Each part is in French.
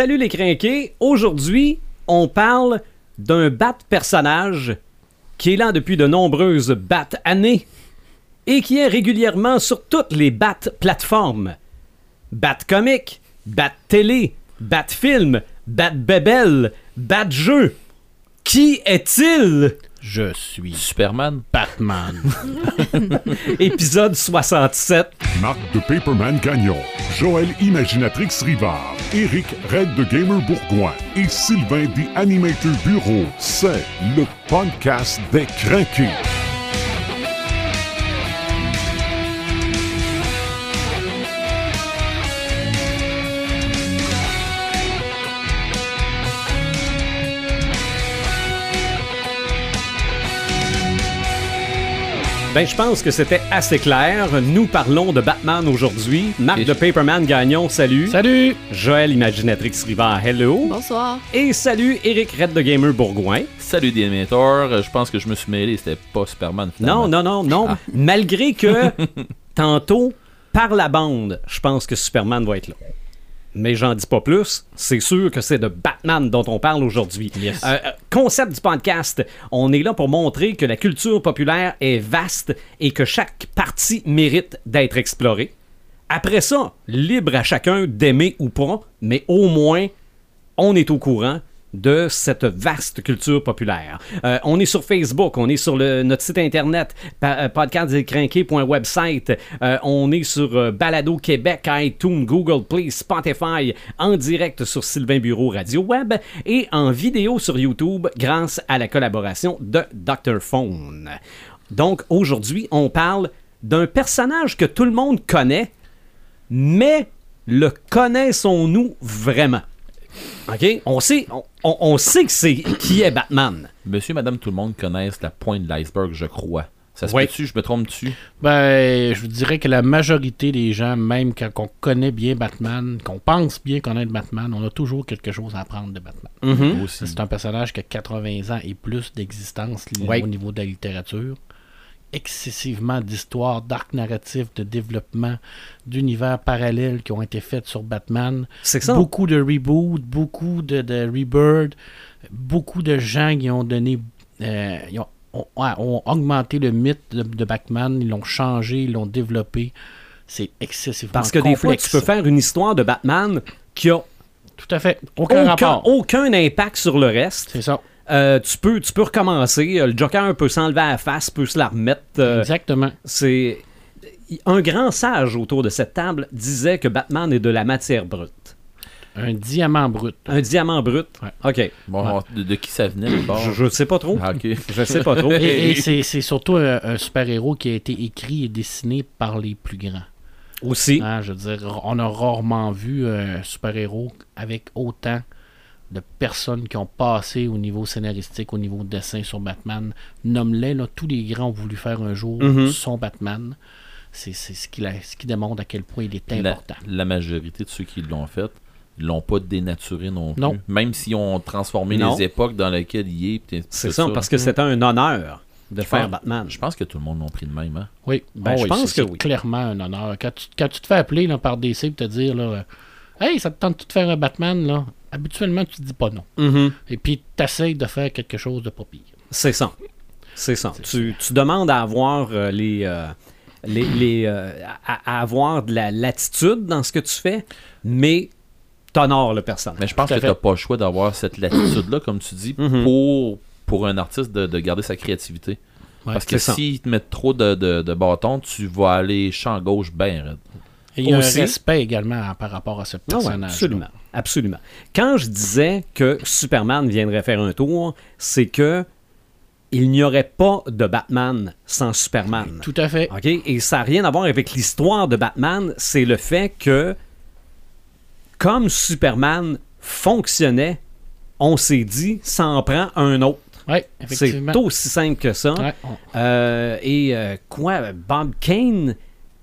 Salut les crinqués. Aujourd'hui, on parle d'un bat personnage qui est là depuis de nombreuses bat années et qui est régulièrement sur toutes les bat plateformes. Bat comique, bat télé, bat film, bat bébel, bat jeu. Qui est-il? Je suis Superman. Batman. Épisode 67. Marc de Paperman Gagnon, Joël Imaginatrix Rivard, Eric Red de Gamer Bourgoin et Sylvain des Animator Bureau. C'est le podcast des craqués. Ben, je pense que c'était assez clair. Nous parlons de Batman aujourd'hui. Marc Et de Paperman Gagnon, salut. Salut! Joël Imaginatrix Rivard, hello. Bonsoir. Et salut Eric Red de Gamer Bourgoin. Salut Animator. Euh, Je pense que je me suis mêlé, c'était pas Superman. Non, finalement. non, non, non. Ah. Malgré que tantôt, par la bande, je pense que Superman va être là. Mais j'en dis pas plus. C'est sûr que c'est de Batman dont on parle aujourd'hui. Yes. Euh, euh, concept du podcast, on est là pour montrer que la culture populaire est vaste et que chaque partie mérite d'être explorée. Après ça, libre à chacun d'aimer ou pas, mais au moins, on est au courant de cette vaste culture populaire. Euh, on est sur Facebook, on est sur notre site internet euh, podcastdécrinqué.website, euh, on est sur Balado Québec, iTunes, Google Play, Spotify, en direct sur Sylvain Bureau Radio Web et en vidéo sur YouTube grâce à la collaboration de Dr. Phone. Donc aujourd'hui, on parle d'un personnage que tout le monde connaît, mais le connaissons-nous vraiment? OK? On sait, on, on- sait que c'est qui est Batman. Monsieur, madame, tout le monde connaissent la pointe de l'iceberg, je crois. Ça se Ouais. peut-tu, je me trompe dessus? Ben, je vous dirais que la majorité des gens, même quand on connaît bien Batman, qu'on pense bien connaître Batman, on a toujours quelque chose à apprendre de Batman. Mhm. Aussi. C'est un personnage qui a 80 ans et plus d'existence Ouais. au niveau de la littérature. Excessivement d'histoires, d'arcs narratifs, de développement, d'univers parallèles qui ont été faits sur Batman. C'est ça. Beaucoup de reboot, beaucoup de, de rebirth, beaucoup de gens qui ont donné. euh, ils ont, ont- ouais, ont augmenté le mythe de, de Batman, ils l'ont changé, ils l'ont développé. C'est excessivement Parce que des fois, tu peux faire une histoire de Batman qui a Tout à fait. Aucun, aucun, rapport. aucun impact sur le reste. C'est ça. Euh, tu, peux, tu peux recommencer. Euh, Le Joker peut s'enlever à la face, peut se la remettre. Euh, Exactement. c'est un grand sage autour de cette table disait que Batman est de la matière brute. Un diamant brut. Un diamant brut? Ouais. OK. Bon, de, de qui ça venait, d'abord? Je, je sais pas trop. Ah, ok. Je sais pas trop. Et, et c'est c'est surtout un, un super-héros qui a été écrit et dessiné par les plus grands. Aussi. Hein, je veux dire, on a rarement vu un super-héros avec autant de personnes qui ont passé au niveau scénaristique, au niveau dessin sur Batman. Nomme-les, là, tous les grands ont voulu faire un jour Mhm. son Batman. C'est c'est ce, qui la- ce qui démontre à quel point il est important. la majorité de ceux qui l'ont fait, ils l'ont pas dénaturé non plus. Non. Même s'ils ont transformé Non. les époques dans lesquelles il est. C'est ça, parce que c'était un honneur de faire pense- Batman. Je pense que tout le monde l'a pris de même. Hein? Oui, Ben, Oh je oui, pense que c'est oui. clairement un honneur. Quand tu, quand tu te fais appeler là, par DC et te dire là, Hey, ça te tente de faire un Batman, là, habituellement tu te dis pas non. Mhm. Et puis tu essaies de faire quelque chose de pas pire. C'est ça. C'est ça. Tu, tu demandes à avoir euh, les. euh, les, les, euh, à, à avoir de la latitude dans ce que tu fais, mais t'honores le personnage. Mais je pense que t'as pas le choix d'avoir cette latitude-là, comme tu dis, Mhm. pour, pour un artiste de, de garder sa créativité. Ouais, Parce que s'ils te mettent trop de, de, de bâtons, tu vas aller champ gauche bien raide. Et il y a Aussi. un respect également par rapport à ce Ah ouais, personnage. absolument. Absolument. Quand je disais que Superman viendrait faire un tour, c'est que il n'y aurait pas de Batman sans Superman. Tout à fait. OK? Et ça n'a rien à voir avec l'histoire de Batman, c'est le fait que, comme Superman fonctionnait, on s'est dit, ça en prend un autre. Oui, C'est aussi simple que ça. Ouais, Euh, et euh, quoi, Bob Kane,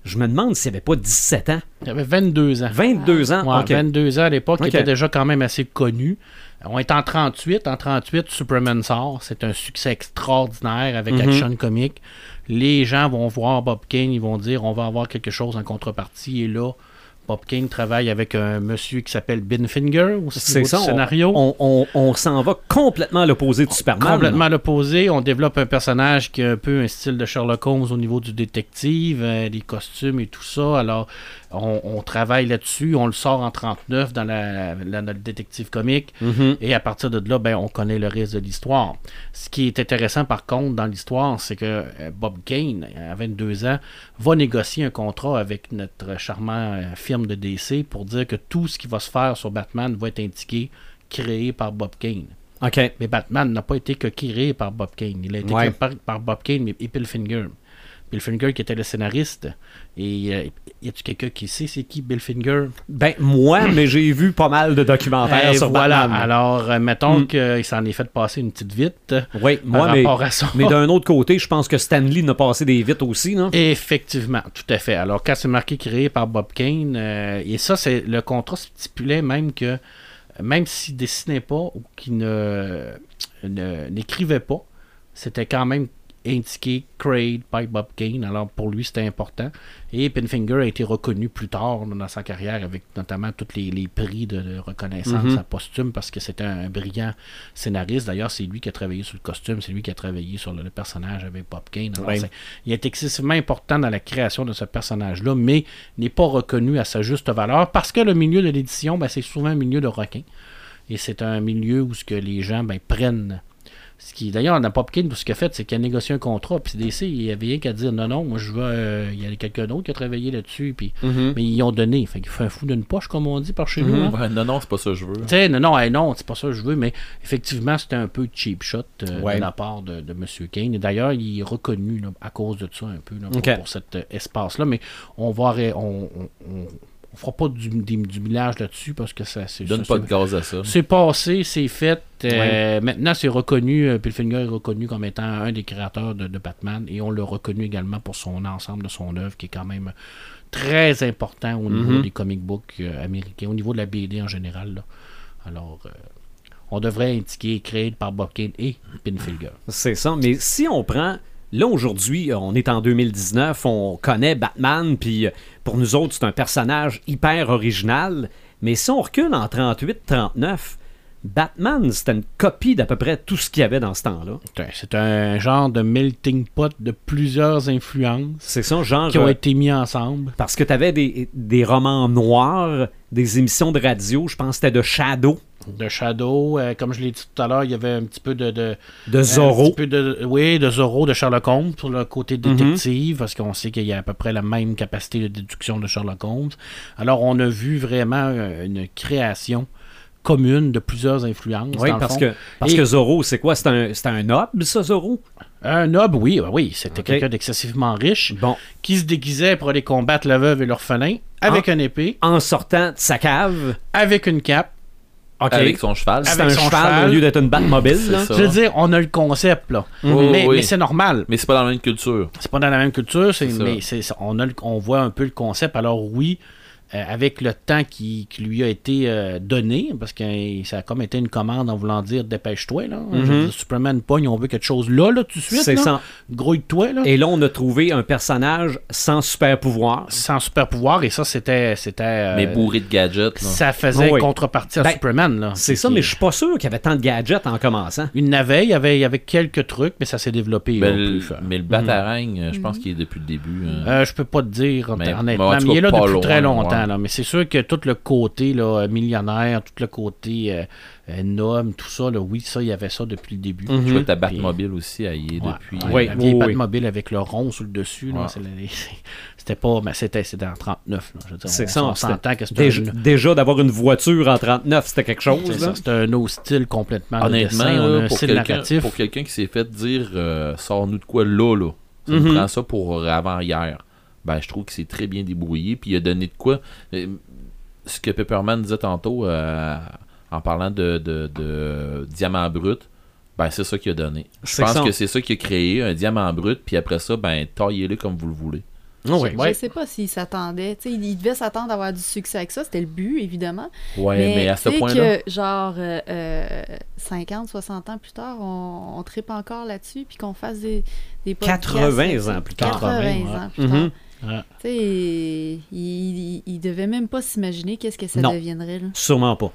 je me demande s'il avait pas 17 ans. Il avait 22 ans. 22 ans, Ouais, OK. 22 ans à l'époque, Ok. il était déjà quand même assez connu. On est en 38. En 38, Superman sort. C'est un succès extraordinaire avec Mhm. Action Comics. Les gens vont voir Bob Kane, ils vont dire on va avoir quelque chose en contrepartie. Et là, Bob Kane travaille avec un monsieur qui s'appelle Ben Finger au C'est ça. scénario. On, on- on s'en va complètement à l'opposé du Superman. Complètement à l'opposé. On développe un personnage qui a un peu un style de Sherlock Holmes au niveau du détective, euh, des costumes et tout ça. Alors, on, on travaille là-dessus. On le sort en 39 dans la, la- notre détective comique. Mhm. Et à partir de là, ben, on connaît le reste de l'histoire. Ce qui est intéressant, par contre, dans l'histoire, c'est que euh, Bob Kane, à 22 ans, va négocier un contrat avec notre charmant euh, firme de DC pour dire que tout ce qui va se faire sur Batman va être indiqué, créé par Bob Kane. OK. Mais Batman n'a pas été que créé par Bob Kane. Il a été Ouais. créé par, par Bob Kane et Bill Finger. Bill Finger qui était le scénariste. Et euh, y a-tu quelqu'un qui sait c'est qui Bill Finger Ben, moi, mais j'ai vu pas mal de documentaires Eh, sur voilà. Batman. Alors, euh, mettons Mm. qu'il s'en est fait passer une petite vite. Oui, par moi, mais, rapport à ça. mais d'un autre côté, je pense que Stanley n'a passé des vites aussi, non? Effectivement, tout à fait. Alors, quand c'est marqué créé par Bob Kane, euh, et ça, c'est le contrat stipulait même que, même s'il dessinait pas ou qu'il ne- n'écrivait pas, c'était quand même indiqué Created by Bob Kane. Alors, pour lui, c'était important. Et Pinfinger a été reconnu plus tard dans sa carrière avec notamment tous les, les prix de, reconnaissance Mhm. à posthume parce que c'était un, brillant scénariste. D'ailleurs, c'est lui qui a travaillé sur le costume, c'est lui qui a travaillé sur le, le personnage avec Bob Kane. Alors, il est excessivement important dans la création de ce personnage-là, mais n'est pas reconnu à sa juste valeur parce que le milieu de l'édition, ben, c'est souvent un milieu de requins. Et c'est un milieu où ce que les gens ben, prennent. Ce qui, d'ailleurs, dans Popkin, tout ce qu'il a fait, c'est qu'il a négocié un contrat. Puis DC, il n'y avait rien qu'à dire non, non, moi je veux. euh, il y a quelqu'un d'autre qui a travaillé là-dessus. Puis, Mhm. Mais ils ont donné. Fait qu'il fait un fou d'une poche, comme on dit par chez nous. Mhm. hein. Ouais, non, non, c'est pas ça que je veux. Tu sais, non, non, hey, non, c'est pas ça que je veux, mais effectivement, c'était un peu cheap shot euh, Ouais. de la part de, de M. Kane. Et d'ailleurs, il est reconnu là, à cause de ça un peu là, pour, cet euh, espace-là. Mais on va arrê- on, on, on- on fera pas du, du millage là-dessus parce que ça c'est Donne ça, pas de gaz à ça. c'est passé, c'est fait. euh, Maintenant, c'est reconnu. euh, Pilfinger est reconnu comme étant un des créateurs de, de Batman et on l'a reconnu également pour son ensemble de son œuvre qui est quand même très important au niveau Mhm. des comic books euh, américains, au niveau de la BD en général. là. Alors, euh, on devrait indiquer créé par Bob Kane et Pinfinger. C'est ça. Mais si on prend. Là, aujourd'hui, on est en 2019, on connaît Batman, puis euh, pour nous autres, c'est un personnage hyper original. Mais si on recule en 38-39, Batman, c'était une copie d'à peu près tout ce qu'il y avait dans ce temps-là. C'est un- genre de melting pot de plusieurs influences C'est ça, genre. qui ont euh, été mis ensemble. Parce que tu avais des, des romans noirs, des émissions de radio, je pense que c'était de Shadow, De Shadow, euh, comme je l'ai dit tout à l'heure, il y avait un petit peu de- de, de Un Zorro. petit peu de, oui, de Zorro, de Sherlock Holmes pour le côté Mhm. détective, parce qu'on sait qu'il y a à peu près la même capacité de déduction de Sherlock Holmes. Alors, on a vu vraiment euh, une création commune de plusieurs influences. Oui, dans le parce fond. que, parce Et- que Zorro, c'est quoi? C'est un, c'est un noble, ça, Zorro? Un noble, oui, oui, c'était quelqu'un d'excessivement riche Bon, qui se déguisait pour aller combattre la veuve et l'orphelin avec Ah. une épée, en sortant de sa cave, avec une cape. Avec son cheval. c'est avec un son cheval, cheval. au lieu d'être une Batmobile. Ça. Je veux dire, on a le concept, là. Oui, mais oui. mais c'est normal. Mais c'est pas dans la même culture. C'est pas dans la même culture, c'est, C'est ça. mais c'est, on, a le- on voit un peu le concept. Alors oui, euh, avec le temps qui, qui lui a été euh, donné, parce que euh, ça a comme été une commande en voulant dire dépêche-toi. Là. Je veux dire, Superman pogne, on veut quelque chose là, là, tout de suite. Mhm. C'est là. ça. Grouille-toi, là. Et là, on a trouvé un personnage sans super pouvoir. Sans super pouvoir, et ça, c'était. c'était euh, Mais bourré de gadgets. là. Ça faisait Oui. contrepartie à Ben, Superman. Là. C'est ça, mais je suis pas sûr qu'il y avait tant de gadgets en commençant. Il y en avait, il y avait, il y avait quelques trucs, mais ça s'est développé. Le, plus fort. mais le batarang, euh, je pense qu'il est depuis le début. hein. Euh, je peux pas te dire Mais- honnêtement, mais mais, il est là depuis loin, très longtemps. ouais. Là, mais c'est sûr que tout le côté là, millionnaire, tout le côté euh, euh, noble, tout ça, là, oui, ça, il y avait ça depuis le début. Mhm. Je vois ta Batmobile aussi, elle y est Ouais, depuis. ouais, Oui, la vieille oui, oui. Batmobile avec le rond sur le dessus, Ouais. la- c'était pas, mais c'était, c'était en 39. Là, je veux dire, C'est ça, on s'entend que c'était Déjà, un, déjà d'avoir une voiture en 39, c'était quelque chose. c'était un autre style complètement. de Honnêtement, dessin, on a là, un pour quelqu'un narratif. pour quelqu'un qui s'est fait dire euh, sors-nous de quoi là, là. Ça Mhm. prend ça pour avant-hier. Ben, je trouve que c'est très bien débrouillé. Puis il a donné de quoi. Euh, Ce que Pepperman disait tantôt euh, en parlant de, de, de diamant brut, ben c'est ça qu'il a donné. Je pense que c'est ça qui a créé, un diamant brut, puis après ça, ben taillez-le comme vous le voulez. Ah oui. Ouais. Je sais pas s'il s'attendait. Tu sais, il devait s'attendre à avoir du succès avec ça. C'était le but, évidemment. Ouais, mais, à ce point-là. que, genre, euh, euh, 50, 60 ans plus tard, on, on tripe encore là-dessus, puis qu'on fasse des, des podcasts 80 là-dessus. ans plus tard. 80 ouais. ans plus tard. Mhm. Ah. Tu sais, il, il, il devait même pas s'imaginer qu'est-ce que ça Non. deviendrait. Là. Sûrement pas.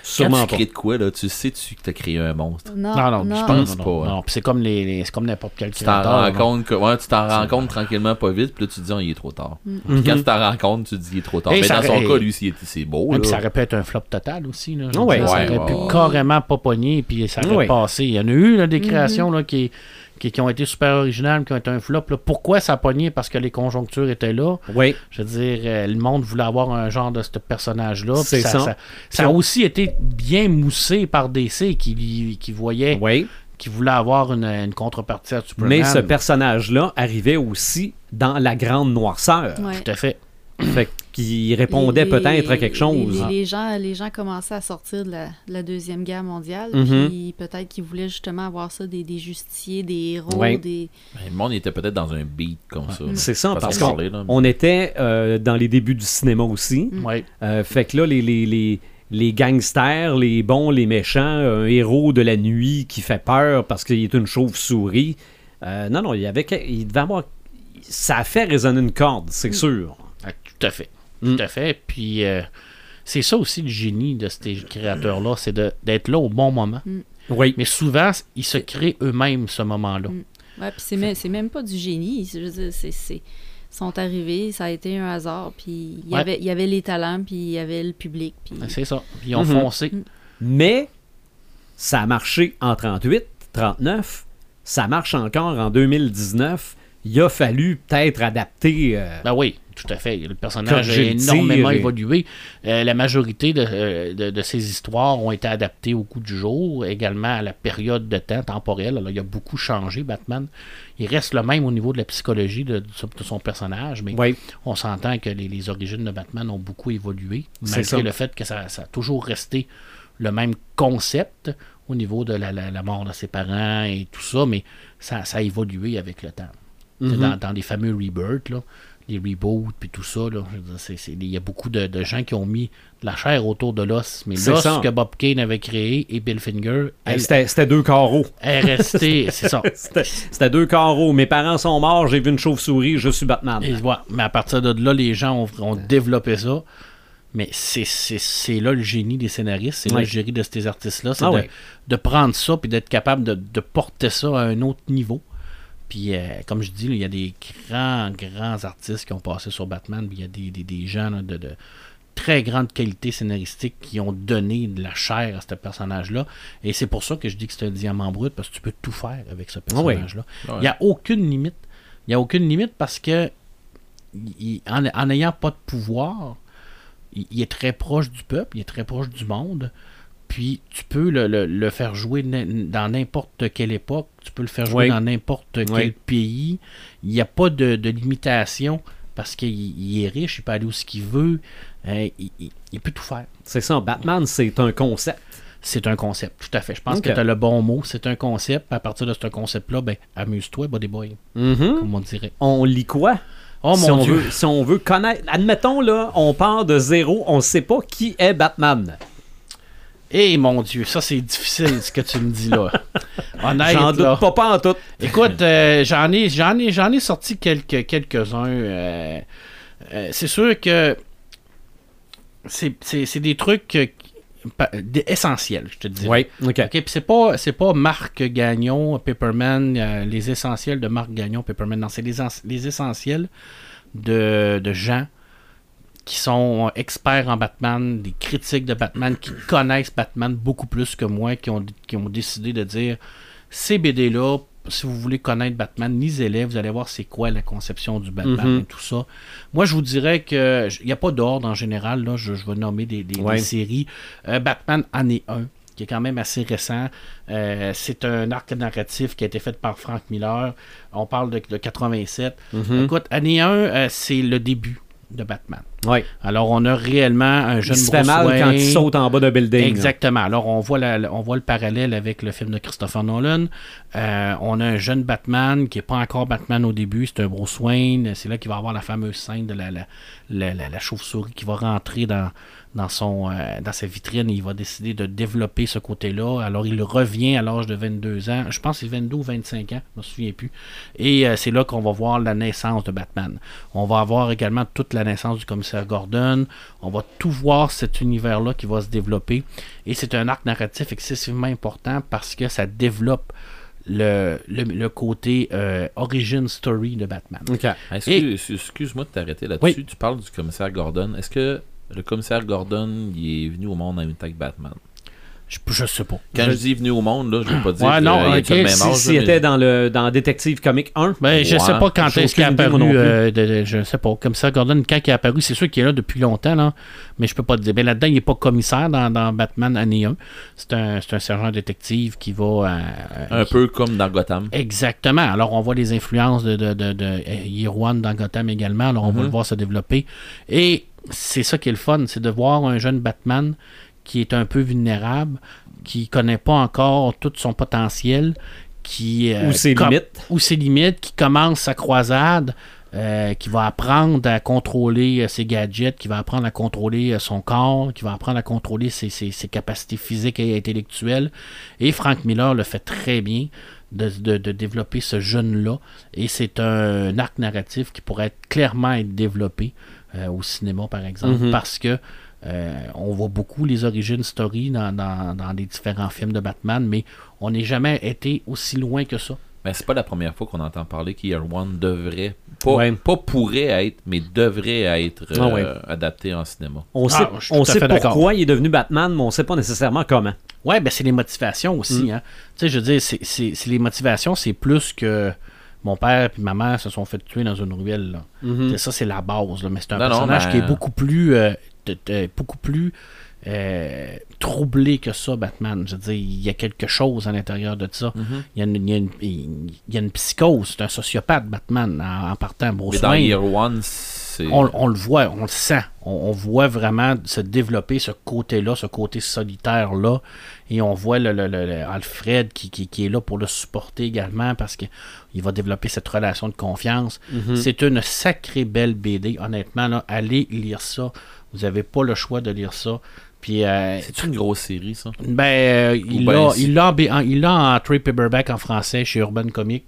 Quand Sûrement tu pas. crées de quoi, là, tu sais-tu que t'as créé un monstre? Non, Non, non, je pense pense non, pas, non, hein. non. Puis c'est comme les, les- c'est comme n'importe quel Tu t'en rends là. compte que, ouais, tu t'en rends compte tranquillement, pas vite, puis là, tu te dis, oh, il est trop tard. Mm. Puis quand tu t'en rends compte, tu te dis, il est trop tard. Et Mais dans son aurait- cas, lui, c'est beau, là. ça aurait pu être un flop total aussi. Là. Ah ouais. ça aurait ouais, pu ouais. carrément pas pogner, puis ça aurait Ouais. passé. Il y en a eu là, des Mhm. créations là, qui, qui, qui ont été super originales, qui ont été un flop. là. Pourquoi ça a pogné? Parce que les conjonctures étaient là. Oui. Je veux dire, euh, le monde voulait avoir un genre de ce personnage-là. ça. Ça, ça a aussi été bien moussé par DC qui, qui voyait, Oui. qui voulait avoir une, une contrepartie à Superman. Mais ce personnage-là arrivait aussi dans la grande noirceur. Ouais. Tout à fait. Fait qu'il répondait peut-être à quelque chose. Les, les gens, les gens commençaient à sortir de la, de la Deuxième Guerre mondiale. Mhm. Puis peut-être qu'ils voulaient justement avoir ça, des, des justiciers, des héros, Ouais. des. Ben, Le monde était peut-être dans un beat comme ça. C'est ça, parce qu'on on était euh, dans les débuts du cinéma aussi. Mm. Euh, fait que là, les, les, les, les gangsters, les bons, les méchants, un héros de la nuit qui fait peur parce qu'il est une chauve-souris. Euh, non, non, il y avait. Il devait avoir. Ça a fait résonner une corde, c'est sûr. Ah, tout à fait. Mm. Tout à fait. Puis euh, c'est ça aussi le génie de ces créateurs-là, c'est de- d'être là au bon moment. Oui. Mais souvent, ils se créent eux-mêmes ce moment-là. Mm. Ouais, puis c'est même, c'est même pas du génie. Je veux dire, c'est. c'est- ils sont arrivés, ça a été un hasard, puis il y, Ouais. avait, il y avait les talents, puis il y avait le public. Puis... C'est ça. Puis ils ont Mhm. foncé. Mais ça a marché en 38, 39. Ça marche encore en 2019. Il a fallu peut-être adapter. euh, Ben oui, tout à fait. Le personnage a énormément évolué. Euh, la majorité de, euh, de- de ces histoires ont été adaptées au coup du jour, également à la période de temps temporelle. Alors, il a beaucoup changé, Batman. Il reste le même au niveau de la psychologie de, de son personnage, mais oui. on s'entend que les, les origines de Batman ont beaucoup évolué, malgré le fait que ça, ça a toujours resté le même concept au niveau de la, la- la mort de ses parents et tout ça, mais ça, ça a évolué avec le temps. Mhm. dans, dans les fameux rebirths, là, les reboots, puis tout ça, il y a beaucoup de, de gens qui ont mis de la chair autour de l'os, mais l'os que Bob Kane avait créé et Bill Finger, Hey, elle C'était deux carreaux. est restée, c'est ça. C'était deux carreaux. Mes parents sont morts, j'ai vu une chauve-souris, je suis Batman. Et. Mais à partir de là, les gens ont, ont développé ça. Mais c'est- là le génie des scénaristes, c'est là le génie de ces artistes-là, c'est Ah de, ouais. de prendre ça puis d'être capable de, de porter ça à un autre niveau. Puis, euh, comme je dis, il y a des grands, grands artistes qui ont passé sur Batman, puis il y a des, des- des gens là, de, de très grande qualité scénaristique qui ont donné de la chair à ce personnage-là. Et c'est pour ça que je dis que c'est un diamant brut, parce que tu peux tout faire avec ce ouais. personnage-là. Ouais. Il n'y a aucune limite. Il n'y a aucune limite parce que il- en en n'ayant pas de pouvoir, il, il est très proche du peuple, il est très proche du monde. Puis tu peux le, le- le faire jouer dans n'importe quelle époque, tu peux le faire jouer Oui. dans n'importe quel Oui. pays. Il n'y a pas de, de limitation parce qu'il il est riche, il peut aller où ce qu'il veut, euh, il, il- il peut tout faire. C'est ça, Batman, c'est un concept. C'est un concept, tout à fait. Je pense que tu as le bon mot, c'est un concept. À partir de ce concept-là, ben, amuse-toi, body boy, Mhm. comme on dirait. On lit quoi? Oh si, mon on Dieu! veut, si on veut connaître. Admettons, là, on part de zéro, on sait pas qui est Batman. Eh mon Dieu, ça c'est difficile ce que tu me dis là. Honnête, J'en doute pas, pas en tout. Écoute, euh, j'en ai, j'en ai, j'en ai sorti quelques, quelques-uns. euh, euh, c'est sûr que c'est, c'est- c'est des trucs essentiels, je te dis. Oui, ok. Ok, puis c'est pas, c'est pas Marc Gagnon, Pepperman, euh, les essentiels de Marc Gagnon, Pepperman. Non, c'est les, les essentiels de, de gens qui sont experts en Batman, des critiques de Batman, qui connaissent Batman beaucoup plus que moi, qui ont, qui ont décidé de dire ces BD-là, si vous voulez connaître Batman, lisez-les, vous allez voir c'est quoi la conception du Batman Mhm. et tout ça. Moi, je vous dirais que il n'y a pas d'ordre en général, là, je, je vais nommer des, des- séries. Euh, Batman année 1, qui est quand même assez récent. Euh, c'est un arc narratif qui a été fait par Frank Miller. On parle de, de 87. Mhm. Écoute, année 1, euh, c'est le début de Batman. Ouais. Alors, on a réellement un Il jeune se fait Bruce mal Wayne. quand il saute en bas de building. là. Exactement. Alors, on voit, la- on voit le parallèle avec le film de Christopher Nolan. Euh, on a un jeune Batman qui n'est pas encore Batman au début, c'est un Bruce Wayne. C'est là qu'il va avoir la fameuse scène de la- la- la chauve-souris qui va rentrer dans, dans, son, euh, dans sa vitrine il va décider de développer ce côté-là. Alors il revient à l'âge de 22 ans. Je pense que c'est 22 ou 25 ans, je me souviens plus. Et euh, c'est là qu'on va voir la naissance de Batman. On va avoir également toute la naissance du commissaire Gordon. On va tout voir cet univers-là qui va se développer. Et c'est un arc narratif excessivement important parce que ça développe le, le, le côté euh, origin story de Batman. OK. Excuse- Excuse-moi de t'arrêter là-dessus. Tu parles du commissaire Gordon. Est-ce que le commissaire Gordon il est venu au monde en même temps que Batman Je, je sais pas. Quand Je- je, dis venu au monde, là, je veux pas dire Ouais, non, est ok, le même Si- là, mais- était dans le dans Détective Comic 1, Ben, je Ouais, sais pas quand est-ce qu'il est apparu. non plus. euh, de- de- je sais pas. Comme ça, Gordon, quand il est apparu, c'est sûr qu'il est là depuis longtemps, là, mais je peux pas te dire. Ben, là-dedans, il n'est pas commissaire dans, dans Batman année 1. C'est un, c'est un sergent détective qui va. euh, Un peu comme dans Gotham. Exactement. Alors, on voit les influences de, de, de, de euh, Year One dans Gotham également. Alors, on va Mhm. le voir se développer. Et c'est ça qui est le fun, c'est de voir un jeune Batman qui est un peu vulnérable, qui connaît pas encore tout son potentiel, qui... euh, ou ses limites. ou ses limites, qui commence sa croisade, euh, qui va apprendre à contrôler euh, ses gadgets, qui va apprendre à contrôler son corps, qui va apprendre à contrôler ses, ses- ses capacités physiques et intellectuelles. Et Frank Miller le fait très bien de, de- de développer ce jeune-là. Et c'est un arc narratif qui pourrait être, clairement être développé euh, au cinéma, par exemple, Mhm. parce que euh, on voit beaucoup les origines story dans, dans, dans les différents films de Batman, mais on n'est jamais été aussi loin que ça. Mais c'est pas la première fois qu'on entend parler qu'Year One devrait, pas, Ouais. pas pourrait être, mais devrait être euh, Ah ouais. adapté en cinéma. On Ah, sait, on sait pourquoi il est devenu Batman, mais on sait pas nécessairement comment. Ouais, ben c'est les motivations aussi. Mm. Hein. Tu sais, je veux dire, c'est- c'est c'est les motivations, c'est plus que mon père et ma mère se sont fait tuer dans une ruelle. là. Mhm. Ça, c'est la base. là. Mais c'est un Non, non, personnage ben- qui est beaucoup plus, euh, de- de- beaucoup plus euh, troublé que ça, Batman. Je veux dire, il y a quelque chose à l'intérieur de ça. Mhm. Il, y a une, il, y a une, il y a une psychose. C'est un sociopathe, Batman, en, en partant. Bruce Mais dans Wayne. Year One, c'est. On, on le voit, on le sent. On, on voit vraiment se développer ce côté-là, ce côté solitaire-là. Et on voit le, le- le- le Alfred qui, qui- qui est là pour le supporter également parce qu'il va développer cette relation de confiance. Mhm. C'est une sacrée belle BD. Honnêtement, là, allez lire ça. Vous n'avez pas le choix de lire ça. Puis, euh, C'est une grosse série, ça. ben, euh, ben, l'a il l'a en trade paperback en français chez Urban Comics.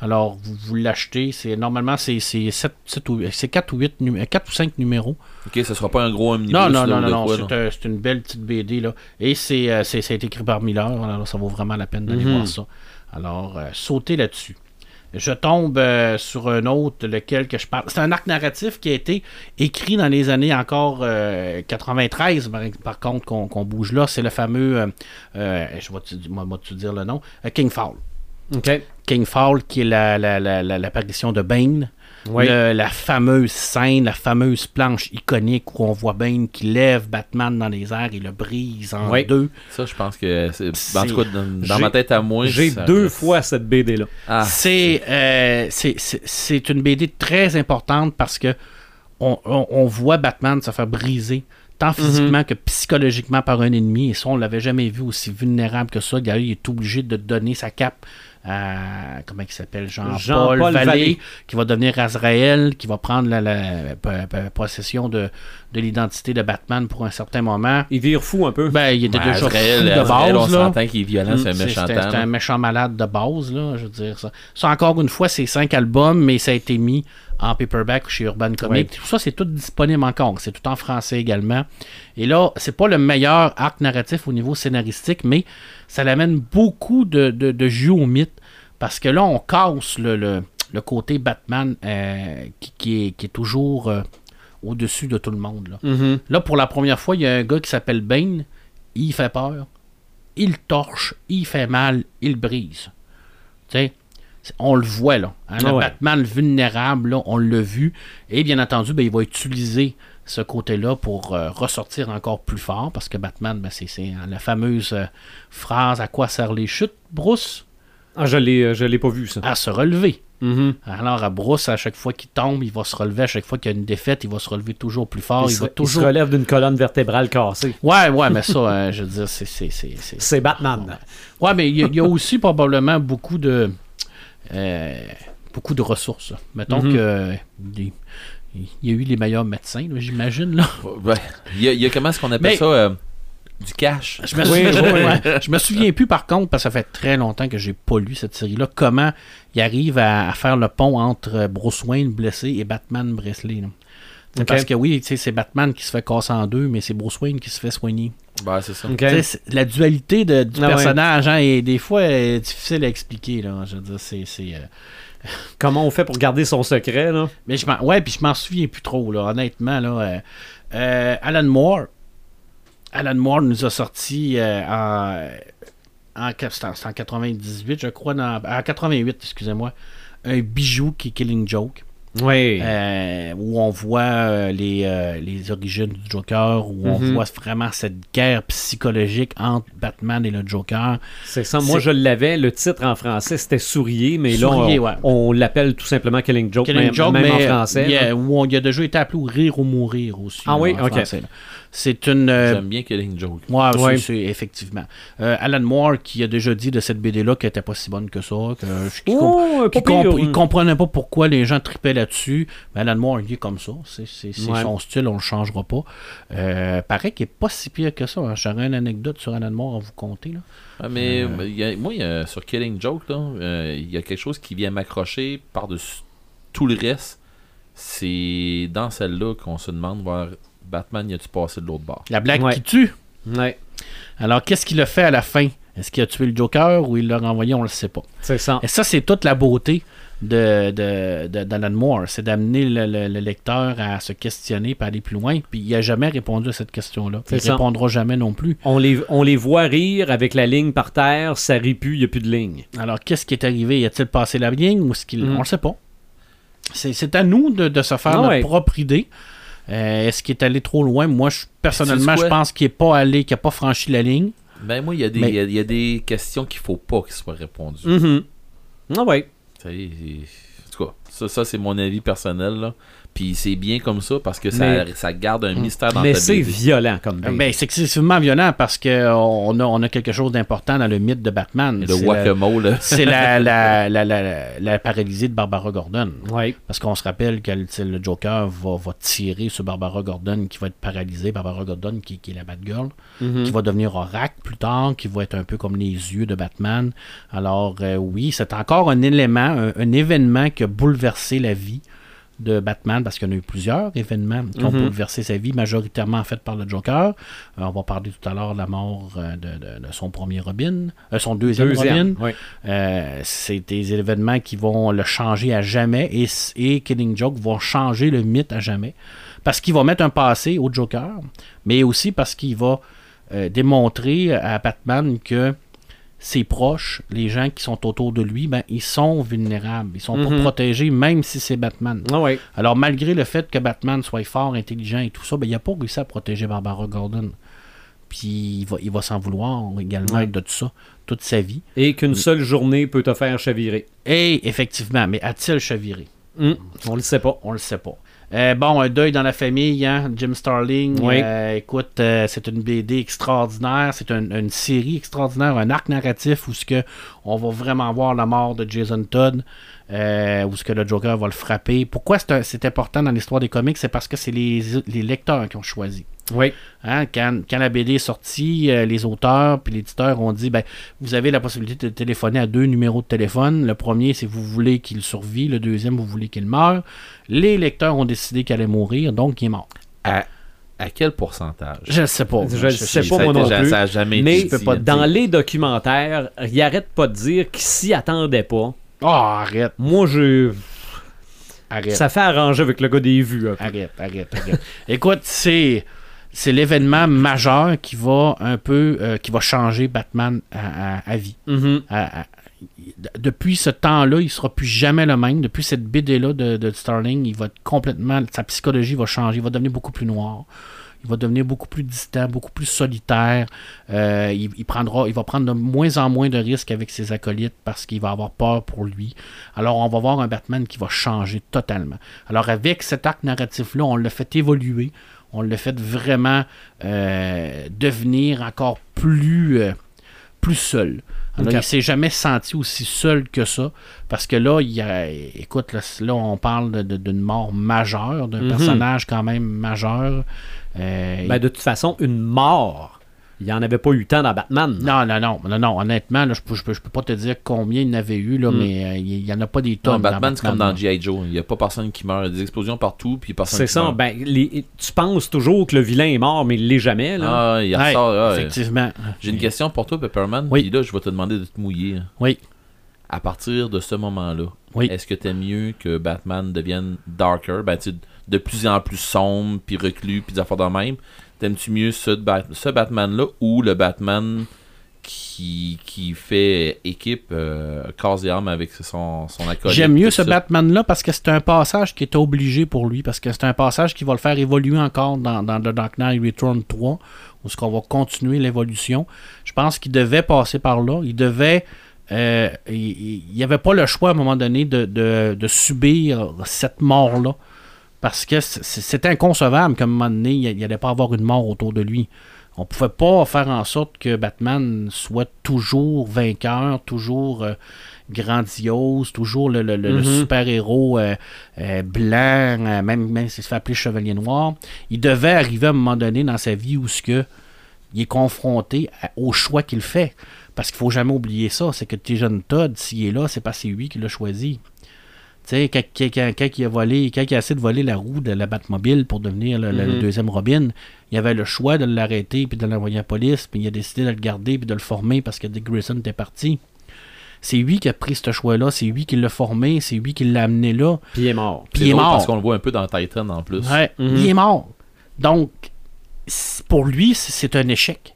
Alors, vous, vous l'achetez. C'est, normalement, c'est, c'est, sept- sept ou, c'est 4 ou, 8 numé- 4 ou 5 numéros. Ok, ce sera pas un gros omnibus. Non, non, là, non, non, non, c'est, là. un- c'est une belle petite BD. Là. Et c'est, euh, c'est, ça a été écrit par Miller. Alors, ça vaut vraiment la peine d'aller Mhm. voir ça. Alors, euh, sautez là-dessus. Je tombe euh, sur un autre, lequel que je parle. C'est un arc narratif qui a été écrit dans les années encore euh, 93, par, par contre, qu'on, qu'on bouge là. C'est le fameux, je vais te, moi, moi, te dire le nom, King Fowl. OK. King Fowl, qui est la, la- la- la- l'apparition de Bane. Oui. Le- la fameuse scène, la fameuse planche iconique où on voit Bane qui lève Batman dans les airs et le brise en Oui. deux. Ça, je pense que. En tout cas, dans, ma tête à moi. J'ai deux reste- fois cette BD-là. Ah, c'est, euh, c'est, c'est- c'est une BD très importante parce que on, on- on voit Batman se faire briser tant physiquement que psychologiquement par un ennemi. Et ça, on l'avait jamais vu aussi vulnérable que ça. Il est obligé de donner sa cape à, comment il s'appelle, Jean-Paul, Jean-Paul Vallée, Vallée. qui va devenir Azrael, qui va prendre la, possession de, de l'identité de Batman pour un certain moment. Il vire fou un peu. Ben, il était ben, déjà Azrael, fou de Azrael, on base, s'entend qu'il est violent, c'est un C'est- méchant c'était un méchant malade de base, là, je veux dire ça. Ça, encore une fois, c'est cinq albums, mais ça a été mis en paperback chez Urban Comics. Tout ça, c'est tout disponible encore. C'est tout en français également. Et là, c'est pas le meilleur arc narratif au niveau scénaristique, mais ça l'amène beaucoup de, de, de jus au mythe. Parce que là, on casse le, le, le côté Batman euh, qui, qui est, qui est toujours euh, au-dessus de tout le monde. Là. Mhm. Là, pour la première fois, il y a un gars qui s'appelle Bane. Il fait peur. Il torche. Il fait mal. Il brise. Tu sais, on le voit, là. Hein, le Ah ouais. Batman vulnérable, là, on l'a vu. Et bien entendu, ben, il va utiliser ce côté-là pour euh, ressortir encore plus fort. Parce que Batman, ben, c'est hein, la fameuse euh, phrase À quoi servent les chutes, Bruce? Ah, je l'ai, euh, je l'ai pas vu, ça. À se relever. Mhm. Alors, à Bruce, à chaque fois qu'il tombe, il va se relever. À chaque fois qu'il y a une défaite, il va se relever toujours plus fort. il, Il, se, va il se toujours. relève d'une colonne vertébrale cassée. Ouais, ouais, mais ça, euh, je veux dire, c'est. c'est- c'est- c'est- C'est Batman. Ouais, mais il y, a- il y a aussi probablement beaucoup de. Euh, beaucoup de ressources. Mettons Mhm. que. euh, des- il y a eu les meilleurs médecins, j'imagine. Là. Ouais. Il y a, il y a comment est-ce qu'on appelle Mais- ça euh, Du cash? Je me, souviens, oui, oui. ouais. je me souviens plus par contre, parce que ça fait très longtemps que j'ai pas lu cette série-là, comment il arrive à, à faire le pont entre euh, Bruce Wayne blessé et Batman Bresley. là. C'est Ok. Parce que oui, c'est Batman qui se fait casser en deux, mais c'est Bruce Wayne qui se fait soigner. Ben, c'est ça. La dualité de- du Ah ouais. personnage hein, est des fois euh, difficile à expliquer. Là. Je veux dire, c'est, c'est, euh, Comment on fait pour garder son secret, là? Mais je m'en, ouais, puis je m'en souviens plus trop, là, honnêtement. Là, euh, euh, Alan Moore. Alan Moore nous a sorti euh, en, en 98, je crois, dans, en 88, excusez-moi, un bijou qui est Killing Joke, Oui. euh, où on voit euh, les, euh, les origines du Joker, où on Mhm. voit vraiment cette guerre psychologique entre Batman et le Joker. C'est ça. Moi, je l'avais. Le titre en français, c'était Sourier, mais Sourier, là, on, ouais. on l'appelle tout simplement Killing Joke, Killing même, Joke, même en mais français. il y a- là. où on, il a déjà été appelé Rire ou Mourir aussi. Ah là, oui, en ok. C'est une. euh, J'aime bien Killing Joke. Ouais, Ouais. c'est effectivement. Euh, Alan Moore qui a déjà dit de cette BD-là qu'elle était pas si bonne que ça, que qu'il Oh, com- pas qu'il comp- pire. il comprenait pas pourquoi les gens tripaient là-dessus. Mais Alan Moore, il est comme ça. C'est c'est- c'est Ouais. son style, on le changera pas. Euh, paraît qu'il est pas si pire que ça. hein. J'aurais une anecdote sur Alan Moore à vous conter. Là. Ah, mais mais il y a- moi, il y a- sur Killing Joke, euh, il y a quelque chose qui vient m'accrocher par-dessus tout le reste. C'est dans celle-là qu'on se demande voir Batman, y a-tu passé de l'autre bord? La blague Ouais. qui tue. Ouais, Alors, qu'est-ce qu'il a fait à la fin? Est-ce qu'il a tué le Joker ou il l'a renvoyé? On le sait pas. c'est ça. Et ça, c'est toute la beauté de, de, de- d'Alan Moore. C'est d'amener le, le- le lecteur à se questionner et aller plus loin. Puis il n'a jamais répondu à cette question-là. C'est Il ça. répondra jamais non plus. On les, on les voit rire avec la ligne par terre, ça rit plus, il n'y a plus de ligne. Alors, qu'est-ce qui est arrivé? Y a-t-il passé la ligne ou est-ce qu'il. Mm. On le sait pas. C'est, c'est à nous de, de se faire Ah notre ouais. propre idée. Euh, est-ce qu'il est allé trop loin? Moi, je- personnellement, je tout qu'il n'est pas allé, qu'il n'a pas franchi la ligne. Ben, moi, il y, a des- Mais- il y a- y a des questions qu'il faut pas qu'ils soient répondues. Mhm. Ah ouais. Ça y est, En tout cas, ça, ça c'est mon avis personnel. Là. Puis c'est bien comme ça parce que ça, Mais- ça garde un mystère dans Mais ta c'est violent comme Euh, BD. Ben, c'est excessivement violent parce qu'on a, on a quelque chose d'important dans le mythe de Batman. Le C'est la- guacamole. C'est la, la, la, la, la paralysie de Barbara Gordon. Ouais. Parce qu'on se rappelle que le, le Joker va, va tirer sur Barbara Gordon qui va être paralysée. Barbara Gordon qui, qui est la Batgirl, Mhm. qui va devenir Oracle plus tard, qui va être un peu comme les yeux de Batman. Alors euh, oui, c'est encore un élément, un, un événement qui a bouleversé la vie de Batman, parce qu'il y en a eu plusieurs événements qui ont Mhm. bouleversé sa vie, majoritairement faits par le Joker. Euh, on va parler tout à l'heure de la mort euh, de, de- de son premier Robin, euh, son deuxième, Robin. Euh, c'est des événements qui vont le changer à jamais et, et Killing Joke vont changer le mythe à jamais. Parce qu'il va mettre un passé au Joker, mais aussi parce qu'il va démontrer à Batman que ses proches, les gens qui sont autour de lui, ben, ils sont vulnérables. Ils sont Mhm. pas protégés, même si c'est Batman. Ah. Alors, malgré le fait que Batman soit fort, intelligent et tout ça, ben, il n'a pas réussi à protéger Barbara Gordon. Puis il va, il va s'en vouloir également Ouais. de tout ça, toute sa vie. Et qu'une seule journée peut te faire chavirer. Et effectivement, mais a-t-il chaviré? Hum, On le sait pas. On le sait pas. Euh, bon, un deuil dans la famille, hein? Jim Starling. Oui. euh, écoute, euh, c'est une BD extraordinaire, c'est un- une série extraordinaire, un arc narratif où ce que on va vraiment voir la mort de Jason Todd, où ce que le Joker va le frapper. Pourquoi c'est important dans l'histoire des comics, c'est parce que c'est les, les lecteurs qui ont choisi. Oui. Hein, quand, quand la BD est sortie, euh, les auteurs puis l'éditeur ont dit ben, vous avez la possibilité de téléphoner à deux numéros de téléphone. Le premier, c'est vous voulez qu'il survit. Le deuxième, vous voulez qu'il meure. Les lecteurs ont décidé qu'il allait mourir, donc il est mort. À, à quel pourcentage? Je ne sais pas. Je le sais pas, moi non plus. Ça a jamais Mais été dans les documentaires, il arrête pas de dire qu'il s'y attendait pas. Oh, arrête, Moi, je. arrête. Ça fait arranger avec le gars des vues. un peu. Arrête, arrête, arrête. Écoute, c'est c'est l'événement majeur qui va un peu euh, qui va changer Batman à, à- à vie. Mhm. À- depuis ce temps-là, il sera plus jamais le même. Depuis cette BD-là de, de Starling, il va être complètement. Sa psychologie va changer. Il va devenir beaucoup plus noir. Il va devenir beaucoup plus distant, beaucoup plus solitaire. Euh, il, il prendra, il va prendre de moins en moins de risques avec ses acolytes parce qu'il va avoir peur pour lui. Alors, on va voir un Batman qui va changer totalement. Alors, avec cet arc narratif-là, on l'a fait évoluer. On l'a fait vraiment euh, devenir encore plus, euh, plus seul. Alors, Ok. Il s'est jamais senti aussi seul que ça. Parce que là, il y a, écoute, là, là, on parle d'une mort majeure, d'un Mhm. personnage quand même majeur. Euh, Ben, de toute façon, une mort, il n'y en avait pas eu tant dans Batman. Non, non, non, non, non, honnêtement, là, je peux, je, peux, je peux pas te dire combien il y en avait eu, là, Mm. mais euh, il y, en a pas des Non, tonnes. Batman, c'est comme dans. G.I. Joe. Il n'y a pas personne qui meurt. Il y a des explosions partout, puis personne C'est ça. meurt. Ben, les- tu penses toujours que le vilain est mort, mais il l'est jamais. Là. Ah, il Ouais, ressort. ah, ouais. effectivement. J'ai une question pour toi, Pepperman. Oui. Puis là, je vais te demander de te mouiller. Oui, À partir de ce moment-là, oui. est-ce que t'aimes mieux que Batman devienne darker, ben, tu sais, de plus en plus sombre, puis reclus, puis des affaires de même T'aimes-tu mieux ce, Bat- ce Batman-là ou le Batman qui, qui fait équipe euh, corps et âme avec son, son acolyte J'aime mieux ce? Batman-là parce que c'est un passage qui est obligé pour lui, parce que c'est un passage qui va le faire évoluer encore dans, dans The Dark Knight Return 3, où ce qu'on va continuer l'évolution. Je pense qu'il devait passer par là. Il devait. euh, il n'y avait pas le choix à un moment donné de, de- de subir cette mort-là. Parce que c- c- c'était inconcevable qu'à un moment donné, il n'allait pas avoir une mort autour de lui. On pouvait pas faire en sorte que Batman soit toujours vainqueur, toujours euh, grandiose, toujours le, le- le- le Mhm. super-héros euh, euh, blanc, même, même s'il se fait appeler Chevalier Noir. Il devait arriver à un moment donné dans sa vie où ce que il est confronté à- au choix qu'il fait. Parce qu'il faut jamais oublier ça, c'est que Jason Todd, s'il est là, c'est parce que c'est lui qui l'a choisi. Tu sais, quand, quand- quand- quand il a volé, quand il a essayé de voler la roue de la Batmobile pour devenir le, Mhm. deuxième Robin, il avait le choix de l'arrêter puis de l'envoyer à la police, puis il a décidé de le garder puis de le former parce que Dick Grayson était parti. C'est lui qui a pris ce choix-là, c'est lui qui l'a formé, c'est lui qui l'a amené là, Puis il est mort. puis C'est il est mort. Parce qu'on le voit un peu dans Titan en plus. Ouais, Mhm. il est mort. Donc, pour lui, c'est un échec.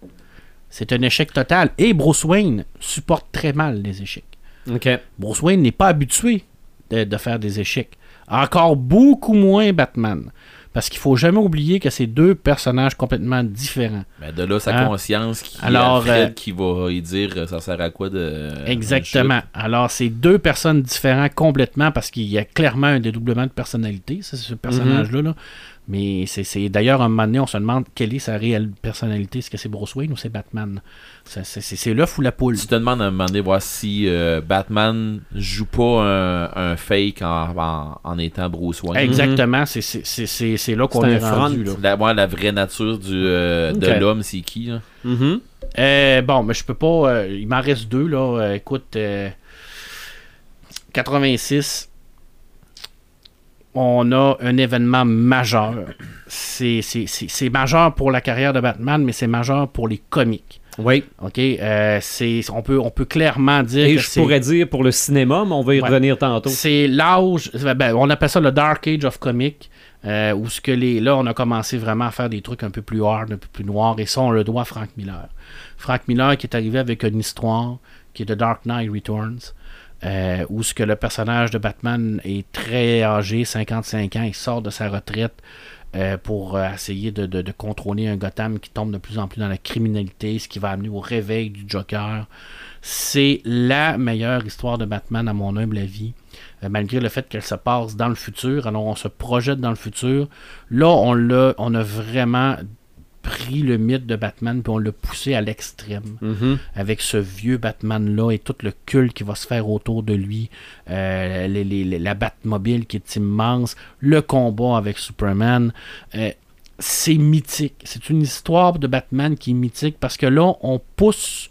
C'est un échec total. Et Bruce Wayne supporte très mal les échecs. OK. Bruce Wayne n'est pas habitué de, de faire des échecs. Encore beaucoup moins Batman. Parce qu'il faut jamais oublier que c'est deux personnages complètement différents. Mais de là, sa Hein? conscience qui, Alors, euh, qui va y dire euh, ça sert à quoi de. Exactement. Alors, c'est deux personnes différentes complètement parce qu'il y a clairement un dédoublement de personnalité, ce personnage-là. là. Mais c'est c'est- d'ailleurs, un moment donné, on se demande quelle est sa réelle personnalité. Est-ce que c'est Bruce Wayne ou c'est Batman? C'est- C'est c'est l'œuf ou la poule? Tu te demandes à un moment donné voir si euh, Batman joue pas un, un fake en, en, en étant Bruce Wayne. Exactement. c'est- c'est- C'est c'est- c'est là qu'on C'est est, un front. rendu. là. La, ouais, la vraie nature du, euh, de l'homme, c'est qui là? Mhm. Euh, bon, mais je peux pas. euh, il m'en reste deux, là. Euh, écoute, euh, 86. On a un événement majeur. C'est majeur pour la carrière de Batman, mais c'est majeur pour les comics. Oui. OK? Euh, on, peut, on peut clairement dire Et que je pourrais dire pour le cinéma, mais on va y Ouais. revenir tantôt. C'est l'âge, ben, on appelle ça le Dark Age of Comic, euh, où ce que les, là, on a commencé vraiment à faire des trucs un peu plus hard, un peu plus noirs, et ça, on le doit à Frank Miller. Frank Miller qui est arrivé avec une histoire qui est The Dark Knight Returns, euh, où ce que le personnage de Batman est très âgé, 55 ans, il sort de sa retraite euh, pour euh, essayer de, contrôler un Gotham qui tombe de plus en plus dans la criminalité, ce qui va amener au réveil du Joker. C'est la meilleure histoire de Batman à mon humble avis. Malgré le fait qu'elle se passe dans le futur, alors on se projette dans le futur. Là, on, on a vraiment pris le mythe de Batman puis on l'a poussé à l'extrême Mhm. avec ce vieux Batman-là et tout le culte qui va se faire autour de lui, euh, les- les- les- la Batmobile qui est immense, le combat avec Superman. euh, c'est mythique. C'est une histoire de Batman qui est mythique parce que là, on pousse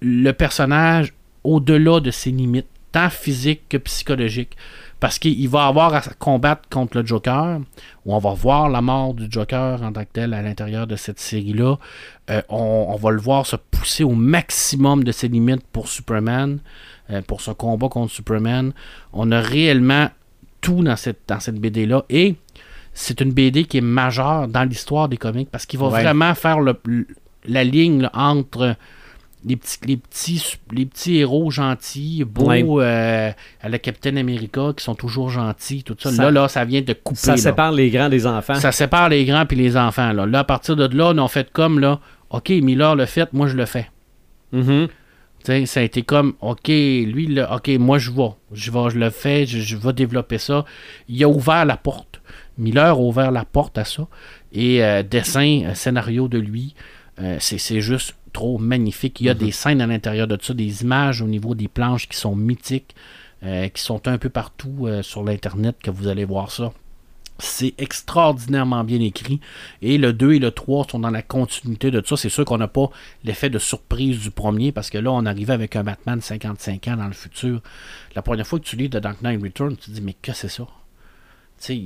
le personnage au-delà de ses limites, tant physiques que psychologiques. Parce qu'il va avoir à combattre contre le Joker, où on va voir la mort du Joker en tant que tel à l'intérieur de cette série-là. Euh, on, on va le voir se pousser au maximum de ses limites pour Superman, euh, pour ce combat contre Superman. On a réellement tout dans cette, dans cette BD-là. Et c'est une BD qui est majeure dans l'histoire des comics parce qu'il va Ouais. vraiment faire le- la ligne là, entre les petits, les, petits, les petits héros gentils, beaux, Ouais. euh, à la Captain America, qui sont toujours gentils, tout ça. Ça- là, là, ça vient de couper. Ça là. sépare les grands des enfants. Ça sépare les grands puis les enfants. Là. là, à partir de là, on fait comme, là, OK, Miller le fait, moi je le fais. Sais, ça a été comme, OK, lui, là, OK, moi je vais. Je vais, je le fais, je, je vais développer ça. Il a ouvert la porte. Miller a ouvert la porte à ça. Et euh, dessin, euh, scénario de lui. Euh, c'est juste trop magnifique. Il y a des scènes à l'intérieur de ça, des images au niveau des planches qui sont mythiques, euh, qui sont un peu partout euh, sur l'Internet que vous allez voir ça. C'est extraordinairement bien écrit. Et le 2 et le 3 sont dans la continuité de ça. C'est sûr qu'on n'a pas l'effet de surprise du premier parce que là, on arrivait avec un Batman 55 ans dans le futur. La première fois que tu lis The Dark Knight Return, tu te dis, mais que c'est ça? Sais,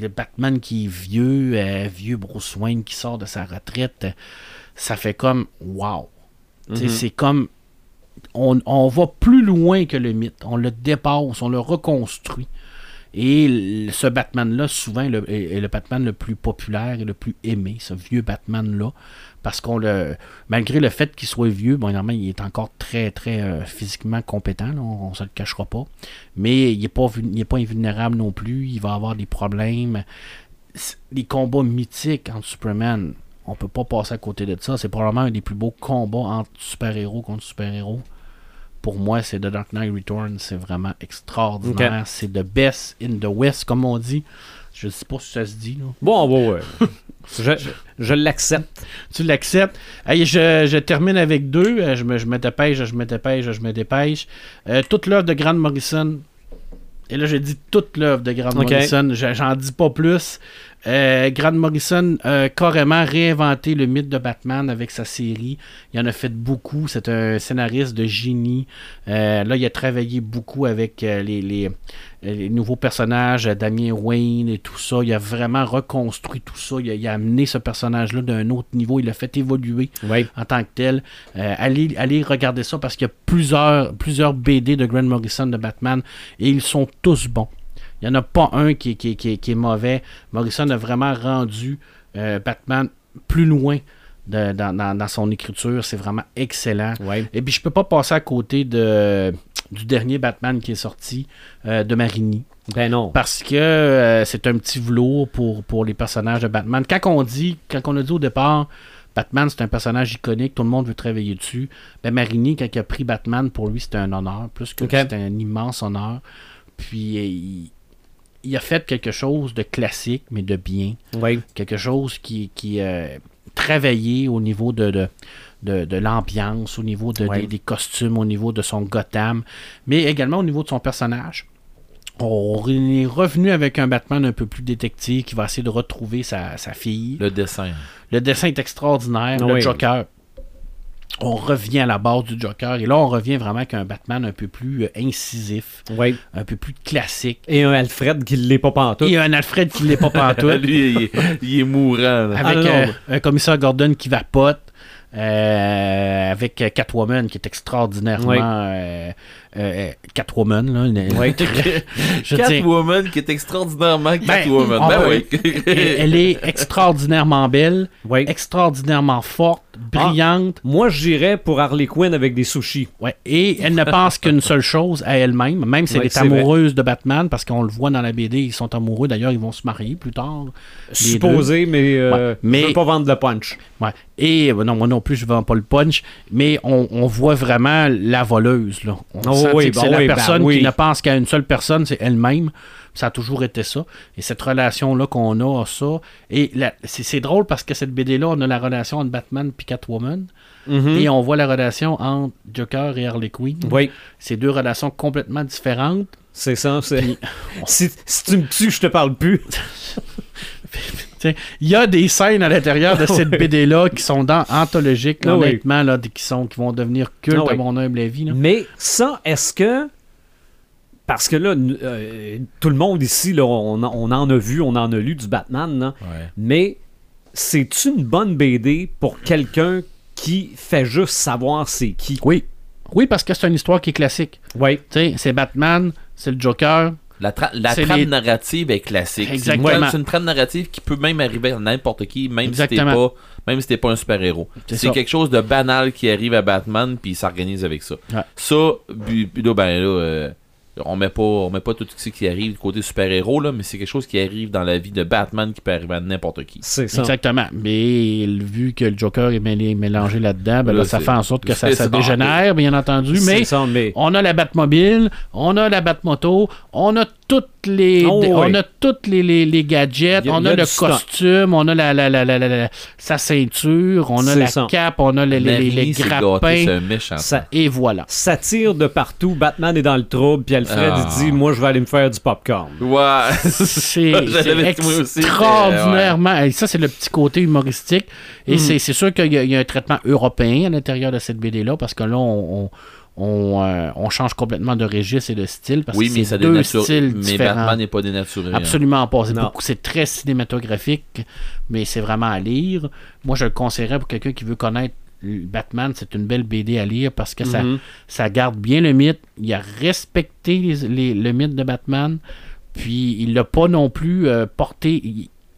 le Batman qui est vieux, euh, vieux Bruce Wayne qui sort de sa retraite, euh, ça fait comme wow. Sais, C'est comme on, on va plus loin que le mythe. On le dépasse, on le reconstruit. Et le- ce Batman-là, souvent, le- est, est le Batman le plus populaire et le plus aimé, ce vieux Batman-là. Parce qu'on le. Malgré le fait qu'il soit vieux, bon, il est encore très, très euh, physiquement compétent, là, on, ne se le cachera pas. Mais il n'est pas, vul- il est pas invulnérable non plus. Il va avoir des problèmes. Les combats mythiques entre Superman, on peut pas passer à côté de ça. C'est probablement un des plus beaux combats entre super-héros contre super-héros. Pour moi, c'est The Dark Knight Returns. C'est vraiment extraordinaire. C'est the best in the West, comme on dit. Je sais pas si ça se dit. Là. Bon, bon, ouais. je je l'accepte. Tu l'acceptes. Hey, je, je termine avec deux. Euh, Je me, je me dépêche, je me dépêche, je me dépêche. Euh, toute l'œuvre de Grant Morrison. Et là, j'ai dit toute l'œuvre de Grant. Morrison. Je- J'en dis pas plus. Euh, Grant Morrison a carrément réinventé le mythe de Batman avec sa série. Il en a fait beaucoup. C'est un scénariste de génie. Euh, là, il a travaillé beaucoup avec euh, les, les- les nouveaux personnages, Damien Wayne et tout ça. Il a vraiment reconstruit tout ça. Il a, il a amené ce personnage-là d'un autre niveau. Il l'a fait évoluer en tant que tel. Allez, allez regarder ça parce qu'il y a plusieurs, plusieurs BD de Grant Morrison de Batman et ils sont tous bons. Il n'y en a pas un qui, qui- qui- qui est mauvais. Morrison a vraiment rendu euh, Batman plus loin de- dans, dans- dans son écriture. C'est vraiment excellent. Et puis je peux pas passer à côté de, du dernier Batman qui est sorti euh, de Marigny. Ben non. Parce que euh, c'est un petit velours pour, pour les personnages de Batman. Quand on dit, quand on a dit au départ, Batman c'est un personnage iconique, tout le monde veut travailler dessus. Ben Marini, quand il a pris Batman, pour lui c'était un honneur, plus que Ok. c'était un immense honneur. Puis il, il a fait quelque chose de classique, mais de bien. Oui. Quelque chose qui, qui euh, travaillé au niveau de, de, de, de l'ambiance, au niveau de, des, des costumes, au niveau de son Gotham, mais également au niveau de son personnage. On est revenu avec un Batman un peu plus détective qui va essayer de retrouver sa, sa fille. Le, Le dessin. dessin est extraordinaire. Le. Joker. On revient à la base du Joker. Et là, on revient vraiment avec un Batman un peu plus euh, incisif, Oui. un peu plus classique. Et un Alfred qui l'est pas pantoute. Et un Alfred qui l'est pas pantoute. Lui, il est, il est mourant. là. avec Ah, euh, un commissaire Gordon qui vapote, euh, avec Catwoman qui est extraordinairement Oui. euh, euh, Catwoman. Là, une- je dire, Catwoman qui est extraordinairement Catwoman. Ben, oui. elle, est extraordinairement belle, extraordinairement forte, brillante, Moi, j'irais pour Harley Quinn avec des sushis. ouais, et elle ne pense qu'une seule chose à elle-même, même si elle est vrai. amoureuse de Batman, parce qu'on le voit dans la BD, ils sont amoureux, d'ailleurs ils vont se marier plus tard. Supposé, mais, euh, mais- je veux pas vendre le punch. Ouais. Et euh, non, moi non plus, je vends pas le punch, mais on, on voit vraiment la voleuse. Là. On Oh oui, que bah c'est la oui, bah personne oui. qui ne pense qu'à une seule personne, c'est elle-même. Ça a toujours été ça. Et cette relation-là qu'on a, ça. Et c'est c'est drôle parce que cette BD-là, on a la relation entre Batman et Catwoman. Mhm. Et on voit la relation entre Joker et Harley Quinn. Oui, C'est deux relations complètement différentes. c'est ça. c'est- si, si tu me tues, je te parle plus. Il y a des scènes à l'intérieur de cette. BD-là qui sont dans, anthologiques, là, oui. honnêtement, là, qui, sont, qui vont devenir culte Ah oui. à mon humble avis. là. Mais ça, est-ce que. Parce que là, euh, tout le monde ici, là, on, a- on en a vu, on en a lu du Batman, là. Ouais. mais c'est une bonne BD pour quelqu'un qui fait juste savoir c'est qui? Oui. Oui, parce que c'est une histoire qui est classique. Oui. C'est Batman, c'est le Joker. La, tra- la trame les- narrative est classique. C'est une, Exactement. trame- c'est une trame narrative qui peut même arriver à n'importe qui, même si t'es pas, même si t'es pas un super-héros. C'est quelque chose de banal qui arrive à Batman, puis il s'organise avec ça. Ouais. Ça, là, ben là, euh, on met pas, on met pas tout ce qui arrive du côté super-héros, là, mais c'est quelque chose qui arrive dans la vie de Batman qui peut arriver à n'importe qui. C'est ça. Exactement. Mais vu que le Joker est mêlé- mélangé là-dedans, ben là, Là, ça fait en sorte que ça, ça dégénère, bien entendu. Mais ça, mais. on a la Batmobile, on a la Batmoto, on a toutes les, Oh, on oui. a toutes les, les, les gadgets, a- on a, a le costume, on a la, la, la, la, la- la- sa ceinture, on a la ça. cape, on a les, les, les, les Marie gâtée, grappins. méchant. Ça, Et voilà. ça tire de partout. Batman est dans le trouble, puis Alfred Ah. il dit Moi, je vais aller me faire du popcorn. Ouais. C'est extraordinairement. Et ça, c'est le petit côté humoristique. Et Mhm. c'est c'est sûr qu'il y, a- il y a un traitement européen à l'intérieur de cette BD-là, parce que là, on, on, on, euh, on change complètement de registre et de style, parce Oui, que c'est deux dénature. styles Mais différents. Batman n'est pas dénaturé. hein. Absolument pas. C'est Non. beaucoup- C'est très cinématographique, mais c'est vraiment à lire. Moi, je le conseillerais pour quelqu'un qui veut connaître Batman. C'est une belle BD à lire parce que ça, Mhm. ça garde bien le mythe. Il a respecté les- les- le mythe de Batman. Puis il l'a pas non plus euh, porté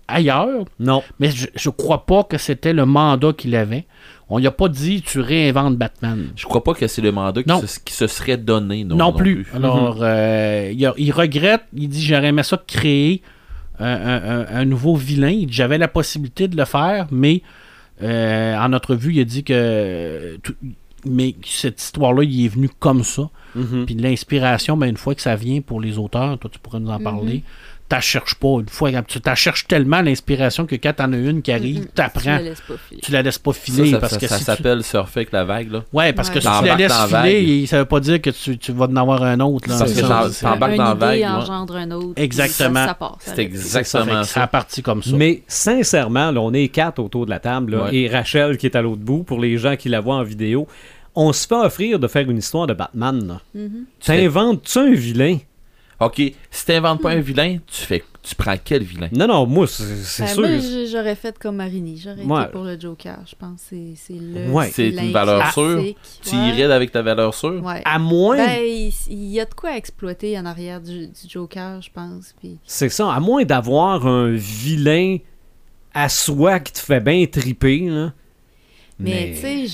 ailleurs. Non. Mais je, je crois pas que c'était le mandat qu'il avait. On lui a pas dit tu réinventes Batman. Je crois pas que c'est le mandat qui Non. se, qui se serait donné. Non, Non, non plus. Alors, euh, il, a- il regrette. Il dit J'aurais aimé ça créer un, un- un- un nouveau vilain. Il dit, J'avais la possibilité de le faire, mais euh, en notre vue, il a dit que. tout- mais cette histoire-là, il est venu comme ça. Mhm. Puis l'inspiration, ben, une fois que ça vient pour les auteurs, toi, tu pourrais nous en parler. T'as cherches pas. Une fois, tu t'as cherches tellement l'inspiration que quand t'en as une qui arrive, t'apprends. Tu la laisses pas filer. Tu la laisses pas Ça, filer ça, parce ça- que ça si tu- s'appelle surfer avec la vague. Là. Ouais, parce que si tu la laisses filer, ça veut pas dire que tu, tu vas en avoir un autre. Là, Parce que t'embarques dans la vague, ouais. engendre un autre. Exactement. C'est exactement ça. ça parti comme ça. Mais sincèrement, là, on est quatre autour de la table, là, Ouais. et Rachel qui est à l'autre bout, pour les gens qui la voient en vidéo. On se fait offrir de faire une histoire de Batman. là. Mhm. T'inventes-tu un vilain? Ok, si t'inventes pas un vilain, tu fais, tu prends quel vilain? Non, non, moi, c'est Ben, sûr. moi, j'aurais fait comme Marini. J'aurais Ouais. été pour le Joker. Je pense que c'est- c'est le. Ouais. C'est une valeur sûre. Tu Ouais. irais avec ta valeur sûre? Ouais. À moins, Ben, il y a de quoi exploiter en arrière du, du Joker, je pense. Puis... c'est ça, à moins d'avoir un vilain à soi qui te fait bien triper, là. Mais, tu sais,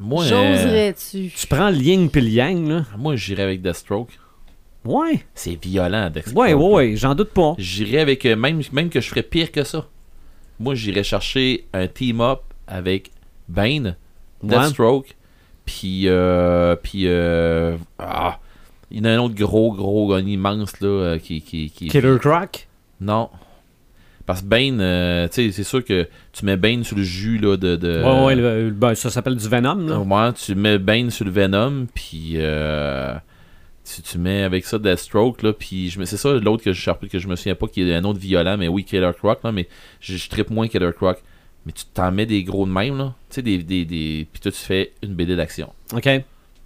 euh, j'oserais-tu? Tu prends le yin le yang, là. moi j'irais avec Deathstroke. Ouais, C'est violent, Deathstroke. ouais, ouais, ouais, j'en doute pas. J'irais avec. euh, même, même que je ferais pire que ça. Moi, j'irais chercher un team-up avec Bane, Ouais. Deathstroke, puis. Euh, puis. Euh, ah, il y en a un autre gros, gros, un immense, là, euh, qui. qui, qui Killer Croc? Non. Parce que Bane, euh, tu sais, c'est sûr que tu mets Bane sur le jus, là, de. de Ouais, ouais, le- ben, ça s'appelle du Venom, là. Ouais, tu mets Bane sur le Venom, puis euh, tu, tu mets avec ça Deathstroke, là, puis c'est ça l'autre que je que je me souviens pas, qui est un autre violent, mais oui, Killer Croc, là, mais je, je trippe moins Killer Croc. Mais tu t'en mets des gros de même, là, tu sais, des, des, des... puis toi, tu fais une BD d'action. OK.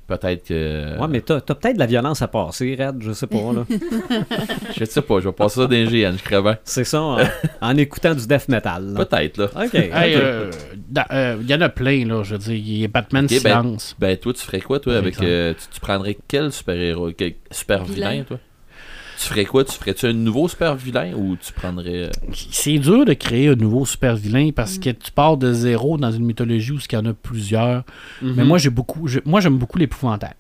Ouais, Peut-être que... mais t'as t'as peut-être de la violence à passer, Red, je sais pas, là. Je sais pas, je vais passer ça d'un GN, je crevais. C'est ça, en, en écoutant du death metal. là. Peut-être, là. OK. Hey, ok. euh, euh, Il y en a plein, là. Je veux dire, il y a Batman Ok, ben, Silence. Ben, toi, tu ferais quoi, toi, avec... euh, tu, tu prendrais quel super-héros, quel super Vilain. toi? Tu ferais quoi? Tu ferais-tu un nouveau super vilain ou tu prendrais. euh, C'est dur de créer un nouveau super vilain parce que tu pars de zéro dans une mythologie où il y en a plusieurs. Mhm. Mais moi, j'ai beaucoup, moi, j'aime beaucoup l'épouvantail.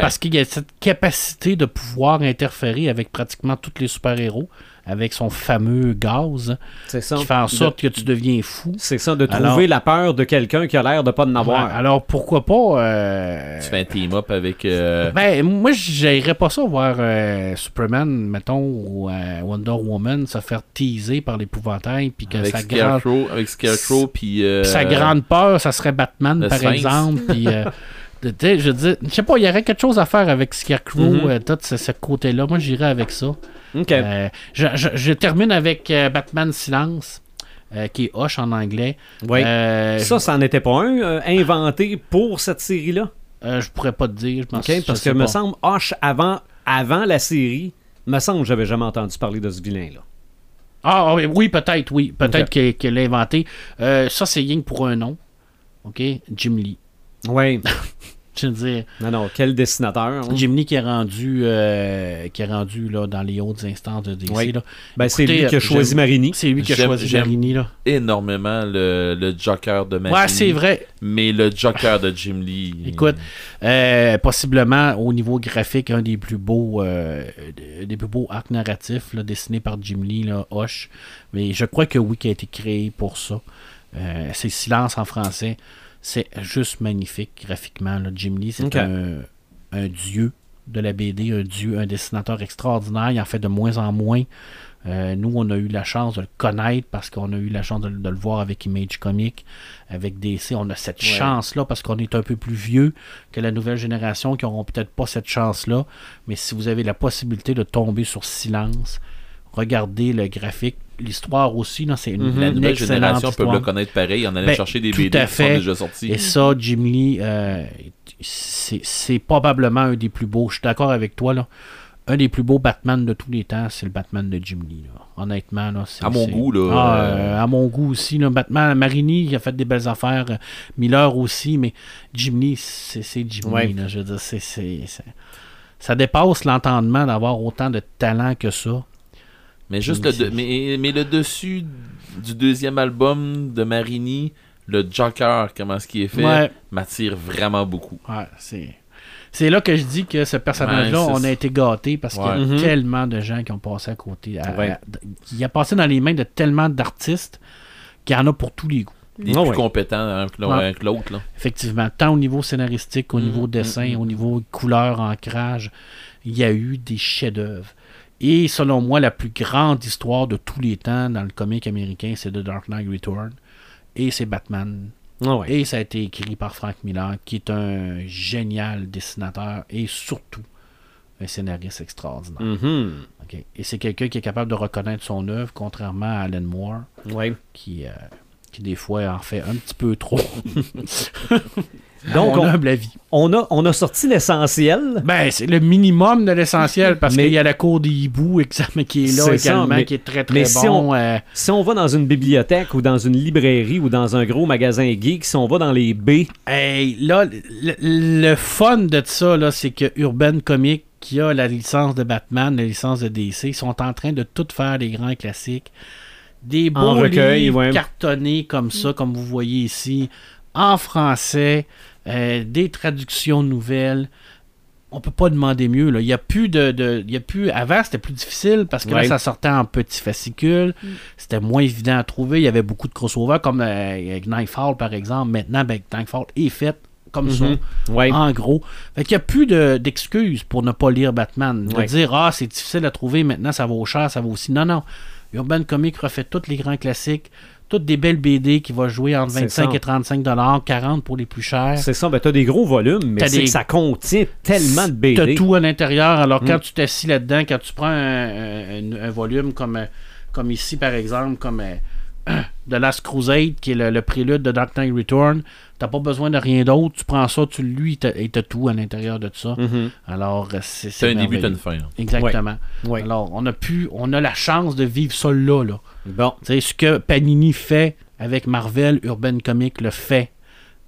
Parce qu'il y a cette capacité de pouvoir interférer avec pratiquement tous les super-héros, avec son fameux gaz, C'est ça. qui fait en De- sorte que tu deviens fou. C'est ça, de trouver Alors- la peur de quelqu'un qui a l'air de pas en avoir. Ouais, alors pourquoi pas. euh, Tu fais un team-up avec. euh, Ben, moi, j'irais pas ça voir euh, Superman, mettons, ou euh, Wonder Woman se faire teaser par l'épouvantail, puis que avec sa grande, Scarecrow, avec Scarecrow, puis. euh, sa grande peur, ça serait Batman, par Sphinx. exemple, puis... euh, je veux dire, je sais pas, il y aurait quelque chose à faire avec Scarecrow, Mhm. euh, tout ce, ce côté-là. Moi, j'irais avec ça. Euh, je, je- je termine avec euh, Batman Silence, euh, qui est Hush en anglais. oui. Euh, ça, ça n'en était pas un euh, inventé pour cette série-là? je pourrais pas te dire. Je pense, OK? je Parce que, me pas. semble, Hoche, avant, avant la série, me semble que j'avais jamais entendu parler de ce vilain-là. Ah oui, oui, peut-être, oui. Peut-être qu'il l'a inventé. Ça, c'est Ying pour un nom. OK? Jim Lee. Oui. Je veux dire, non, non, quel dessinateur. hein? Jim Lee qui est rendu, euh, qui est rendu là, dans les hautes instances de DC. Oui. là. Ben, c'est lui qui a choisi Marini. C'est lui qui a choisi Marini. Là. énormément le, le Joker de Marini. Ouais, c'est vrai. Mais le Joker de Jim Lee. Écoute, euh, possiblement au niveau graphique, un des plus beaux, euh, des plus beaux arcs narratifs là, dessinés par Jim Lee, là, Hoche. Mais je crois que oui, qui a été créé pour ça. Euh, c'est Silence en français. C'est juste magnifique graphiquement. Là. Jim Lee, c'est un, un dieu de la BD, un dieu, un dessinateur extraordinaire. Il en fait de moins en moins. Euh, nous, on a eu la chance de le connaître parce qu'on a eu la chance de, de le voir avec Image Comics, avec DC. On a cette chance-là parce qu'on est un peu plus vieux que la nouvelle génération qui n'auront peut-être pas cette chance-là. Mais si vous avez la possibilité de tomber sur silence, regardez le graphique. L'histoire aussi, c'est une, Mhm. La une nouvelle génération peut le connaître pareil en allant Ben, chercher des BD à qui sont déjà sortis. Et ça, Jim Lee, euh, c'est probablement un des plus beaux. Je suis d'accord avec toi, là. Un des plus beaux Batman de tous les temps, c'est le Batman de Jim Lee. là. Honnêtement, là, À mon goût, là, Ah, euh, euh, à mon goût aussi. Là. Batman, Marini, il a fait des belles affaires. Miller aussi, mais Jim Lee, c'est Jim Ouais. Lee. là. Je veux dire, c'est- ça dépasse l'entendement d'avoir autant de talent que ça. Mais juste le, de- mais, mais le dessus du deuxième album de Marini, le Joker, comment ce qui est fait, Ouais. m'attire vraiment beaucoup. Ouais, c'est. C'est là que je dis que ce personnage-là, Ouais, on a été gâté parce qu'il y a. Mhm. tellement de gens qui ont passé à côté. à- Ouais. à- il a passé dans les mains de tellement d'artistes qu'il y en a pour tous les goûts. Il est Ah plus ouais. compétent un que l'autre. là. Effectivement, tant au niveau scénaristique, au Mhm, niveau dessin, mhm. au niveau couleur, ancrage, il y a eu des chefs-d'œuvre. Et selon moi, la plus grande histoire de tous les temps dans le comic américain, c'est The Dark Knight Return. Et c'est Batman. Ah ouais. Et ça a été écrit par Frank Miller, qui est un génial dessinateur et surtout un scénariste extraordinaire. Mhm. Ok. Et c'est quelqu'un qui est capable de reconnaître son œuvre, contrairement à Alan Moore, Ouais. qui, euh, qui des fois en fait un petit peu trop. Donc, on avis. a, on a sorti l'essentiel. Ben, c'est le minimum de l'essentiel parce Mais- qu'il y a la cour des hiboux qui est là ça, également, mais- qui est très très mais bon. si on- euh, Si on va dans une bibliothèque ou dans une librairie ou dans un gros magasin geek, si on va dans les B, Hey, là, le, le fun de ça, là, c'est que Urban Comics, qui a la licence de Batman, la licence de DC, ils sont en train de tout faire des grands classiques. Des beaux recueil, livres ouais. cartonnés comme ça, comme vous voyez ici, en français, euh, des traductions nouvelles. On peut pas demander mieux. Là. Il y a plus de, de- il y a plus. Avant, c'était plus difficile parce que là, ça sortait en petits fascicules. C'était moins évident à trouver. Il y avait beaucoup de crossovers, comme euh, avec Nightfall, par exemple. Maintenant, ben, Nightfall est fait comme ça. Mhm. ouais. En gros. Fait qu'il n'y a plus de- d'excuses pour ne pas lire Batman. De Ouais. dire, ah, c'est difficile à trouver, maintenant ça vaut cher, ça vaut aussi. Non, non. Urban Comics refait tous les grands classiques, toutes des belles BD qui vont jouer entre C'est 25 ça. et 35 dollars, 40 pour les plus chers. C'est ça, ben t'as des gros volumes, mais c'est des- que ça contient tellement de BD. T'as tout à l'intérieur. Alors, quand Mm. tu t'assis là-dedans, quand tu prends un, un- un volume comme, comme ici, par exemple, comme euh, The Last Crusade, qui est le, le prélude de Dark Knight Return, t'as pas besoin de rien d'autre. Tu prends ça, tu le lis, t'as- et t'as tout à l'intérieur de ça. Mhm. Alors, euh, c'est C'est un début, t'as une fin. Exactement. Ouais. Alors, on a pu, on a la chance de vivre ça là. là. Bon. Tu sais, ce que Panini fait avec Marvel, Urban Comics le fait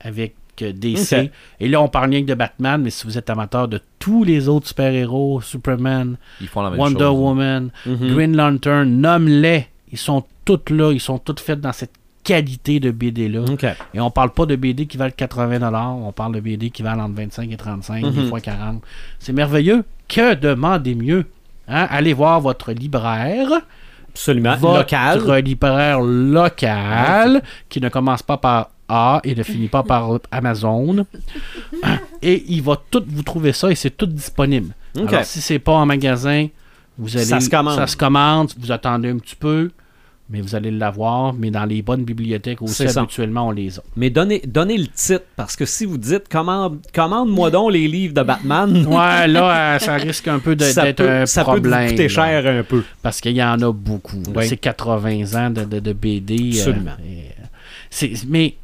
avec euh, DC. Et là, on parle rien que de Batman, mais si vous êtes amateur de tous les autres super-héros, Superman, Ils font la même Wonder chose. Woman, Mhm. Green Lantern, nomme-les. Ils sont tous là, ils sont tous faits dans cette qualité de BD-là. Et on parle pas de BD qui valent 80$, on parle de BD qui valent entre 25 et 35, des Mhm. fois 40. C'est merveilleux. Que demander mieux? Hein? Allez voir votre libraire, Absolument. votre Local. libraire local, qui ne commence pas par A et ne finit pas par Amazon. et il va tout vous trouver ça et c'est tout disponible. OK. Alors, si c'est pas en magasin, vous allez, Ça se commande. ça se commande, vous attendez un petit peu, mais vous allez l'avoir. Mais dans les bonnes bibliothèques aussi, ça. habituellement, on les a. Mais donnez, donnez le titre, parce que si vous dites commande, commande-moi donc les livres de Batman, Ouais, là, euh, ça risque un peu ça, d'être peut, un ça peut vous problème. coûter là. cher un peu. Parce qu'il y en a beaucoup. Oui. C'est 80 ans de, de- de BD. euh, Absolument. euh, mais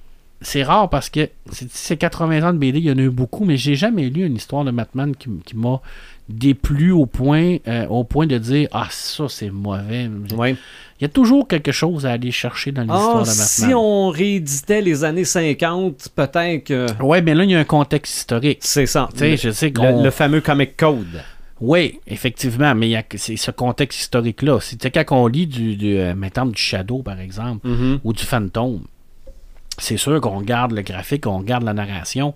c'est rare parce que c'est- ces 80 ans de BD, il y en a eu beaucoup, mais j'ai jamais lu une histoire de Batman qui, qui m'a déplu au point, euh, au point de dire Ah, ça c'est mauvais. Ouais. Il y a toujours quelque chose à aller chercher dans l'histoire Ah, de Batman. si on rééditait les années 50, peut-être que. Ouais, mais là, il y a un contexte historique. C'est ça. Le, je sais le- fameux Comic Code. Oui, effectivement, mais c'est ce contexte historique-là. C'est quand on lit du, du, euh, mettons, du Shadow, par exemple, Mhm. ou du Phantom, c'est sûr qu'on garde le graphique, on garde la narration.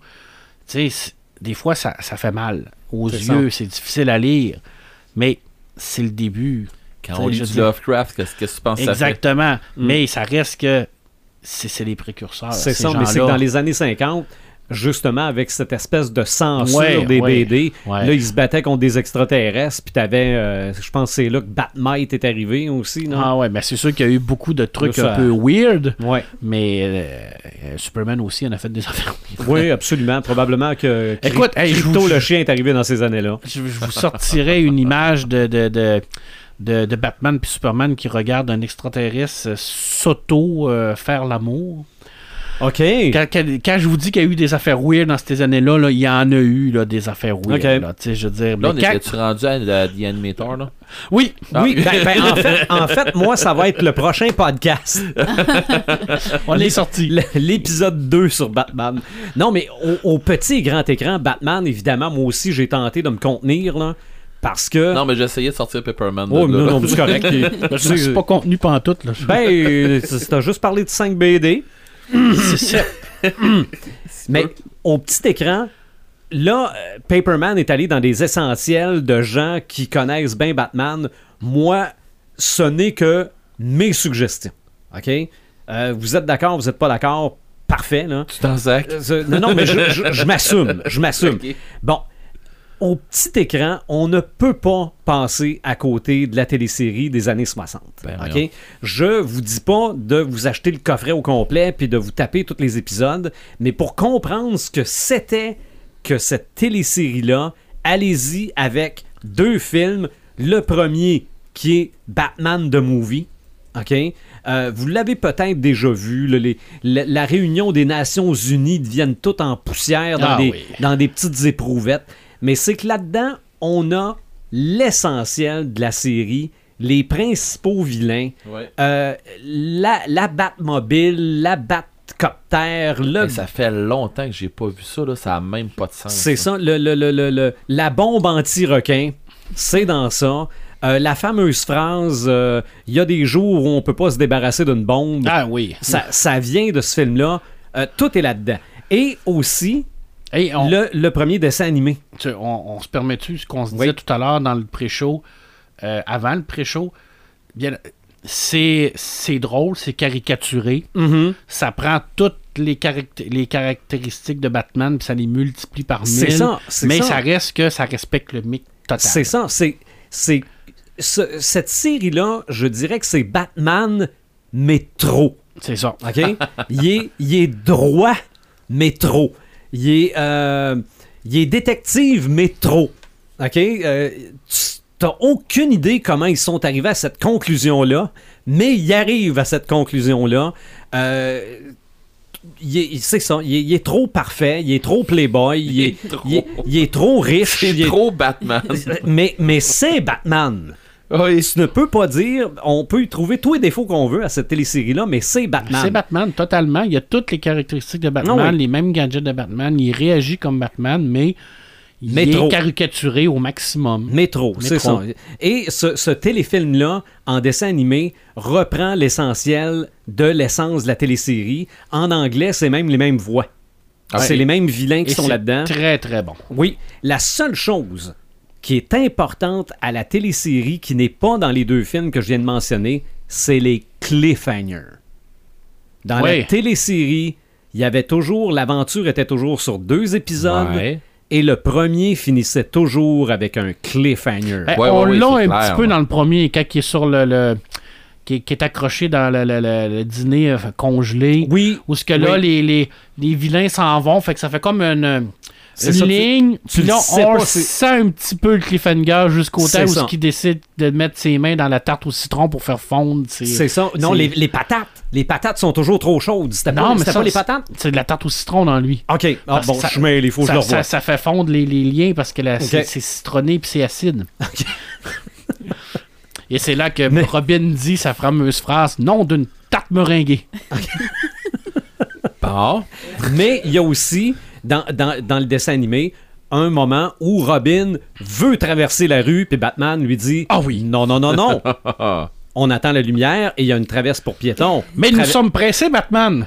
Tu sais, c'est- des fois, ça, ça fait mal. Aux C'est yeux, c'est difficile à lire, mais c'est le début. Quand on lit je du dis- Lovecraft, qu'est-ce que tu penses que ça fait? Exactement. Mm. Mais ça reste que c'est c'est les précurseurs. C'est ces ça, mais c'est que dans les années 50, justement avec cette espèce de censure Ouais, des ouais, BD. ouais. Là, ils se battaient contre des extraterrestres, puis t'avais, euh, je pense que c'est là que Batmite est arrivé aussi, non? Ah ouais, mais c'est sûr qu'il y a eu beaucoup de trucs ça- un peu weird, mais euh, euh, Superman aussi en a fait des affaires. Oui, absolument. Probablement que Écoute, hey, Crypto vous- le chien est arrivé dans ces années-là. Je, je vous sortirai une image de, de, de, de, de Batman puis Superman qui regarde un extraterrestre euh, s'auto euh, faire l'amour. OK. Quand, quand- quand je vous dis qu'il y a eu des affaires weird dans ces années-là, là, il y en a eu là, des affaires weird. Ok. là, tu sais, je veux dire, Là, on mais quand- était-tu rendu à la- The Animator, là? Oui, Ah. Oui, ben, ben, en, fait, en fait, moi, ça va être le prochain podcast. on est sorti. L'épisode 2 sur Batman. Non, mais au, au petit et grand écran, Batman, évidemment, moi aussi, j'ai tenté de me contenir, là, parce que... Non, mais j'essayais de sortir Pepperman. oh, là, non, là. non, c'est correct. Je suis pas contenu pantoute. Là. ben, t'as juste parlé de 5 BD. C'est ça. Mais au petit écran, là, euh, Paperman est allé dans des essentiels de gens qui connaissent bien Batman. Moi, ce n'est que mes suggestions. OK? Euh, vous êtes d'accord, vous n'êtes pas d'accord? Parfait, là. Tu t'en sacs? Euh, non, non, mais je, je- je m'assume. Je m'assume. Ok. Bon. Au petit écran, on ne peut pas passer à côté de la télésérie des années 60. Ben. Je vous dis pas de vous acheter le coffret au complet puis de vous taper tous les épisodes, mais pour comprendre ce que c'était que cette télésérie-là, allez-y avec deux films. Le premier qui est Batman the Movie. OK? Euh, vous l'avez peut-être déjà vu. là, les- la, la réunion des Nations Unies deviennent toutes en poussière dans, Ah des, oui. dans des petites éprouvettes. Mais c'est que là-dedans, on a l'essentiel de la série, les principaux vilains, Ouais. euh, la, la Batmobile, la Batcopter, le Mais ça fait longtemps que j'ai pas vu ça, là. Ça a même pas de sens. c'est ça, le, le- le- le- le- la bombe anti-requin, c'est dans ça. Euh, la fameuse phrase euh, il y a des jours où on peut pas se débarrasser d'une bombe, Ah oui. ça, ça vient de ce film-là. Euh, tout est là-dedans. Et aussi, Hey, on, le, le premier dessin animé. tu- on- on se permet-tu ce qu'on se Oui. disait tout à l'heure dans le pré-show, euh, avant le pré-show? Bien, c'est, c'est drôle, c'est caricaturé. Mhm. Ça prend toutes les, caract- les caractéristiques de Batman puis ça les multiplie par mille. C'est ça, c'est mais ça. ça. reste que ça respecte le mythe total. C'est ça, c'est. c'est ce- cette série-là, je dirais que c'est Batman, mais trop. C'est ça. OK? il, est, il est droit, mais trop. Il est, euh, il est détective, mais trop. OK? Euh, tu t'as aucune idée comment ils sont arrivés à cette conclusion-là, mais ils arrivent à cette conclusion-là. Euh, il est- c'est ça, il est, il est trop parfait, il est trop playboy, il est, Il est trop. il est- il est trop riche. C'est il est- trop Batman. mais, mais c'est Batman. Oui. Tu ne peux pas dire, on peut y trouver tous les défauts qu'on veut à cette télésérie-là, mais c'est Batman. C'est Batman, totalement. Il y a toutes les caractéristiques de Batman, Ah oui. les mêmes gadgets de Batman. Il réagit comme Batman, mais il est caricaturé au maximum. Métro, c'est ça. Métro. Et ce, ce téléfilm-là, en dessin animé, reprend l'essentiel de l'essence de la télésérie. En anglais, c'est même les mêmes voix. Ah c'est les mêmes vilains qui Et sont là-dedans. Très, très bon. Oui, la seule chose qui est importante à la télésérie, qui n'est pas dans les deux films que je viens de mentionner, c'est les cliffhangers. Dans Ouais. la télésérie, il y avait toujours, l'aventure était toujours sur deux épisodes, Ouais. et le premier finissait toujours avec un cliffhanger. Ben, Ouais, on l'a un clair, petit peu dans le premier, quand il est sur le. le- qui, est- qui est accroché dans le, le- le- le dîner euh, congelé. Oui, Où ce que là, Oui. les, les, les vilains s'en vont. Fait que ça fait comme une, Ça, tu- ligne. tu Puis là, on pas, sent un petit peu le cliffhanger jusqu'au temps où qu'il décide de mettre ses mains dans la tarte au citron pour faire fondre. ses- c'est ça. Non, les, les patates. Les patates sont toujours trop chaudes. C'était pas, Non, mais ça, pas les patates? C'est de la tarte au citron dans lui. OK. Ah, bon, que ça- je mets les faux, je le ça, fait fondre les, les liens parce que c'est citronné puis c'est acide. Et c'est là que Mais- Robin dit sa fameuse phrase nom d'une tarte meringuée. Bon. Mais il y a aussi, dans, dans- dans le dessin animé, un moment où Robin veut traverser la rue, puis Batman lui dit Ah oui. Non, non, non, non. On attend la lumière et il y a une traverse pour piétons. Mais nous sommes pressés, Batman.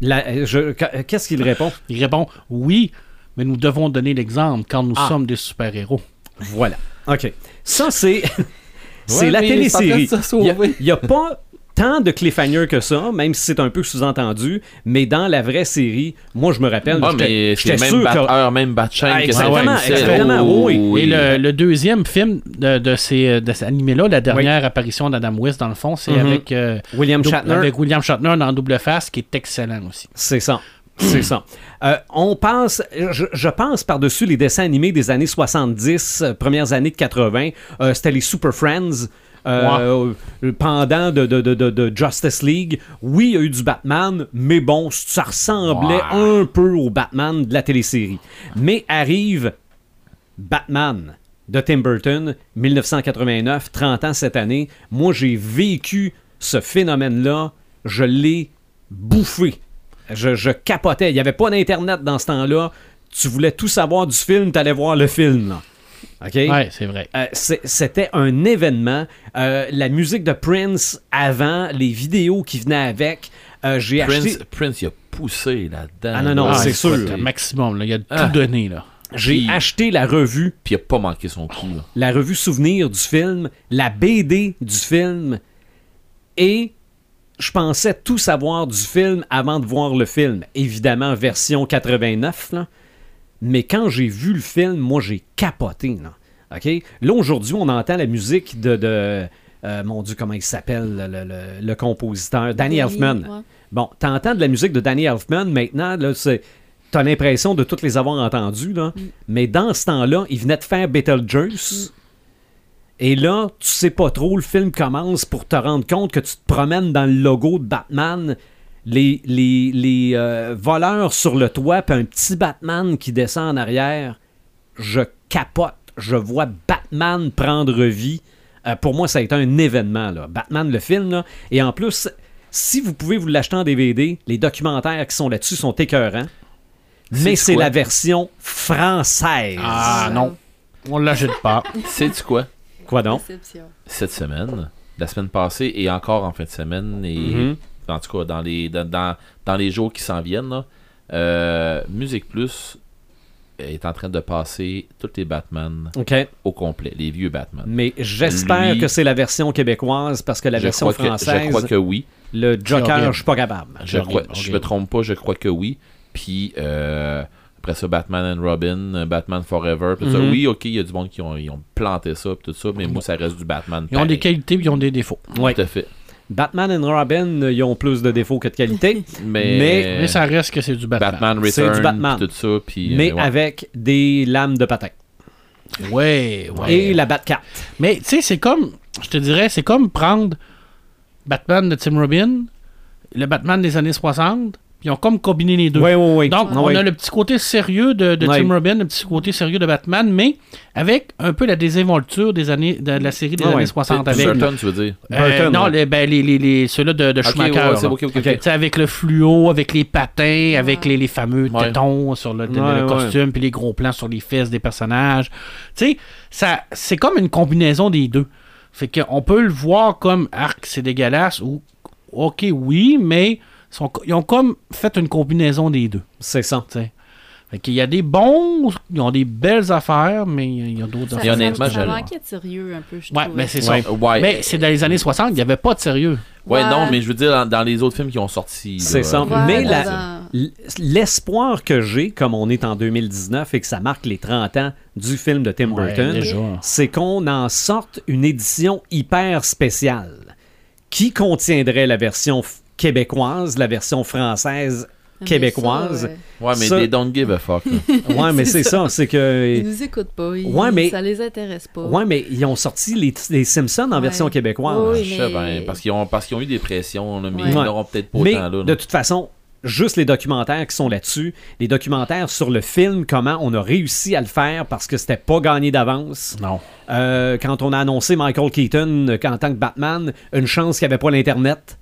Qu'est-ce qu'il répond? Il répond oui, mais nous devons donner l'exemple quand nous Ah. sommes des super-héros. Voilà. OK. Ça, c'est. c'est Ouais, la télésérie. Il n'y a, pas tant de cliffhanger que ça, même si c'est un peu sous-entendu, mais dans la vraie série, moi je me rappelle, Ouais, j'étais sûr même que- batteur, même bat-chaîne Ah, que ça exactement, finissait. exactement, Oh, oui, oui. Et le, le deuxième film de, de ces, de cet animé-là, la dernière apparition d'Adam West, dans le fond, c'est Mhm. avec, euh, William Shatner, avec William Shatner dans Double Face, qui est excellent aussi. c'est ça. C'est ça. Euh, on passe, je, je pense par-dessus les dessins animés des années 70, euh, premières années de 80. euh, C'était les Super Friends. Euh, euh, pendant de, de, de, de- de Justice League, oui, il y a eu du Batman, mais bon, ça ressemblait un peu au Batman de la télésérie. Mais arrive Batman de Tim Burton, 1989, 30 ans cette année. Moi, j'ai vécu ce phénomène-là. Je l'ai bouffé. Je, je capotais. Il n'y avait pas d'Internet dans ce temps-là. Tu voulais tout savoir du film, tu allais voir le film. là. OK? Ouais, c'est vrai. Euh, C'était un événement. Euh, la musique de Prince avant, les vidéos qui venaient avec. Euh, j'ai Prince, acheté. Prince, il a poussé là-dedans. Ah, non, non, c'est écoute, sûr. le maximum, là, il a tout Ah. donné. Là. J'ai Puis- acheté la revue Puis il a pas manqué son coup. là. la revue souvenir du film, la BD du film, et je pensais tout savoir du film avant de voir le film. Évidemment, version 89, là. Mais quand j'ai vu le film, moi, j'ai capoté. Là, OK? là aujourd'hui, on entend la musique de... de euh, mon Dieu, comment il s'appelle, le, le- le- le compositeur? Danny Elfman. Ouais. Bon, t'entends de la musique de Danny Elfman maintenant, là, c'est. T'as l'impression de toutes les avoir entendues, là. Mais dans ce temps-là, il venait de faire Beetlejuice. Et là, tu sais pas trop, le film commence pour te rendre compte que tu te promènes dans le logo de Batman, les, les, les euh, voleurs sur le toit, puis un petit Batman qui descend en arrière. Je capote. Je vois Batman prendre vie. Euh, pour moi, ça a été un événement, là. Batman, le film, là. Et en plus, si vous pouvez vous l'acheter en DVD, les documentaires qui sont là-dessus sont écœurants. Mais C'est c'est la version française. Ah non, on l'achète pas. Sais-tu quoi? Quoi donc? Déception. Cette semaine, la semaine passée et encore en fin de semaine, et Mhm. En tout cas dans les, dans, dans, dans les jours qui s'en viennent, là, euh, Musique Plus est en train de passer tous les Batman OK. au complet, les vieux Batman. Mais j'espère Lui- que c'est la version québécoise parce que la version crois que, française, je crois que oui. le Joker, je suis pas capable. Je, crois, je me trompe pas, je crois que oui. Puis euh, après ça, Batman and Robin, Batman Forever, puis ça. Mhm. Oui, ok, il y a du monde qui ont, ils ont planté ça, puis tout ça, mais moi, ça reste du Batman. Ils ont des qualités puis ils ont des défauts. Ouais. Tout à fait. Batman et Robin, ils ont plus de défauts que de qualité, Mais, Mais- Mais ça reste que c'est du Batman. Batman Return, du Batman. puis tout ça, puis mais euh, ouais. avec des lames de patin. Ouais, ouais. Et la Batcarte. Mais tu sais, c'est comme, je te dirais, c'est comme prendre Batman de Tim Robin, le Batman des années 60, puis ils ont comme combiné les deux. Oui, oui, oui. Donc, Ah, on oui. a le petit côté sérieux de, de. Tim Robin, le petit côté sérieux de Batman, mais avec un peu la désinvolture des années, de la série des Ah années 60. Tim Avec, Burton, tu veux dire? Euh, Burton, non, ouais. les, ben, les, les, les- ceux-là de, Schumacher. avec le fluo, avec les patins, avec les, les fameux Ouais. tétons sur le, le- Ouais, le ouais. costume, puis les gros plans sur les fesses des personnages. Tu sais, ça, c'est comme une combinaison des deux. Fait qu'on peut le voir comme arc, c'est dégueulasse, ou ok, oui, mais sont- ils ont comme fait une combinaison des deux. C'est ça. tu sais. Fait qu'il y a des bons, ils ont des belles affaires, mais il y a d'autres affaires. honnêtement, ça, ça je- manquait de sérieux un peu, je Ouais, mais c'est Ouais. ça. Ouais. Mais c'est dans les années 60, il n'y avait pas de sérieux. Ouais, Ouais. non, mais je veux dire, dans, dans les autres films qui ont sorti. C'est ça. Mais L'espoir que j'ai, comme on est en 2019 et que ça marque les 30 ans du film de Tim Burton, c'est qu'on en sorte une édition hyper spéciale qui contiendrait la version québécoise, la version française Mais québécoise. ça, ouais. Ouais, mais Ça- they don't give a fuck. là. Ouais, mais c'est ça, c'est que. Ils nous écoutent pas. Ils, Ouais, mais- Ça les intéresse pas. Ouais, mais ils ont sorti les, les Simpsons en Ouais. version québécoise. Oui, Je sais mais- bien, parce qu'ils ont, parce qu'ils ont eu des pressions, là, mais Ouais. ils n'auront peut-être pas Mais autant là. là. de toute façon, juste les documentaires qui sont là-dessus, les documentaires sur le film, comment on a réussi à le faire parce que c'était pas gagné d'avance. Non. Euh, quand on a annoncé Michael Keaton euh, en tant que Batman, une chance qu'il n'y avait pas l'Internet.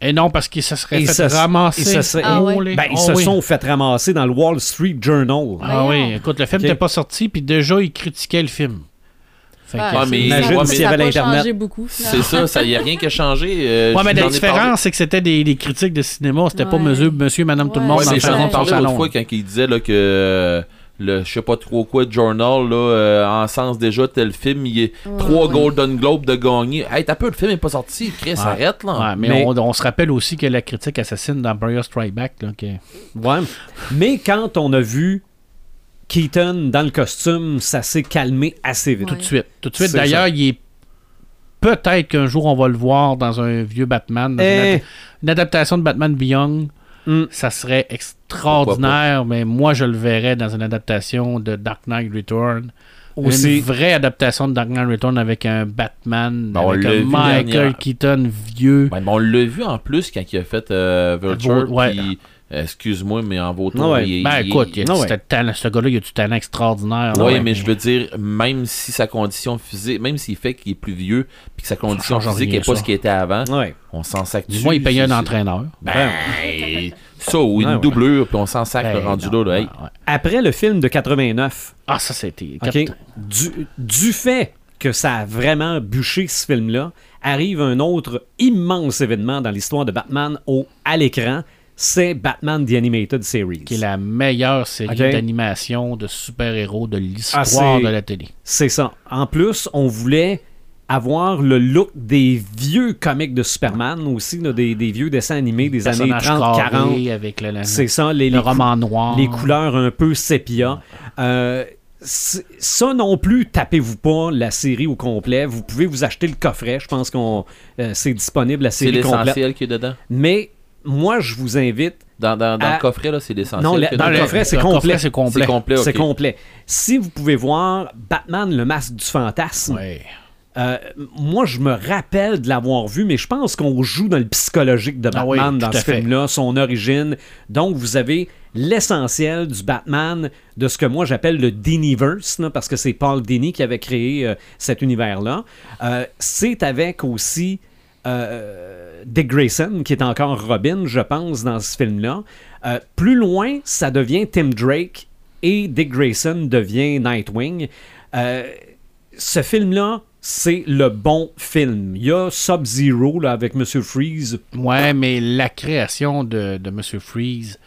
Et non, parce qu'ils se seraient fait ça- ramasser. ça serait- Ah ouais. Oh, Ben, ils oh, se oui. sont fait ramasser dans le Wall Street Journal. Ah oui, écoute, le film n'était pas sorti, puis déjà, ils critiquaient le film. Fait Ah, Ouais, mais- Imagine ouais, s'il y avait l'Internet. changé beaucoup. C'est ça, ça y a rien qui a changé. euh, Ouais, mais la différence, c'est que c'était des, des critiques de cinéma. C'était pas Ouais. monsieur, monsieur, madame, tout le Ouais. monde Ouais, le mais j'en salon ai parlé l'autre fois quand il disait là, que euh, le je sais pas trop quoi journal là euh, en sens déjà tel film il est Ouais, trois ouais. Golden Globes de gagner hey t'as peu le film est pas sorti Chris Ouais. arrête là Ouais, mais Mais- On, on se rappelle aussi que la critique assassine d'Empire Strike Back. Là, que- Ouais. Mais quand on a vu Keaton dans le costume, ça s'est calmé assez vite. Ouais. Tout de suite. Tout de suite. D'ailleurs, il est. Peut-être qu'un jour on va le voir dans un vieux Batman, dans une, Eh. ad- une adaptation de Batman Beyond. Mm. Ça serait extraordinaire, mais moi je le verrais dans une adaptation de Dark Knight Return. Aussi. Une vraie adaptation de Dark Knight Return avec un Batman, Ben, avec un Michael dernière. Keaton vieux. On l'a vu en plus quand il a fait euh, Vulture ouais. euh, excuse-moi mais en vautour ouais. il, Ben il- écoute, il ouais. talent- ce gars-là, il a du talent extraordinaire. Oui, mais je veux dire, même si sa condition physique, même s'il fait qu'il est plus vieux, puis que sa condition physique n'est pas ça. ce qu'il était avant, Ouais. on s'en sac moins, il payait un entraîneur. Ben, ça, ou une Ouais, ouais. doublure, puis on s'en sac le Ben, rendu non, là. là, hey. ouais, ouais. Après le film de 89, Ah, ça c'était. OK, du, du fait que ça a vraiment bûché ce film-là, arrive un autre immense événement dans l'histoire de Batman au, à l'écran, c'est Batman The Animated Series. qui est la meilleure série d'animation de super-héros de l'histoire Ah, c'est- de la télé. C'est ça. En plus, on voulait avoir le look des vieux comics de Superman aussi, là, des, des vieux dessins animés des années Personnage 30-40. carré avec le, le- C'est ça, les, le les roman noir. les couleurs un peu sépia. Euh, ça non plus, tapez-vous pas la série au complet. Vous pouvez vous acheter le coffret. Je pense qu'on euh, c'est disponible la C'est série complète. l'essentiel qui est dedans. Mais moi, je vous invite. Dans, dans, dans À- le coffret, là, c'est l'essentiel. Non, la- dans le coffret, c'est le complet. c'est complet. C'est. C'est complet. Si vous pouvez voir Batman, le masque du fantasme, Ouais. Euh, moi, je me rappelle de l'avoir vu, mais je pense qu'on joue dans le psychologique de Ah Batman oui, dans ce film-là, son origine. Donc, vous avez l'essentiel du Batman, de ce que moi j'appelle le Diniverse, là, parce que c'est Paul Dini qui avait créé euh, cet univers-là. Euh, c'est avec aussi euh, Dick Grayson, qui est encore Robin, je pense, dans ce film-là. Plus loin, ça devient Tim Drake et Dick Grayson devient Nightwing. Ce film-là, c'est le bon film. Il y a Sub-Zero là, avec Monsieur Freeze. Ouais, mais la création de, de Mr. Freeze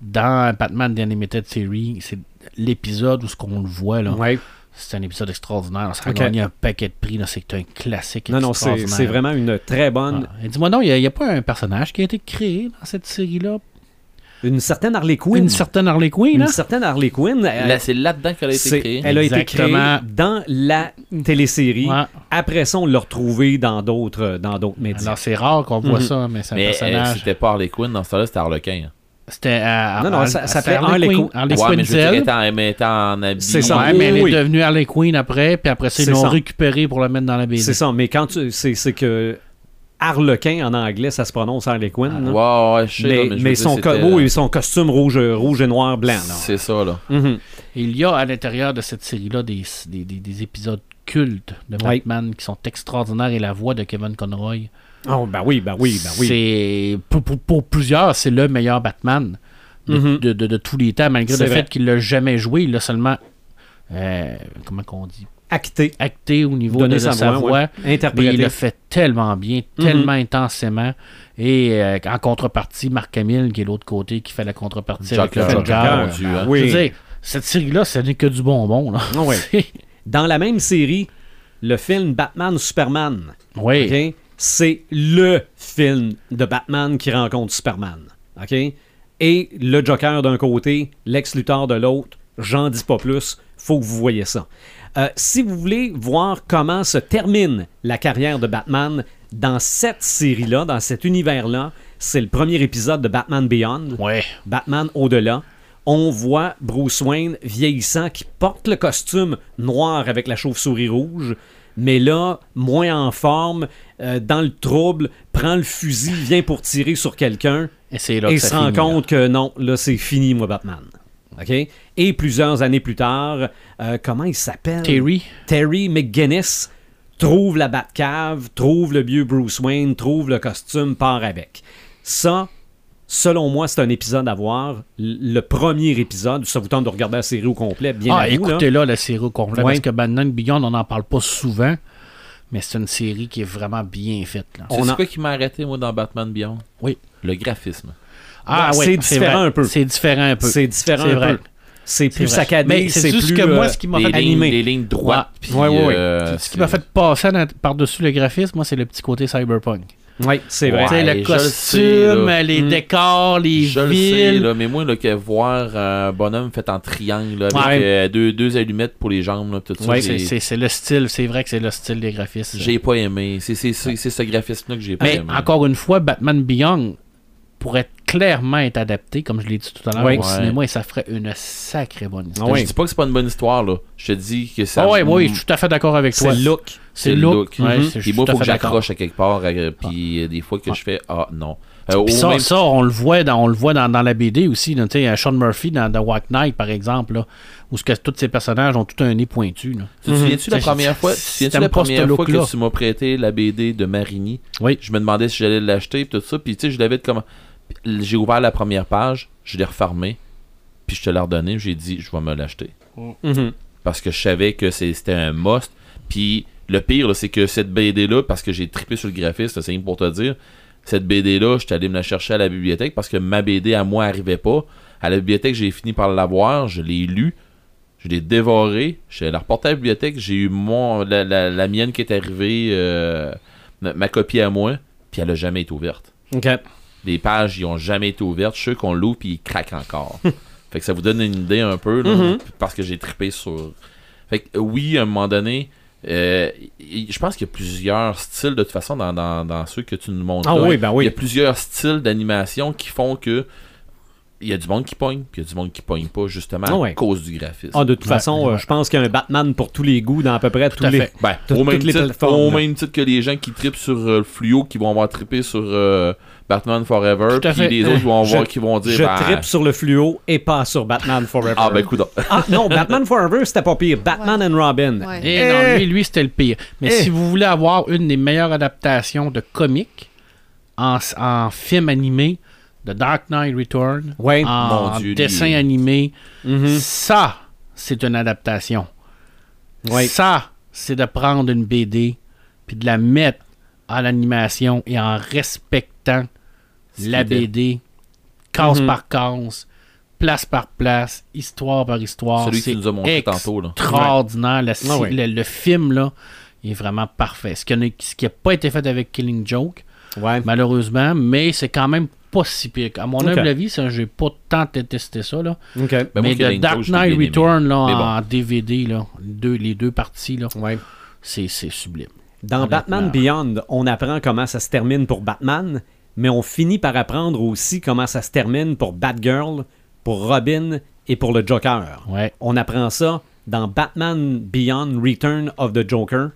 dans Batman The Animated Series, c'est l'épisode où ce qu'on le voit là. Ouais. C'est un épisode extraordinaire. Ça a gagné un paquet de prix. C'est un classique Non, non, c'est extraordinaire. c'est vraiment une très bonne. Ah. Dis-moi non, il n'y a, pas un personnage qui a été créé dans cette série-là. Une certaine Harley Quinn. Une certaine Harley Quinn, Une hein? certaine Harley Quinn. elle- Là, c'est là-dedans qu'elle a été créée. Elle a été créée dans la télésérie. Ouais. Après ça, on l'a retrouvée dans d'autres dans d'autres médias. Alors c'est rare qu'on voit Mhm. ça, mais c'est un Mais euh, personnage. c'était pas Harley Quinn, dans ce temps-là, c'était Harlequin. hein. C'était à, Non, non, ça- ça c'était s'appelait Harley Quinn. Harley Ouais, mais je veux dire, mais étant en habit. C'est ça. Ouais, Oui, mais elle oui. est devenue Harley Quinn après, puis après ça, ils C'est l'ont récupérée pour la mettre dans la BD. C'est ça, mais quand tu. C'est c'est que. Harlequin en anglais, ça se prononce Harley Quinn. ouais, je sais, mais là, mais, je mais veux son, dire, co- c'était- oui, oui, son costume rouge, rouge et noir blanc. C'est ça, là. Mhm. Il y a à l'intérieur de cette série-là des, des, des- des épisodes cultes de Oui. Batman qui sont extraordinaires et la voix de Kevin Conroy. Oh, ben oui, ben oui, ben oui. Pour, pour- pour plusieurs, c'est le meilleur Batman de, Mhm. de- de- de tous les temps, malgré le vrai. fait qu'il l'a jamais joué. Il l'a seulement, euh, comment qu'on dit, Acté, acté au niveau de, de sa, voix. ouais. Mais interprété. il le fait tellement bien, Mhm. tellement intensément. Et euh, en contrepartie, Marc Hamill, qui est l'autre côté, qui fait la contrepartie avec le Joker, hein. Oui. Dire, cette série-là, ce n'est que du bonbon. Là. Ah ouais. Dans la même série, le film Batman Superman, oui. ok, c'est le film de Batman qui rencontre Superman. ok? Et le Joker d'un côté, Lex Luthor de l'autre, j'en dis pas plus, faut que vous voyez ça. Euh, si vous voulez voir comment se termine la carrière de Batman dans cette série-là, dans cet univers-là, c'est le premier épisode de Batman Beyond. Ouais. Batman au-delà, on voit Bruce Wayne vieillissant qui porte le costume noir avec la chauve-souris rouge, mais là, moins en forme, euh, dans le trouble, prend le fusil, vient pour tirer sur quelqu'un Et là se rend compte que non, là, c'est fini, moi, Batman. OK? Et plusieurs années plus tard, euh, comment il s'appelle? Terry. Terry McGuinness trouve la Batcave, trouve le vieux Bruce Wayne, trouve le costume, part avec. Ça, selon moi, c'est un épisode à voir. Le premier épisode, ça vous tente de regarder la série au complet, bien ah, à vous, là. écoutez là, la série au complet, Ouais. parce que Batman Beyond, on n'en parle pas souvent, mais c'est une série qui est vraiment bien faite. Là. C'est On a- quoi qui m'a arrêté, moi, dans Batman Beyond? Oui. Le graphisme. Ah, Ouais, c'est différent vrai. un peu. C'est différent un peu. C'est différent C'est un vrai. peu. c'est plus saccadé, Mais c'est juste plus que moi, euh, ce qui m'a fait les lignes droites. puis, Ouais, ouais, ouais. euh, Ce qui m'a fait passer par-dessus le graphisme, moi, c'est le petit côté cyberpunk. Oui, c'est vrai. Ouais. Le je le sais, costume, les Mm. décors, les Je le sais, là, mais moi, là, que voir un bonhomme fait en triangle, là, avec Ouais. euh, deux, deux allumettes pour les jambes, là, tout ça, Ouais, c'est- le style, c'est vrai que c'est le style des graphistes. j'ai pas aimé. C'est ce graphisme-là que j'ai pas Mais aimé. encore une fois, Batman Beyond pourrait clairement être adapté, comme je l'ai dit tout à l'heure, au Ouais. cinéma, et ça ferait une sacrée bonne histoire. Ah ouais. Je dis pas que c'est pas une bonne histoire, là. Je te dis que ça. Ah ouais, oui, je suis tout à fait d'accord avec C'est toi. le look. C'est c'est le look. Mhm. c'est- suis moi, à faut que j'accroche à quelque part. euh, Puis euh, des fois que je fais Ah non. Euh, Puis ça, même- ça, on le voit dans, on le voit dans, dans la BD aussi. là, tu sais, Sean Murphy dans The White Knight, par exemple, là, où ce que tous ces personnages ont tout un nez pointu. Là. Tu te souviens-tu la Mhm. première fois, tu la première fois que tu m'as prêté la BD de Marigny? Oui. Je me demandais si j'allais l'acheter et tout ça. Puis tu sais, je l'avais. Puis, J'ai ouvert la première page, je l'ai refermé, puis je te l'ai redonné, j'ai dit je vais me l'acheter. Mhm. Parce que je savais que c'est- c'était un must. Puis le pire, c'est que cette BD-là, parce que j'ai trippé sur le graphiste, c'est pour te dire, cette BD-là, j'étais allé me la chercher à la bibliothèque parce que ma BD à moi arrivait pas. À la bibliothèque, j'ai fini par l'avoir, je l'ai lu, je l'ai dévoré, je l'ai reporté à la bibliothèque, j'ai eu mon la, la- la mienne qui est arrivée, euh, ma, ma copie à moi, puis elle a jamais été ouverte. OK. Les pages, ils ont jamais été ouvertes. Je suis sûr qu'on l'ouvre puis ils craquent encore. fait que ça vous donne une idée un peu, là, Mhm. parce que j'ai trippé sur. Fait que oui, à un moment donné, euh, je pense qu'il y a plusieurs styles de toute façon dans, dans, dans ceux que tu nous montres. Ah là. oui, ben Il oui. y a plusieurs styles d'animation qui font que il y a du monde qui pogne, puis il y a du monde qui pogne pas justement Ah ouais. à cause du graphisme. Ah, de toute Ouais, façon, ouais. euh, je pense qu'il y a un Batman pour tous les goûts dans à peu près tous les. fait. Ben, Toutes- au, même les titre, plateformes, au même titre que les gens qui trippent sur euh, le fluo, qui vont avoir trippé sur euh, Batman Forever, puis les autres vont Je- voir qui vont dire Je ben, tripe sur le fluo et pas sur Batman Forever. Ah ben écoute, Ah, non, Batman Forever, c'était pas pire. Batman and Robin. Ouais. Et Eh! non, lui, lui c'était le pire. Mais Eh! si vous voulez avoir une des meilleures adaptations de comics en, en film animé, The Dark Knight Return, Ouais. en Mon Dieu, dessin lui. animé, Mhm. ça, c'est une adaptation. Ouais. Ça, c'est de prendre une BD puis de la mettre à l'animation et en respectant la qui était- BD, case Mhm. par case, place par place, histoire par histoire. celui tu nous as montré tantôt là. extraordinaire. Le, Ah ouais. le- le film, là, il est vraiment parfait. Ce qui n'a pas été fait avec Killing Joke, Ouais. malheureusement, mais c'est quand même pas si pire. À mon humble avis, ça, j'ai pas tant détesté ça. Là. Ben, mais Killing The Dark je Knight. Return là, bon. en DVD, là, deux, les deux parties, là, c'est sublime. Dans. Batman Beyond, on apprend comment ça se termine pour Batman, mais on finit par apprendre aussi comment ça se termine pour Batgirl, pour Robin et pour le Joker. Ouais. On apprend ça dans Batman Beyond Return of the Joker.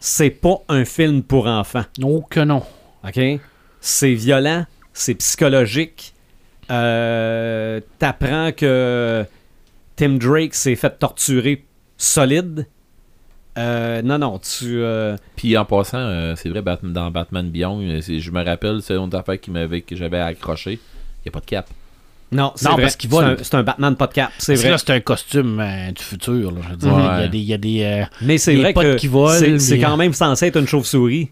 C'est pas un film pour enfants. Oh que non. OK? C'est violent, c'est psychologique. Euh, T'apprends que Tim Drake s'est fait torturer solide. Euh, non, non, tu. euh, Puis en passant, euh, c'est vrai, dans Batman Beyond, je me rappelle, c'est une affaire qui m'avait, que j'avais accroché. Il n'y a pas de cap. Non, c'est parce qu'il vole. un- C'est un, Batman pas de cap, c'est vrai. là, c'est un costume euh, du futur. Là, je veux dire. Ouais. Il y a des. il y a des, euh, Mais c'est vrai potes que qui volent, c'est- quand même censé être une chauve-souris.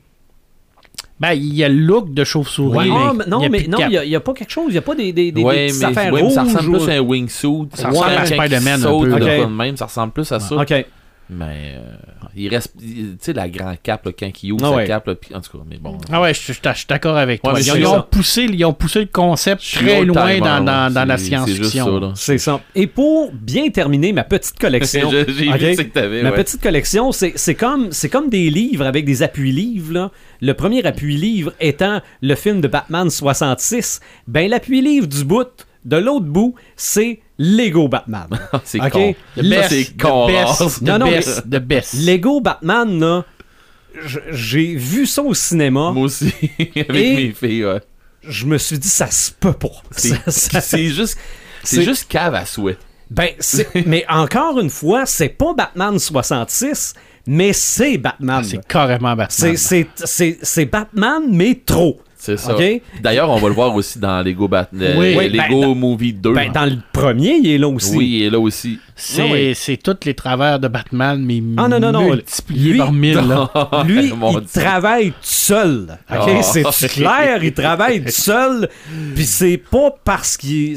ben, il y a le look de chauve-souris. Ouais. mais Ah, non, a mais non, il n'y a, pas quelque chose. Il n'y a pas des, des, des, ouais, des mais, affaires ouais, mais ça rouges ressemble ou- plus à un wingsuit. Ça ressemble à Spider-Man un peu. même, ça ressemble plus à ça. OK. Mais euh, il reste, tu sais, la grande cape, là, quand il ouvre Ah sa ouais. cape, là, puis, en tout cas, mais bon. Ah ouais, je, je- je suis d'accord avec toi. Ouais, ils, ont poussé, ils ont poussé le concept très loin timer, dans, dans, dans la c'est ça, science-fiction. C'est ça. Et pour bien terminer ma petite collection. J'ai j'ai OK? vu ce que t'avais, Ma ouais. petite collection, c'est c'est comme, c'est comme des livres avec des appuis-livres. là. Le premier appui-livre étant le film de Batman 66. Ben, l'appui-livre du bout, de l'autre bout, c'est Lego Batman. c'est OK? con. C'est the con. best, Non, non, best, best. Lego Batman, là, j'ai vu ça au cinéma. Moi aussi, avec mes filles, ouais. Je me suis dit, ça se peut pas. C'est juste, C'est- juste cave à souhait. Ben, mais encore une fois, c'est pas Batman 66, mais c'est Batman. C'est carrément Batman. C'est Batman, mais trop. C'est ça. D'ailleurs, on va le voir aussi dans Lego, Bat euh, Oui. Oui, Lego ben, dans- Movie 2. Ben, dans le premier, il est là aussi. oui, il est là aussi. C'est Ah oui. c'est tous les travers de Batman, mais Ah, non, non, non. multipliés Lui- par mille. là. Lui, Mon il travaille tout seul. OK? Oh. C'est clair, il travaille tout seul. Puis c'est pas parce qu'il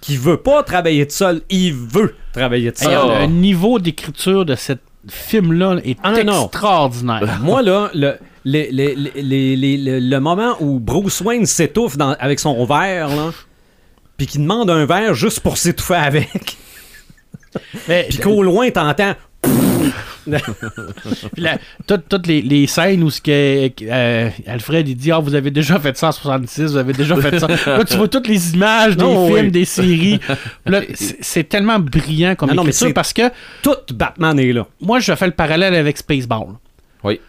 qu'il veut pas travailler tout seul. Il veut travailler seul. Ah. Le niveau d'écriture de ce film-là est Ah, non, non. extraordinaire. Moi, là, le, le, le, le- le- le- le moment où Bruce Wayne s'étouffe dans- avec son verre, là, puis qu'il demande un verre juste pour s'étouffer avec, Mais- puis qu'au loin, t'entends... Puis là, toutes, toutes les, les scènes où ce que, euh, Alfred il dit Ah, vous avez déjà fait ça en 66, vous avez déjà fait ça. là, tu vois toutes les images des Non, films, oui. des séries. C'est tellement brillant comme Non, non, mais écriture c'est- parce que Tout Batman est là. moi, je fais le parallèle avec Spaceball. Oui.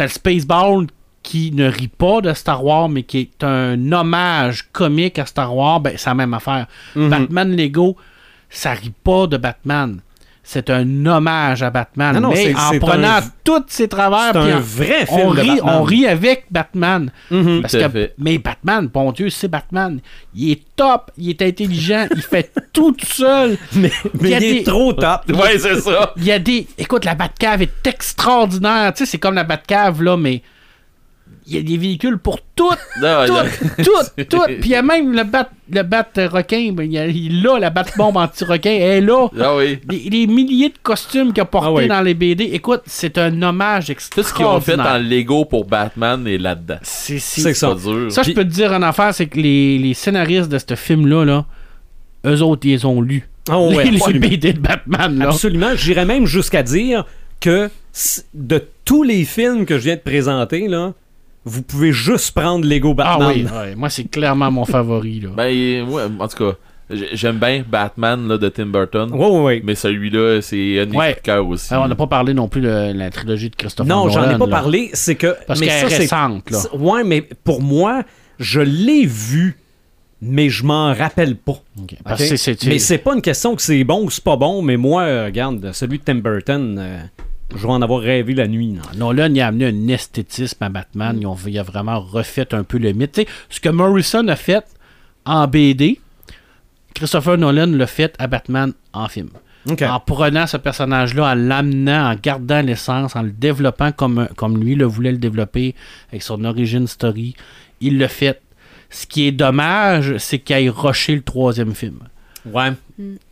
T'as le Spaceball qui ne rit pas de Star Wars, mais qui est un hommage comique à Star Wars, ben, c'est la même affaire. Mhm. Batman Lego, ça rit pas de Batman. C'est un hommage à Batman. Non, non, mais c'est- en prenant un- tous ses travers, C'est puis un en- vrai film on de rit, Batman. on rit avec Batman. Mhm. Parce que, fait. mais Batman, bon Dieu, c'est Batman. Il est top, il est intelligent, il fait tout seul. Mais, mais Il y a il est des- trop top. Ouais, c'est ça. Il y a des. Écoute, la Batcave est extraordinaire. Tu sais, c'est comme la Batcave, là, mais. Il y a des véhicules pour tout, Non, tout, non. tout, tout. Puis il y a même le bat, le bat requin. ben, Il, a, il a la bat bombe anti-requin. Elle est là. Ah oui. Les, les milliers de costumes qu'il a portés Ah oui. dans les BD. Écoute, c'est un hommage Tout extraordinaire. ce qu'ils ont fait en Lego pour Batman est là-dedans. C'est c'est- C'est C'est ça. pas dur. Ça, je peux te dire une affaire, c'est que les, les scénaristes de ce film-là, là, eux autres, ils les ont lus. Oh, ouais, les, les absolument. BD de Batman, là. Absolument. J'irais même jusqu'à dire que de tous les films que je viens de présenter, là, vous pouvez juste prendre Lego Ah Batman. oui, ouais, moi, c'est clairement mon favori, là. Ben, ouais, en tout cas, j'ai- j'aime bien Batman là, de Tim Burton. Ouais, ouais, ouais. Mais celui-là, c'est un Ouais. cœur aussi. Alors, on n'a pas parlé non plus de la trilogie de Christopher Non, j'en ai Nolan, pas là. parlé. C'est que. Parce mais qu'elle ça, est c'est- récente, là. Ouais, mais pour moi, je l'ai vu, mais je m'en rappelle pas. Parce Mais c'est pas une question que c'est bon ou c'est pas bon, mais moi, euh, regarde, celui de Tim Burton, euh, je vais en avoir rêvé la nuit. là. Nolan, il a amené un esthétisme à Batman. Ils ont, il a vraiment refait un peu le mythe. Ce que Morrison a fait en BD, Christopher Nolan l'a fait à Batman en film. En prenant ce personnage-là, en l'amenant, en gardant l'essence, en le développant comme, comme lui le voulait le développer, avec son origin story, il l'a fait. Ce qui est dommage, c'est qu'il ait rushé le troisième film. Ouais.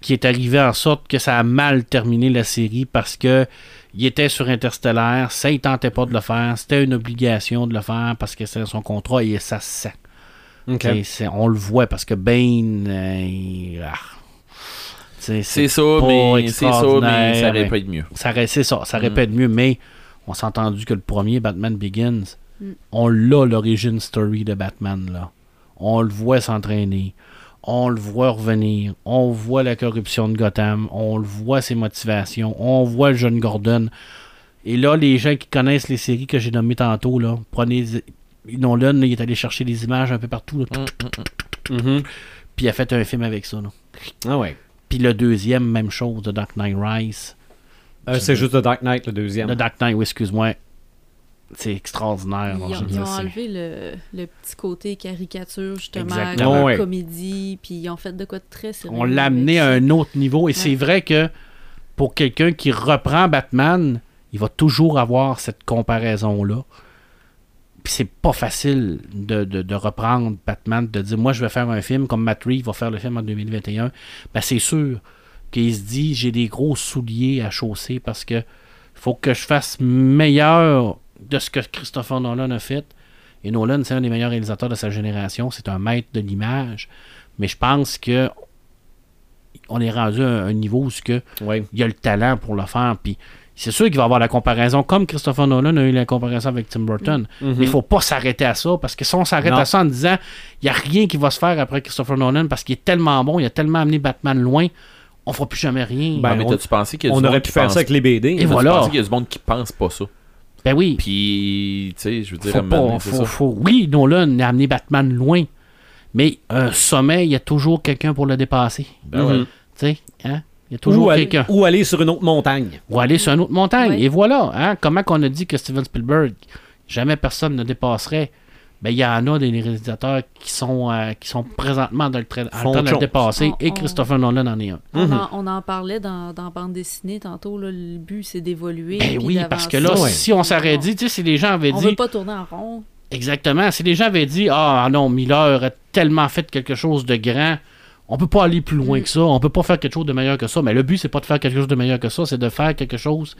Qui est arrivé en sorte que ça a mal terminé la série parce que il était sur Interstellaire, ça il tentait pas de le faire, c'était une obligation de le faire parce que c'est son contrat et ça se sent. On le voit parce que Bane, euh, il- ah. C'est ça, mais c'est ça, mais ça aurait pas mieux. ça aurait- c'est ça, ça aurait Mm. pu être mieux, mais on s'est entendu que le premier, Batman Begins, Mm. on l'a l'origine story de Batman, là. On le voit s'entraîner, on le voit revenir, on voit la corruption de Gotham, on le voit ses motivations, on voit le jeune Gordon. Et là, les gens qui connaissent les séries que j'ai nommées tantôt, là, prenez... Nolan, là, il est allé chercher des images un peu partout, là, Mm, Mhm. puis il a fait un film avec ça. là. Ah ouais. Puis le deuxième, même chose, de Dark Knight Rise. Euh, c'est juste The Dark Knight, le deuxième. Le Dark Knight, oui, excuse-moi. C'est extraordinaire. Ils ont, ils ont enlevé le, le petit côté caricature, justement, comme Ouais. comédie, puis ils ont fait de quoi de très sérieux. On l'a amené à un autre niveau. Et c'est vrai que pour quelqu'un qui reprend Batman, il va toujours avoir cette comparaison-là. Puis c'est pas facile de, de- de reprendre Batman, de dire moi je vais faire un film comme Matt Reeves va faire le film en 2021. Ben c'est sûr qu'il se dit j'ai des gros souliers à chausser parce que faut que je fasse meilleur de ce que Christopher Nolan a fait. Et Nolan, c'est un des meilleurs réalisateurs de sa génération. C'est un maître de l'image. Mais je pense que on est rendu à un niveau où ce que Ouais. il y a le talent pour le faire. Puis c'est sûr qu'il va y avoir la comparaison, comme Christopher Nolan a eu la comparaison avec Tim Burton. Mhm. Mais il faut pas s'arrêter à ça, parce que si on s'arrête à ça en disant il n'y a rien qui va se faire après Christopher Nolan parce qu'il est tellement bon, il a tellement amené Batman loin, on fera plus jamais rien. Ben, Ah, mais on- t'as-tu pensé qu'il y a du On monde aurait pu faire pense- ça avec les BD. Et voilà. qu'il y a du monde qui pense pas ça? Ben oui. Puis, tu sais, je veux dire, Faut pas, donné, faut- ça. faut- Oui, Nolan a amené Batman loin. Mais un sommet, il y a toujours quelqu'un pour le dépasser. Ben ouais. Tu sais, hein? Il y a toujours quelqu'un. ou aller sur une autre montagne. Ou aller sur une autre montagne. Oui. Et voilà, hein, comment qu'on a dit que Steven Spielberg, jamais personne ne dépasserait ben, il y en a des réalisateurs qui sont, euh, qui sont présentement dans le, train de le dépasser, On- et on- Christopher Nolan en est un. On, Mhm. en, on en parlait dans, dans bande dessinée tantôt. Là, le but, c'est d'évoluer. Ben oui, parce que là. Ouais. si on s'arrête dit, tu sais, si les gens avaient On dit, veut pas tourner en rond. exactement, si les gens avaient dit, ah non, Miller a tellement fait quelque chose de grand, on peut pas aller plus loin Mm. que ça, on peut pas faire quelque chose de meilleur que ça, mais le but, c'est pas de faire quelque chose de meilleur que ça, c'est de faire quelque chose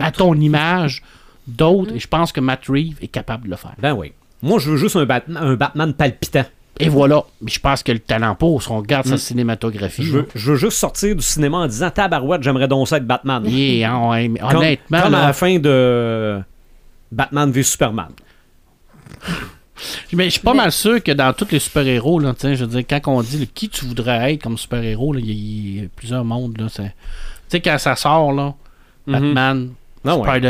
à ton image d'autres, Mm. et je pense que Matt Reeves est capable de le faire. Ben oui. Moi, je veux juste un Batman, un Batman palpitant. Et voilà. Mais je pense que le talent pour, si on regarde sa Mm. cinématographie. Je veux, je veux juste sortir du cinéma en disant Tabarouette, j'aimerais donc ça être Batman. Yeah, hein, ouais, mais Comme- honnêtement, comme à la fin de Batman v Superman. mais je suis pas Mais- mal sûr que dans tous les super-héros, là, je veux dire, quand on dit là, qui tu voudrais être comme super-héros, il y, a- il y a plusieurs mondes. Tu sais, quand ça sort, là, Batman, Ah ouais.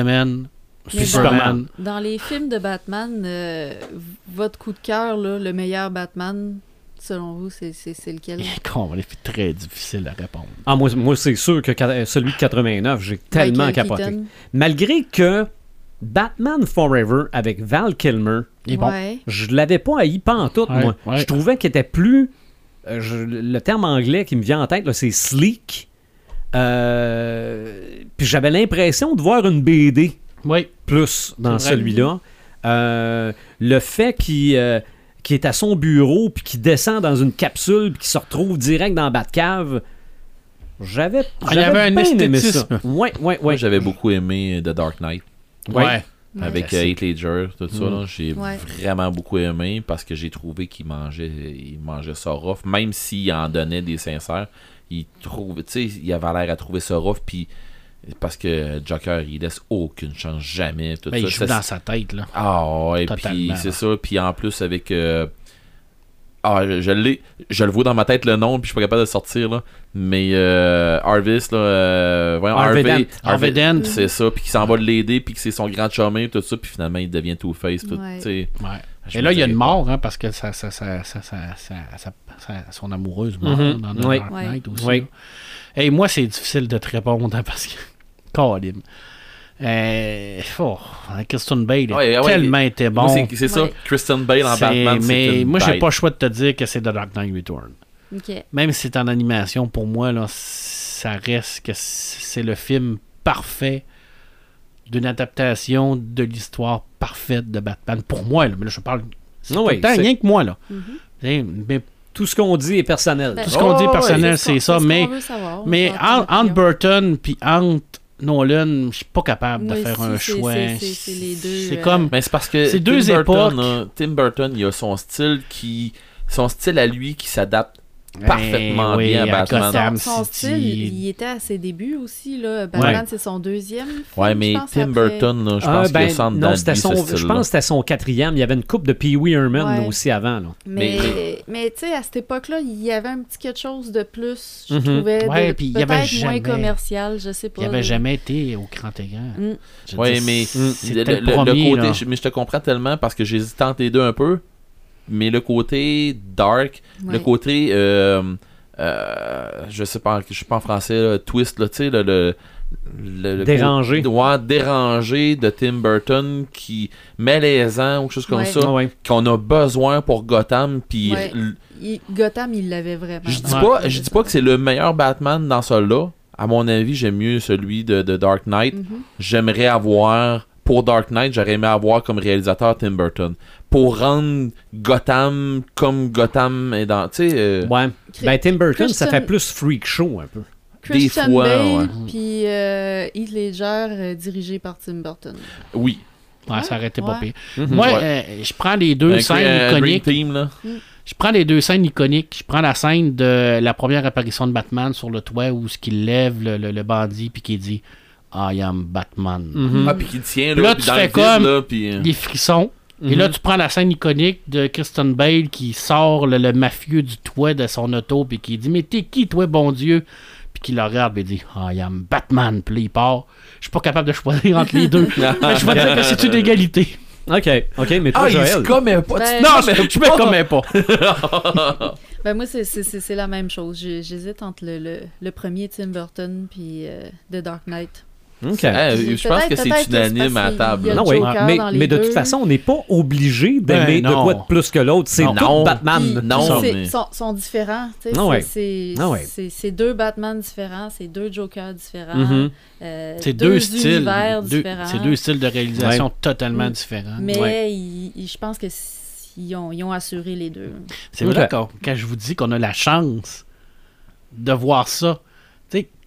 Spider-Man, Mais Superman. Dans les films de Batman, euh, votre coup de cœur, là, le meilleur Batman, selon vous, c'est c'est- c'est lequel? C'est très difficile à répondre. Ah, moi, moi c'est sûr que celui de 89, j'ai tellement Michael capoté. Keaton. Malgré que Batman Forever avec Val Kilmer, Il est bon. Ouais. je l'avais pas haï pas en tout, Ouais, moi. ouais. Je trouvais qu'il était plus. euh, je- le terme anglais qui me vient en tête, là, c'est sleek. Euh, puis j'avais l'impression de voir une BD Oui. plus dans celui-là. Euh, le fait qu'il euh, qu'il est à son bureau puis qu'il descend dans une capsule puis qu'il se retrouve direct dans Batcave, j'avais Ah, il y j'avais avait un esthétisme. Ouais, Moi, ouais. j'avais beaucoup aimé The Dark Knight. Ouais. Avec euh, Heath Ledger, tout ça, Mm. j'ai Ouais. vraiment beaucoup aimé parce que j'ai trouvé qu'il mangeait, il mangeait ça rough, même s'il en donnait des sincères, il trouve, tu sais, il avait l'air à trouver ça rough, puis parce que Joker, il laisse aucune chance jamais, tout Ben, ça. il joue Ça, dans sa tête, là. ah ouais, puis Totalement, c'est ça, puis en plus avec euh, ah, je, je l'ai, je le vois dans ma tête le nom, puis je suis pas capable de le sortir là, mais euh, Harvest là, euh, voyons, Harvey Harvey, Dent. Harvey Dent. c'est ça, puis qui s'en va l'aider, puis que c'est son grand chemin, tout ça, puis finalement il devient Two Face, tout, Ouais. tu sais. Ouais. Je Et là, il y a une mort, hein, parce que ça, ça, ça, ça, ça, ça- ça- ça- son amoureuse meurt Mhm. dans The Oui. Dark aussi. Oui. Et moi, c'est difficile de te répondre hein, parce que. Colin. Euh, oh, Kristen Bale a Ouais, ouais, tellement été Moi, bon. c'est, ça, Ouais. Kristen Bale en Batman, mais une moi, j'ai pas le choix de te dire que c'est The Dark Knight Return. Ok. Même si c'est en animation, pour moi, là, ça reste que c'est le film parfait d'une adaptation de l'histoire parfaite de Batman. Pour moi, là, mais là, je parle. C'est Ah tout oui, le temps c'est- rien que moi, là. Mhm. Mais Tout ce qu'on dit est personnel. Ben, tout ce qu'on Oh, dit ouais, personnel, ce qu'on- c'est ça. qu'on Mais, mais entre. Burton puis entre Nolan, je suis pas capable de faire un choix. c'est- c'est- c'est les deux, C'est euh, comme. Mais c'est parce que C'est Tim deux Burton, époques. Tim Burton, il a son style qui son style à lui qui s'adapte parfaitement oui, bien à Batman. Gotham Son style, il était à ses débuts aussi. Là. Batman, c'est son deuxième. film, Ouais, mais je pense, Tim après. Burton, là, je Ah, pense ben, qu'il centre non, c'était son, ce je pense que c'était son quatrième. Il y avait une coupe de Pee Wee Herman Ouais. aussi avant. Là. Mais, Mais- mais, tu sais, à cette époque-là, il y avait un petit quelque chose de plus, je Mhm. trouvais, Ouais, de- puis il y avait jamais- moins commercial, je sais pas. Il avait là. jamais été au grand écran. Mm. Dire, mais c'était le, le, le- le premier. côté, je, mais je te comprends tellement parce que j'hésite entre les deux un peu. Mais le côté dark, le côté, euh, euh, je sais pas, je sais pas en français, là, twist, là, tu sais, le, le, le- le Dérangé. ouais, dérangé de Tim Burton qui malaisant ou quelque chose comme Ouais. ça, Ah ouais. qu'on a besoin pour Gotham. Puis Ouais. l- Il- Gotham, il l'avait vraiment. je dis Ouais. pas, je dis pas que c'est le meilleur Batman dans celui-là. À mon avis, j'aime mieux celui de, de Dark Knight. Mhm. J'aimerais avoir pour Dark Knight, j'aurais aimé avoir comme réalisateur Tim Burton. Pour rendre Gotham comme Gotham est dans. Tu sais. euh, Ouais. Ben, Tim Burton, ça fait plus freak show un peu. Christian fois, Bale, ouais. puis euh, Heath Ledger, euh, dirigé par Tim Burton. Oui. Ouais, ça aurait été pas Ouais. pire. Mhm. Moi, euh, je prends les deux scènes euh, iconiques. Team, là. Je prends les deux scènes iconiques. Je prends la scène de la première apparition de Batman sur le toit où ce qu'il lève le, le- le bandit puis qu'il dit I am Batman. Mhm. Ah, puis qui tient Là, là, tu dans fais le vide, comme- là, puis, euh, Les frissons. Et Mhm. là, tu prends la scène iconique de Kristen Bale qui sort le, le mafieux du toit de son auto puis qui dit Mais t'es qui, toi, bon Dieu Puis qui le regarde et dit I am Batman. Puis il part. Je suis pas capable de choisir entre les deux. Mais je vais dire que c'est une égalité. OK, OK, mais toi, Ah, il se Joël. commet pas. Ben, Non, mais je me commets pas. Ben moi, c'est- c'est c'est- c'est la même chose. J'hésite entre le, le, le premier Tim Burton puis euh, The Dark Knight. OK. Eh, je pense que c'est unanime à table. Non, oui, mais, de deux. toute façon, on n'est pas obligé d'aimer Ben de non. quoi de plus que l'autre. C'est Non. tout Non. Batman. Puis- Non, mais- c'est- sont, sont différents. Ah c'est- ouais. C'est ouais. c'est- c'est deux Batman différents, c'est deux Jokers différents. Mhm. euh, C'est deux, styles. univers deux- différents. C'est deux styles de réalisation Ouais. totalement Mm. différents. Mais je pense que ils ont, ils ont assuré les deux. C'est vrai quand, quand je vous dis qu'on a la chance de voir ça.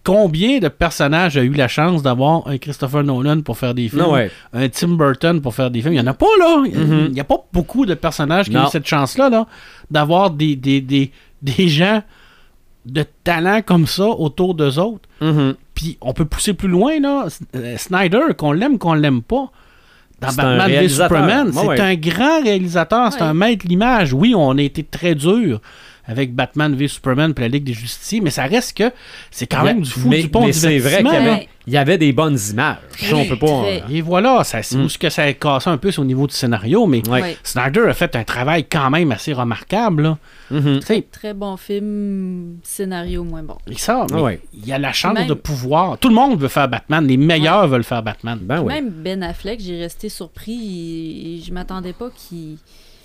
Combien de personnages a eu la chance d'avoir un Christopher Nolan pour faire des films, Non, ouais. un Tim Burton pour faire des films? Il n'y en a pas, là. Il Mhm. n'y a pas beaucoup de personnages qui ont eu cette chance-là, là, d'avoir des, des, des, des gens de talent comme ça autour d'eux autres. Mhm. Puis on peut pousser plus loin, là. Euh, Snyder, qu'on l'aime, qu'on l'aime pas. Dans C'est un Batman v réalisateur. Superman, c'est ouais. un grand réalisateur, c'est Ouais. un maître de l'image. Oui, on a été très dur avec Batman v Superman puis la Ligue des Justiciers, mais ça reste que c'est quand même du fou mais, du pont mais c'est vrai qu'il y avait, il y avait des bonnes images. On peut pas. Et voilà, ça, c'est Mm. où ce que ça a cassé un peu au niveau du scénario, mais Ouais. Snyder a fait un travail quand même assez remarquable. là. mhm. Sais, Très bon film, scénario moins bon. et ça, mais ouais. il y a la chance Même- de pouvoir. Tout le monde veut faire Batman, les meilleurs veulent faire Batman. Ben. Même Ben Affleck, j'ai resté surpris et, et je m'attendais pas qu'il.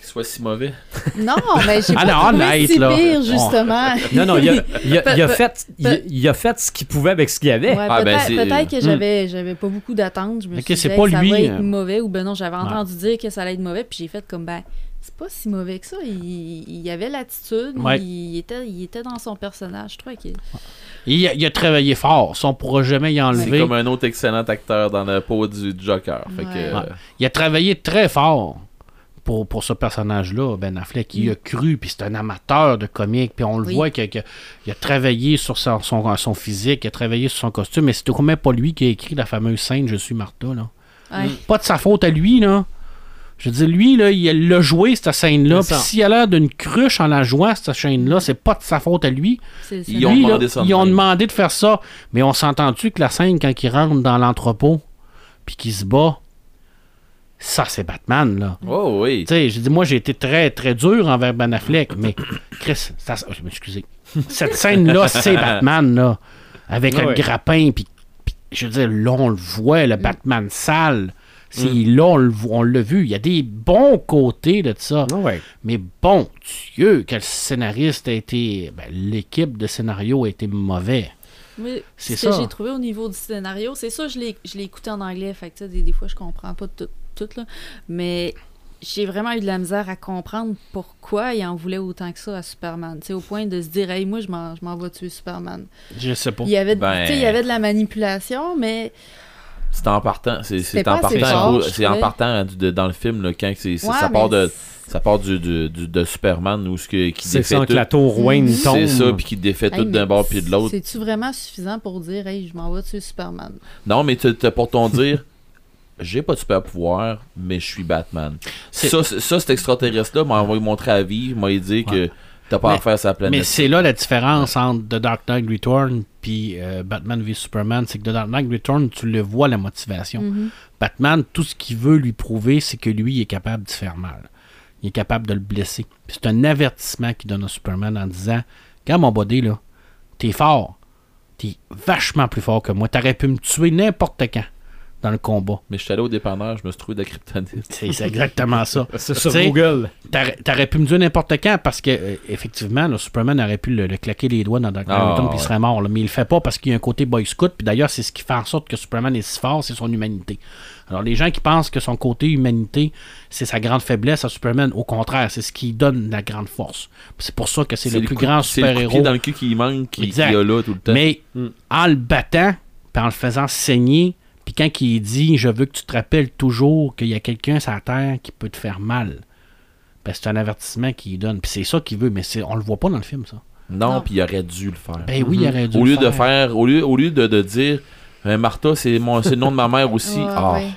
Qu'il soit si mauvais. Non, mais j'ai Ah pas non, trouvé honnête, si là. pire, justement. Non, non, il a, il a- il a Pe- fait, il a- il a fait ce qu'il pouvait avec ce qu'il y avait. Ouais, Ah, ben, peut-être c'est- peut-être que Hmm. j'avais j'avais pas beaucoup d'attentes. Je me Ok, suis dit c'est pas ça lui, va être euh. mauvais ou ben non, j'avais entendu dire que ça allait être mauvais puis j'ai fait comme ben c'est pas si mauvais que ça. Il, il avait l'attitude, Ouais. il, était, il était dans son personnage. Je trouvais que Il a, il a travaillé fort, ça on pourra jamais y C'est enlever. comme un autre excellent acteur dans la peau du Joker. Fait que, Ouais. Ouais. Il a travaillé très fort pour, pour ce personnage-là, Ben Affleck. Il Mm. a cru, puis c'est un amateur de comics, puis on le Oui. voit qu'il a travaillé sur son, son, son physique, il a travaillé sur son costume, mais c'est quand même pas lui qui a écrit la fameuse scène Je suis Martha. Là. ouais. Pas de sa faute à lui, là. Je veux dire, lui, là, il l'a joué, cette scène-là. C'est Puis s'il a l'air d'une cruche en la jouant, cette scène-là, c'est pas de sa faute à lui. Ils ont Lui, là, demandé ça de ils ont demandé de faire ça. Mais on s'entend-tu que la scène, quand il rentre dans l'entrepôt, puis qu'il se bat, ça, c'est Batman, là. Oh oui. Tu sais, j'ai dit, moi, j'ai été très, très dur envers Ben Affleck, mais Chris, ça, je m'excusez. Cette scène-là, c'est Batman, là. Avec Ouais, un grappin, puis, je veux dire, là, on le voit, le Batman sale. C'est Mm. là, on le voit- on l'a vu. Il y a des bons côtés de ça. Ah ouais. Mais bon Dieu, quel scénariste a été. ben, L'équipe de scénario a été mauvais. Mais C'est ce que ça. j'ai trouvé au niveau du scénario, c'est ça, je l'ai je l'ai écouté en anglais, fait que des, des fois je comprends pas tout, tout là, mais j'ai vraiment eu de la misère à comprendre pourquoi il en voulait autant que ça à Superman, tu sais, au point de se dire, hey, moi je m'en je m'en vais tuer Superman. Je sais pas. Il y avait, de- Ben- tu sais, il y avait de la manipulation, mais C'est en partant. C'est c'est en partant. C'est en partant du- de- dans le film là, quand c'est, c'est- Ouais, ça part de ça part du, du- du- de Superman où ce que qui C'est défait ça que la tour Wayne Mhm. tombe. C'est ça puis qui défait Hey, tout d'un bord puis de l'autre. C'est-tu vraiment suffisant pour dire, hey, je m'en vais tuer Superman? Non, mais t'as t'as pour ton dire j'ai pas de super pouvoir, mais je suis Batman. Ça, cet extraterrestre-là m'a envoyé montrer à vie, m'a dit que t'as pas Mais- à faire sa planète. Mais c'est là la différence entre The Dark Knight Return puis euh, Batman v Superman, c'est que The Dark Knight Return, tu le vois la motivation. Mhm. Batman, tout ce qu'il veut lui prouver, c'est que lui il est capable de se faire mal. Il est capable de le blesser. Puis c'est un avertissement qu'il donne à Superman en disant Regarde mon body là, t'es fort. T'es vachement plus fort que moi. T'aurais pu me tuer n'importe quand dans le combat. Mais je suis allé au dépanneur, je me suis trouvé de la kryptonite. C'est c'est exactement ça. C'est sur T'sais, Google. T'aurais t'aurais pu me dire n'importe quand parce que, euh, effectivement, là, Superman aurait pu le, le claquer les doigts dans Dark Knight Ah, Returns puis il serait mort. là. Mais il le fait pas parce qu'il y a un côté Boy Scout. Puis d'ailleurs, c'est ce qui fait en sorte que Superman est si fort, c'est son humanité. Alors, les gens qui pensent que son côté humanité, c'est sa grande faiblesse à Superman, au contraire, c'est ce qui donne la grande force. C'est pour ça que c'est le, plus coup- grand c'est super-héros. dans le cul qui manque, qui, qui a là tout le temps. Mais Mm. en le battant, puis en le faisant saigner, puis quand il dit Je veux que tu te rappelles toujours qu'il y a quelqu'un sur la terre qui peut te faire mal, ben, c'est un avertissement qu'il donne. Puis c'est ça qu'il veut, mais c'est, on le voit pas dans le film, ça. non, Non. puis il aurait dû le faire. Ben oui, il aurait dû au le lieu de faire, au lieu, au lieu de, de dire euh, Martha, c'est mon, c'est le nom de ma mère aussi. Ouais, Ah. ouais.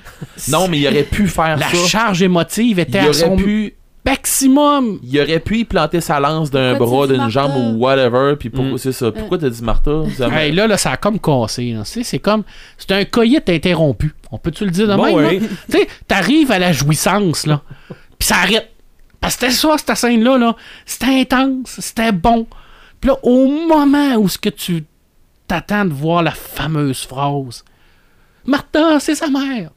Non, mais il aurait pu faire La ça. charge émotive Il était à aurait son pu, maximum. il aurait pu y planter sa lance d'un bras, d'une jambe ou whatever. Puis pourquoi Mm. c'est ça Pourquoi t'as dit Martha? Hey, là, là, ça a comme cassé. là. Tu sais, C'est comme. C'est un coït interrompu. On peut-tu le dire de Bon, même? là? oui. Tu sais, t'arrives à la jouissance, là. Puis ça arrête. Parce que c'était ça, cette scène-là, là. C'était intense, c'était bon. Puis là, au moment où ce que tu t'attends de voir la fameuse phrase, Martha, c'est sa mère.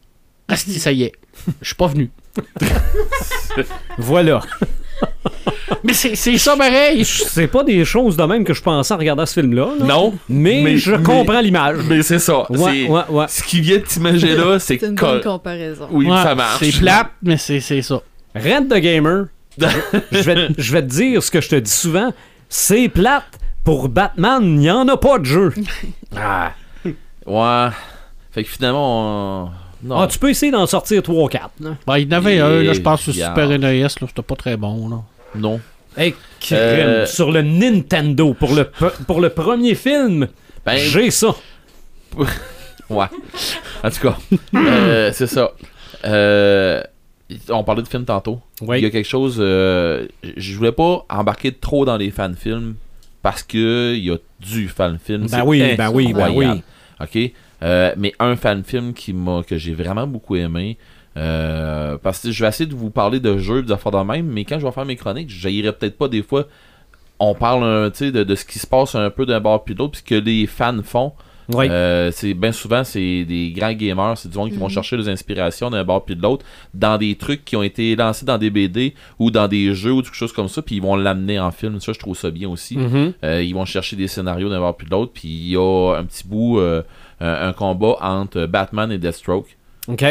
Asti, ça y est. Je suis pas venu. Voilà. Mais c'est ça pareil. C'est pas des choses de même que je pensais en regardant ce film-là. là. Non. Mais, Mais- je comprends l'image. Mais c'est ça. Ouais, ouais, ouais. Ce qui vient de t'imaginer là, c'est C'est une bonne comparaison. Oui, Ouais, ça marche. C'est plate, mais c'est c'est ça. Red the Gamer, je vais, je vais te dire ce que je te dis souvent. C'est plate. Pour Batman, il n'y en a pas de jeu. Ah. Ouais. Fait que finalement, on... non. Ah, tu peux essayer d'en sortir 3-4. Ben, il y en avait Et un, là, je pense, sur. Super NES, là, c'était pas très bon. Là. Non. Hey, crème, Euh, sur le Nintendo, pour le, pour le premier film, Ben, j'ai ça. Ouais. En tout cas, euh, c'est ça. Euh, on parlait de films tantôt. Oui. Il y a quelque chose. euh, je voulais pas embarquer trop dans les fan-films parce que il y a du fan-film. Ben c'est oui, ben oui, ben oui. incroyable. OK? Euh, mais un fan-film qui m'a que j'ai vraiment beaucoup aimé. euh, parce que je vais essayer de vous parler de jeux, des affaires de même, mais quand je vais faire mes chroniques, j'aillerai peut-être pas des fois. On parle un, tu sais, de, de ce qui se passe un peu d'un bord puis de l'autre, puis ce que les fans font. Oui. Euh, c'est bien souvent c'est des grands gamers, c'est du monde qui vont chercher des inspirations d'un bord puis de l'autre dans des trucs qui ont été lancés dans des BD ou dans des jeux ou quelque chose comme ça, puis ils vont l'amener en film. Ça, je trouve ça bien aussi. Mhm. Euh, ils vont chercher des scénarios d'un bord puis de l'autre, puis il y a un petit bout, euh, un, un combat entre Batman et Deathstroke. OK.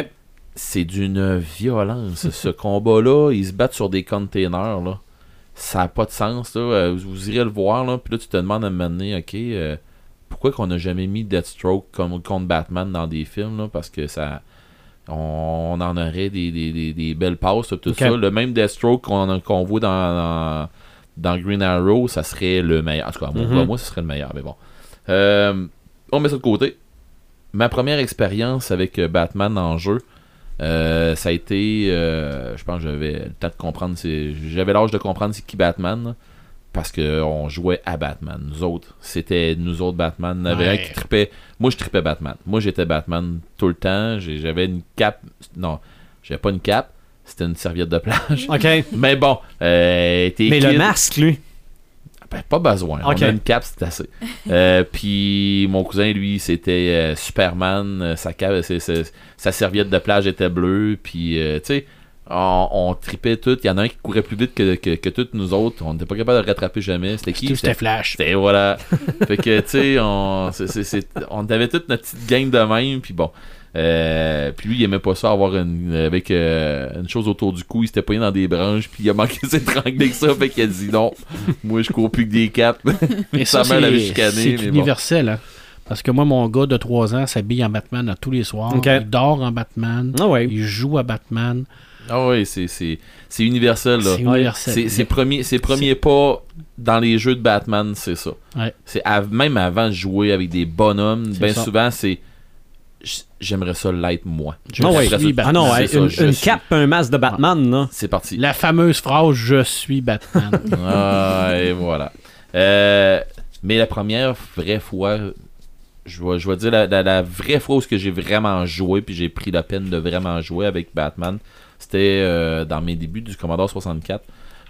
C'est d'une violence. ce combat-là, ils se battent sur des containers. Là. Ça n'a pas de sens. Là. Euh, Vous, vous irez le voir, là, puis là, tu te demandes à un moment donné, ok, euh, pourquoi qu'on n'a jamais mis Deathstroke comme contre Batman dans des films, là, parce que ça. On, en aurait des, des, des, des belles passes, tout ça. Le même Deathstroke qu'on qu'on voit dans, dans, dans Green Arrow, ça serait le meilleur. En tout cas, moi, Mhm. moi, ce serait le meilleur, mais bon. Euh, on met ça de côté. Ma première expérience avec euh, Batman en jeu, euh, ça a été, euh, je pense que j'avais le temps de comprendre, j'avais l'âge de comprendre c'est qui Batman, là, parce que on jouait à Batman. Nous autres, c'était nous autres Batman. Il y en avait un qui tripait. Moi, je tripais Batman. Moi, j'étais Batman tout le temps. J'ai- J'avais une cape. Non, j'avais pas une cape. C'était une serviette de plage. OK. Mais bon, euh, t'es Mais le masque, lui. Ben, pas besoin. On a une cape, c'est assez. Euh, puis mon cousin, lui, c'était euh, Superman. sa, cape, sa serviette de plage était bleue. Puis, euh, tu sais, on, on tripait tout. Il y en a un qui courait plus vite que, que, que toutes nous autres. On n'était pas capable de le rattraper jamais. C'était qui? C'était Flash. C'était, voilà. fait que, tu sais, on, on avait toute notre petite gang de même. Puis bon. Euh, puis lui, il aimait pas ça avoir une, avec euh, une chose autour du cou. Il s'était pogné dans des branches. Puis il a manqué s'étrangler que ça. Fait qu'il a dit non. Moi, je cours plus que des capes. Mais Sa ça, mère l'avait c'est chicané, c'est bon. universel. Hein? Parce que moi, mon gars de 3 ans s'habille en Batman à tous les soirs. Il dort en Batman. Ah ouais. Il joue à Batman. Ah oui, c'est, c'est, c'est universel. Là. C'est universel. C'est, c'est premier, ses premiers pas dans les jeux de Batman, c'est ça. Ouais. C'est même avant de jouer avec des bonhommes, bien souvent, c'est j'aimerais ça l'être moi. Je Ah suis Après ça, Ah Batman. non, ça, une, je une suis. cape un masque de Batman, là. C'est parti. La fameuse phrase Je suis Batman. Ah, et voilà. Euh, mais la première vraie fois, je vais, je vais dire la, la- la vraie fois où ce que j'ai vraiment joué, puis j'ai pris la peine de vraiment jouer avec Batman, c'était euh, dans mes débuts du Commodore 64.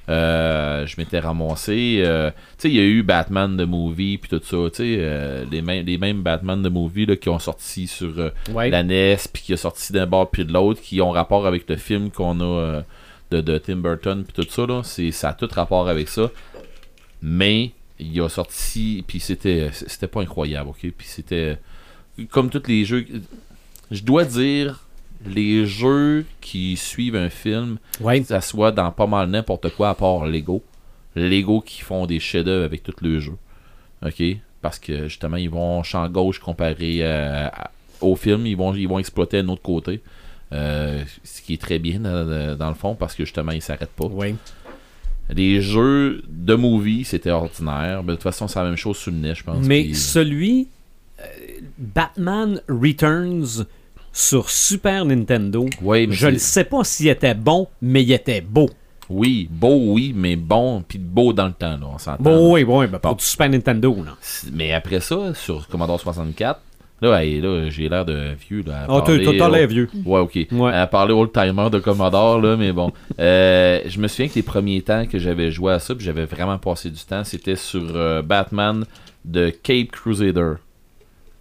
Euh, je m'étais ramassé. euh, tu sais, il y a eu Batman de movie, puis tout ça. Tu sais, euh, les, mêmes, les mêmes Batman de movie là, qui ont sorti sur Ouais. la NES, puis qui a sorti d'un bord puis de l'autre, qui ont rapport avec le film qu'on a de, de Tim Burton, puis tout ça, là, ça a tout rapport avec ça. Mais il a sorti, puis c'était, c'était pas incroyable, ok? Puis c'était, comme tous les jeux, je dois dire, les jeux qui suivent un film, Ouais. que ça soit dans pas mal n'importe quoi à part Lego. Lego qui font des chefs-d'œuvre avec tout le jeu. OK? Parce que justement, ils vont champ gauche comparé euh, au film. Ils vont, ils vont exploiter un autre côté. Euh, ce qui est très bien dans, dans le fond parce que justement, ils s'arrêtent pas. Ouais. Les jeux de movie, c'était ordinaire. Mais de toute façon, c'est la même chose sur le NES, je pense. Mais Puis- celui euh, Batman Returns sur Super Nintendo, Oui, je ne sais pas s'il était bon, mais il était beau. Oui, beau, oui, mais bon, puis beau dans le temps, là, on s'entend. Bon, oui, oui, ben, pour Bon. du Super Nintendo, là. Mais après ça, sur Commodore 64, là, là j'ai l'air de vieux. Là, Ah, t'as l'air vieux. Ouais, ok. Ouais. À parler old timer de Commodore, là, mais bon. Euh, je me souviens que les premiers temps que j'avais joué à ça, puis j'avais vraiment passé du temps, c'était sur euh, Batman de Cape Crusader.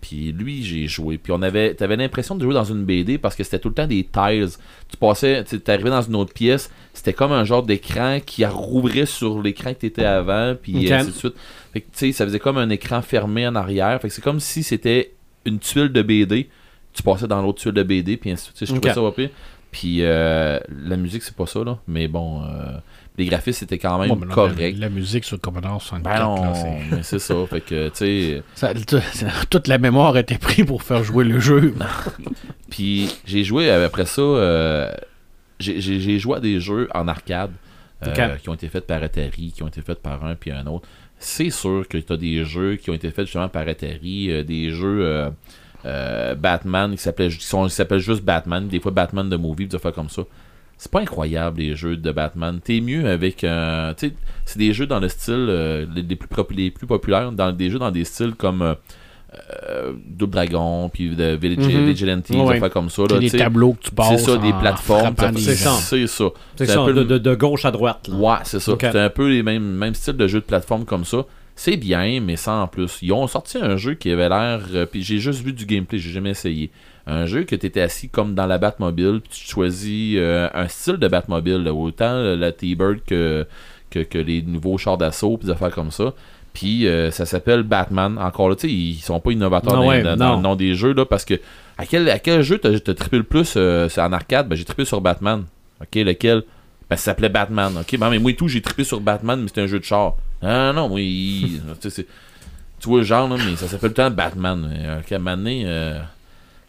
Puis lui, j'ai joué. Puis on avait, t'avais l'impression de jouer dans une BD parce que c'était tout le temps des tiles. Tu passais, tu arrivais dans une autre pièce, c'était comme un genre d'écran qui rouvrait sur l'écran que t'étais avant, puis Ok. ainsi de suite. Fait que tu sais, ça faisait comme un écran fermé en arrière. Fait que c'est comme si c'était une tuile de BD. Tu passais dans l'autre tuile de BD, puis ainsi de suite. Je trouvais Ok. ça. Puis euh, la musique, c'est pas ça, là. Mais bon, euh, les graphismes, c'était quand même Ouais, mais là, correct. La, la musique sur Commodore 64, Ben non, là, c'est- ça. Fait que, tu sais. toute la mémoire était prise pour faire jouer le jeu. Puis j'ai joué euh, après ça. euh, j'ai- j'ai j'ai joué à des jeux en arcade euh, qui ont été faits par Atari, qui ont été faits par un puis un autre. C'est sûr que tu as des jeux qui ont été faits justement par Atari, euh, des jeux euh, Batman qui s'appelaient qui sont- qui s'appellent juste Batman, des fois Batman de movie, des affaires comme ça. C'est pas incroyable les jeux de Batman. T'es mieux avec sais, c'est des jeux dans le style euh, les, les plus, les plus populaires, dans des jeux dans des styles comme euh, euh, Double Dragon, puis de Village, Mhm. Vigilante, des Ouais. comme ça. Là, des tableaux que tu passes. C'est ça, des plateformes. C'est ça. C'est ça. C'est un peu de, gauche à droite. là. Ouais, c'est ça. C'est un peu les mêmes, mêmes styles de jeux de plateforme comme ça. C'est bien, mais sans en plus. Ils ont sorti un jeu qui avait l'air. euh, puis j'ai juste vu du gameplay, j'ai jamais essayé. Un jeu que tu étais assis comme dans la Batmobile, puis tu choisis euh, un style de Batmobile, là, autant la T-Bird que, que, que les nouveaux chars d'assaut, puis des affaires comme ça. Puis euh, ça s'appelle Batman. Encore là, tu sais, ils sont pas innovateurs Non, dans, ouais, dans- dans non. le nom des jeux, là, parce que à quel, à quel jeu t'as trippé le plus euh, c'est en arcade? Ben j'ai trippé sur Batman. Ok, lequel? Ben, ça s'appelait Batman. Ok, ben, mais moi et tout, j'ai trippé sur Batman, mais c'était un jeu de char. Ah non, il- tu vois le genre, là, mais ça s'appelle tout le temps Batman. Ok, à un moment donné, euh,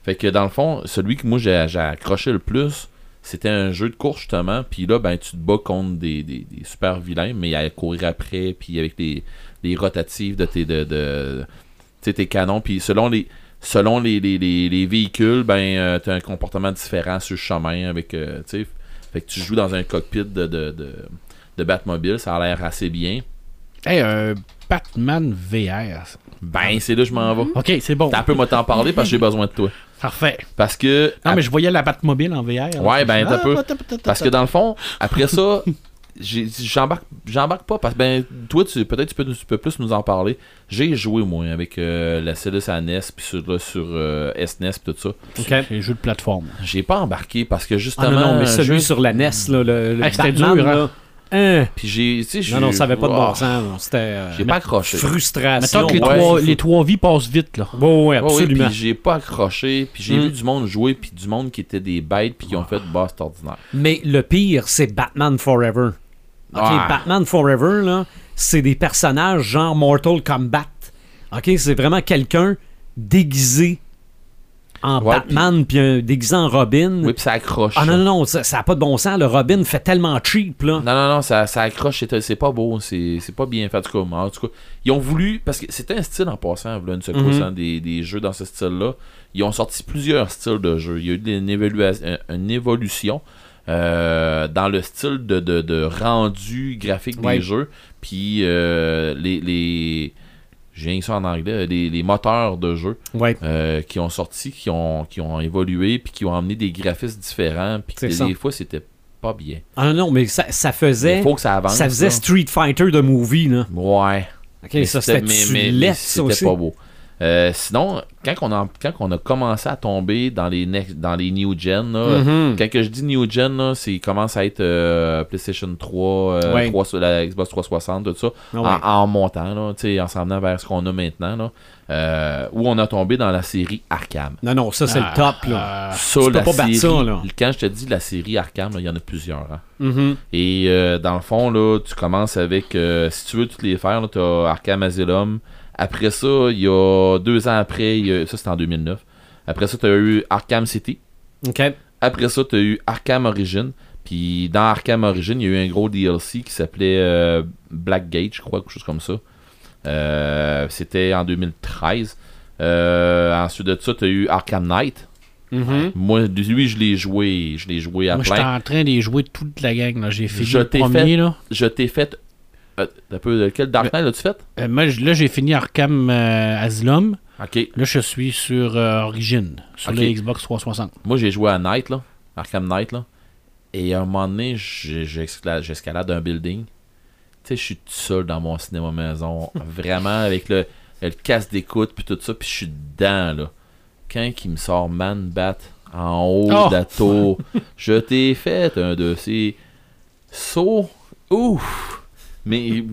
Fait que dans le fond, celui que moi j'ai accroché le plus, c'était un jeu de course justement. Puis là, ben tu te bats contre des, des, des super vilains, mais à courir après, puis avec les, les rotatives de tes, de, de, tes canons. Puis selon les selon les, les, les, les véhicules, ben tu as un comportement différent sur le chemin avec. euh, tu fait que tu joues dans un cockpit de, de, de, de Batmobile, ça a l'air assez bien. Hey, un Batman VR. Ben, c'est là que je m'en vais. Ok, c'est bon. T'as un peu moi t'en parler parce que j'ai besoin de toi. Parfait. Parce que. Non, mais je voyais la Batmobile en VR. là. Ouais, ben, Ah, t'as peu. Parce que dans le fond, après ça, j'ai- j'embarque j'embarque pas parce que ben toi tu peut-être tu peux, tu peux plus nous en parler. J'ai joué moi avec euh, la Cellus à NES puis sur là, sur euh, SNES pis tout ça. OK. C'est les jeux de plateforme. J'ai pas embarqué parce que Ah justement non, non, mais un celui jeu- sur la NES, là, le, le Hey, c'était Batman, dur, hein? là, hein? puis j'ai tu sais j'ai- Non, non, ça avait pas de bon sens. C'était euh, J'ai pas accroché. frustration. Mettons que les, ouais, trois, les trois vies passent vite, là. Ouais, ouais, absolument. puis j'ai pas accroché, puis j'ai Mm. vu du monde jouer puis du monde qui était des bêtes puis qui ont fait c'est ordinaire. Mais le pire, c'est Batman Forever. OK, Ah. Batman Forever, là, c'est des personnages genre Mortal Kombat. OK, c'est vraiment quelqu'un déguisé en Ouais, Batman puis un déguisé en Robin. Oui, puis ça accroche. ah non, non, non, ça, ça a pas de bon sens. Le Robin fait tellement cheap, là. Non, non, non, ça, ça accroche, c'est pas beau, c'est pas bien fait. En tout, cas, en tout cas, ils ont voulu, parce que c'était un style en passant, voilà, une secousse, hein, des, des jeux dans ce style-là. Ils ont sorti plusieurs styles de jeux. Il y a eu une, un- une évolution euh, dans le style de, de, de rendu graphique Ouais. des jeux. Puis euh, les. les j'ai rien que ça en anglais, les, les moteurs de jeu Ouais. euh, qui ont sorti, qui ont, qui ont évolué, puis qui ont amené des graphismes différents, puis que des fois c'était pas bien. Ah non, non, mais ça, ça faisait. Il faut que ça avance. Ça faisait là. Street Fighter de movie, là. Ouais. OK, Mais ça, c'était- mais- mais- c'était pas beau. Euh, sinon, quand on, a, quand on a commencé à tomber dans les, next- dans les new gen, là, Mhm. quand que je dis new gen, c'est commence à être euh, PlayStation 3, euh, Ouais. 3 sur la Xbox 360, tout ça, Ah ouais. en, montant, là, en s'en venant vers ce qu'on a maintenant, là, euh, où on a tombé dans la série Arkham. Non, non, ça, c'est Ah, le top, là. ah, Ça, tu peux la pas battre série, ça, là. quand je te dis la série Arkham, il y en a plusieurs. hein. Mhm. Et euh, dans le fond, là, tu commences avec, euh, si tu veux toutes les faire, tu as Arkham Asylum. Après ça, il y a deux ans après, il y a- ça c'était en 2009. Après ça, tu as eu Arkham City. OK. Après ça, tu as eu Arkham Origin. Puis dans Arkham Origin, il y a eu un gros DLC qui s'appelait euh, Blackgate, je crois, quelque chose comme ça. Euh, c'était en 2013. Euh, ensuite de ça, tu as eu Arkham Knight. Mhm. Moi, lui, je l'ai joué. Je l'ai joué à Moi, j'étais plein. en train d'y jouer toute la gang. là. J'ai fini Je le premier. fait- Là. Je t'ai fait. Euh, un peu, quel Dark Knight as-tu fait? Euh, moi, là, j'ai fini Arkham euh, Asylum. Ok. Là, je suis sur euh, Origin, sur Ok. le Xbox 360. Moi, j'ai joué à Night, là. Arkham Knight, là. Et à un moment donné, j'escalade un building. Tu sais, je suis tout seul dans mon cinéma maison. vraiment, avec le. le casse d'écoute, puis tout ça, puis je suis dedans, là. Quand il me sort Man Bat en haut Oh! de la tour, je t'ai fait un de ces sauts. Ouf! Mais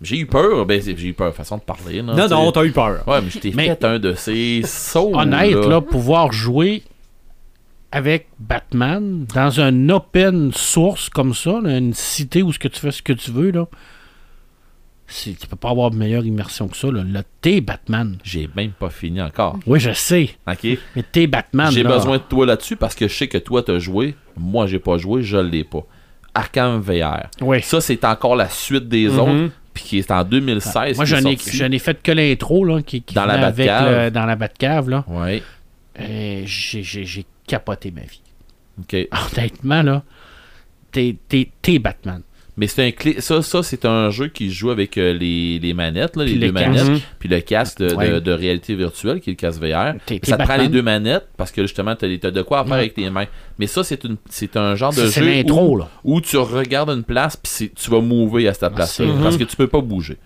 j'ai eu peur. Ben, j'ai eu peur, façon de parler. Là, Non, non, t'as eu peur. Ouais, mais je t'ai fait un de ces sauts. Honnête, là. là, pouvoir jouer avec Batman dans un open source comme ça, là, une cité où ce que tu fais ce que tu veux, là, tu peux pas avoir de meilleure immersion que ça. Là, Là, t'es Batman. J'ai même pas fini encore. Oui, je sais, OK? mais t'es Batman. J'ai besoin de toi là-dessus parce que je sais que toi t'as joué. Moi, j'ai pas joué, je l'ai pas. Arkham VR. Oui. Ça, c'est encore la suite des Mhm. autres. Puis qui est en 2016. Moi, j'en ai, ai fait que l'intro, là, qui, qui Dans la avec Batcave. le- dans la Batcave, là. Ouais. Et j'ai, capoté ma vie. OK. Honnêtement, là, t'es Batman. Mais c'est un clé. Ça, ça c'est un jeu qui se joue avec euh, les, les manettes, là, les deux le manettes. Mhm. Puis le casque de, de- Ouais. de réalité virtuelle, qui est le casque VR. T'es- t'es ça te prend les deux manettes parce que justement, t'as, t'as de quoi faire Ouais. avec tes mains. Mais ça, c'est, une, c'est un genre de jeu l'intro, où, là. où tu regardes une place puis c'est- tu vas mouver à cette place-là. c'est- Parce que tu peux pas bouger.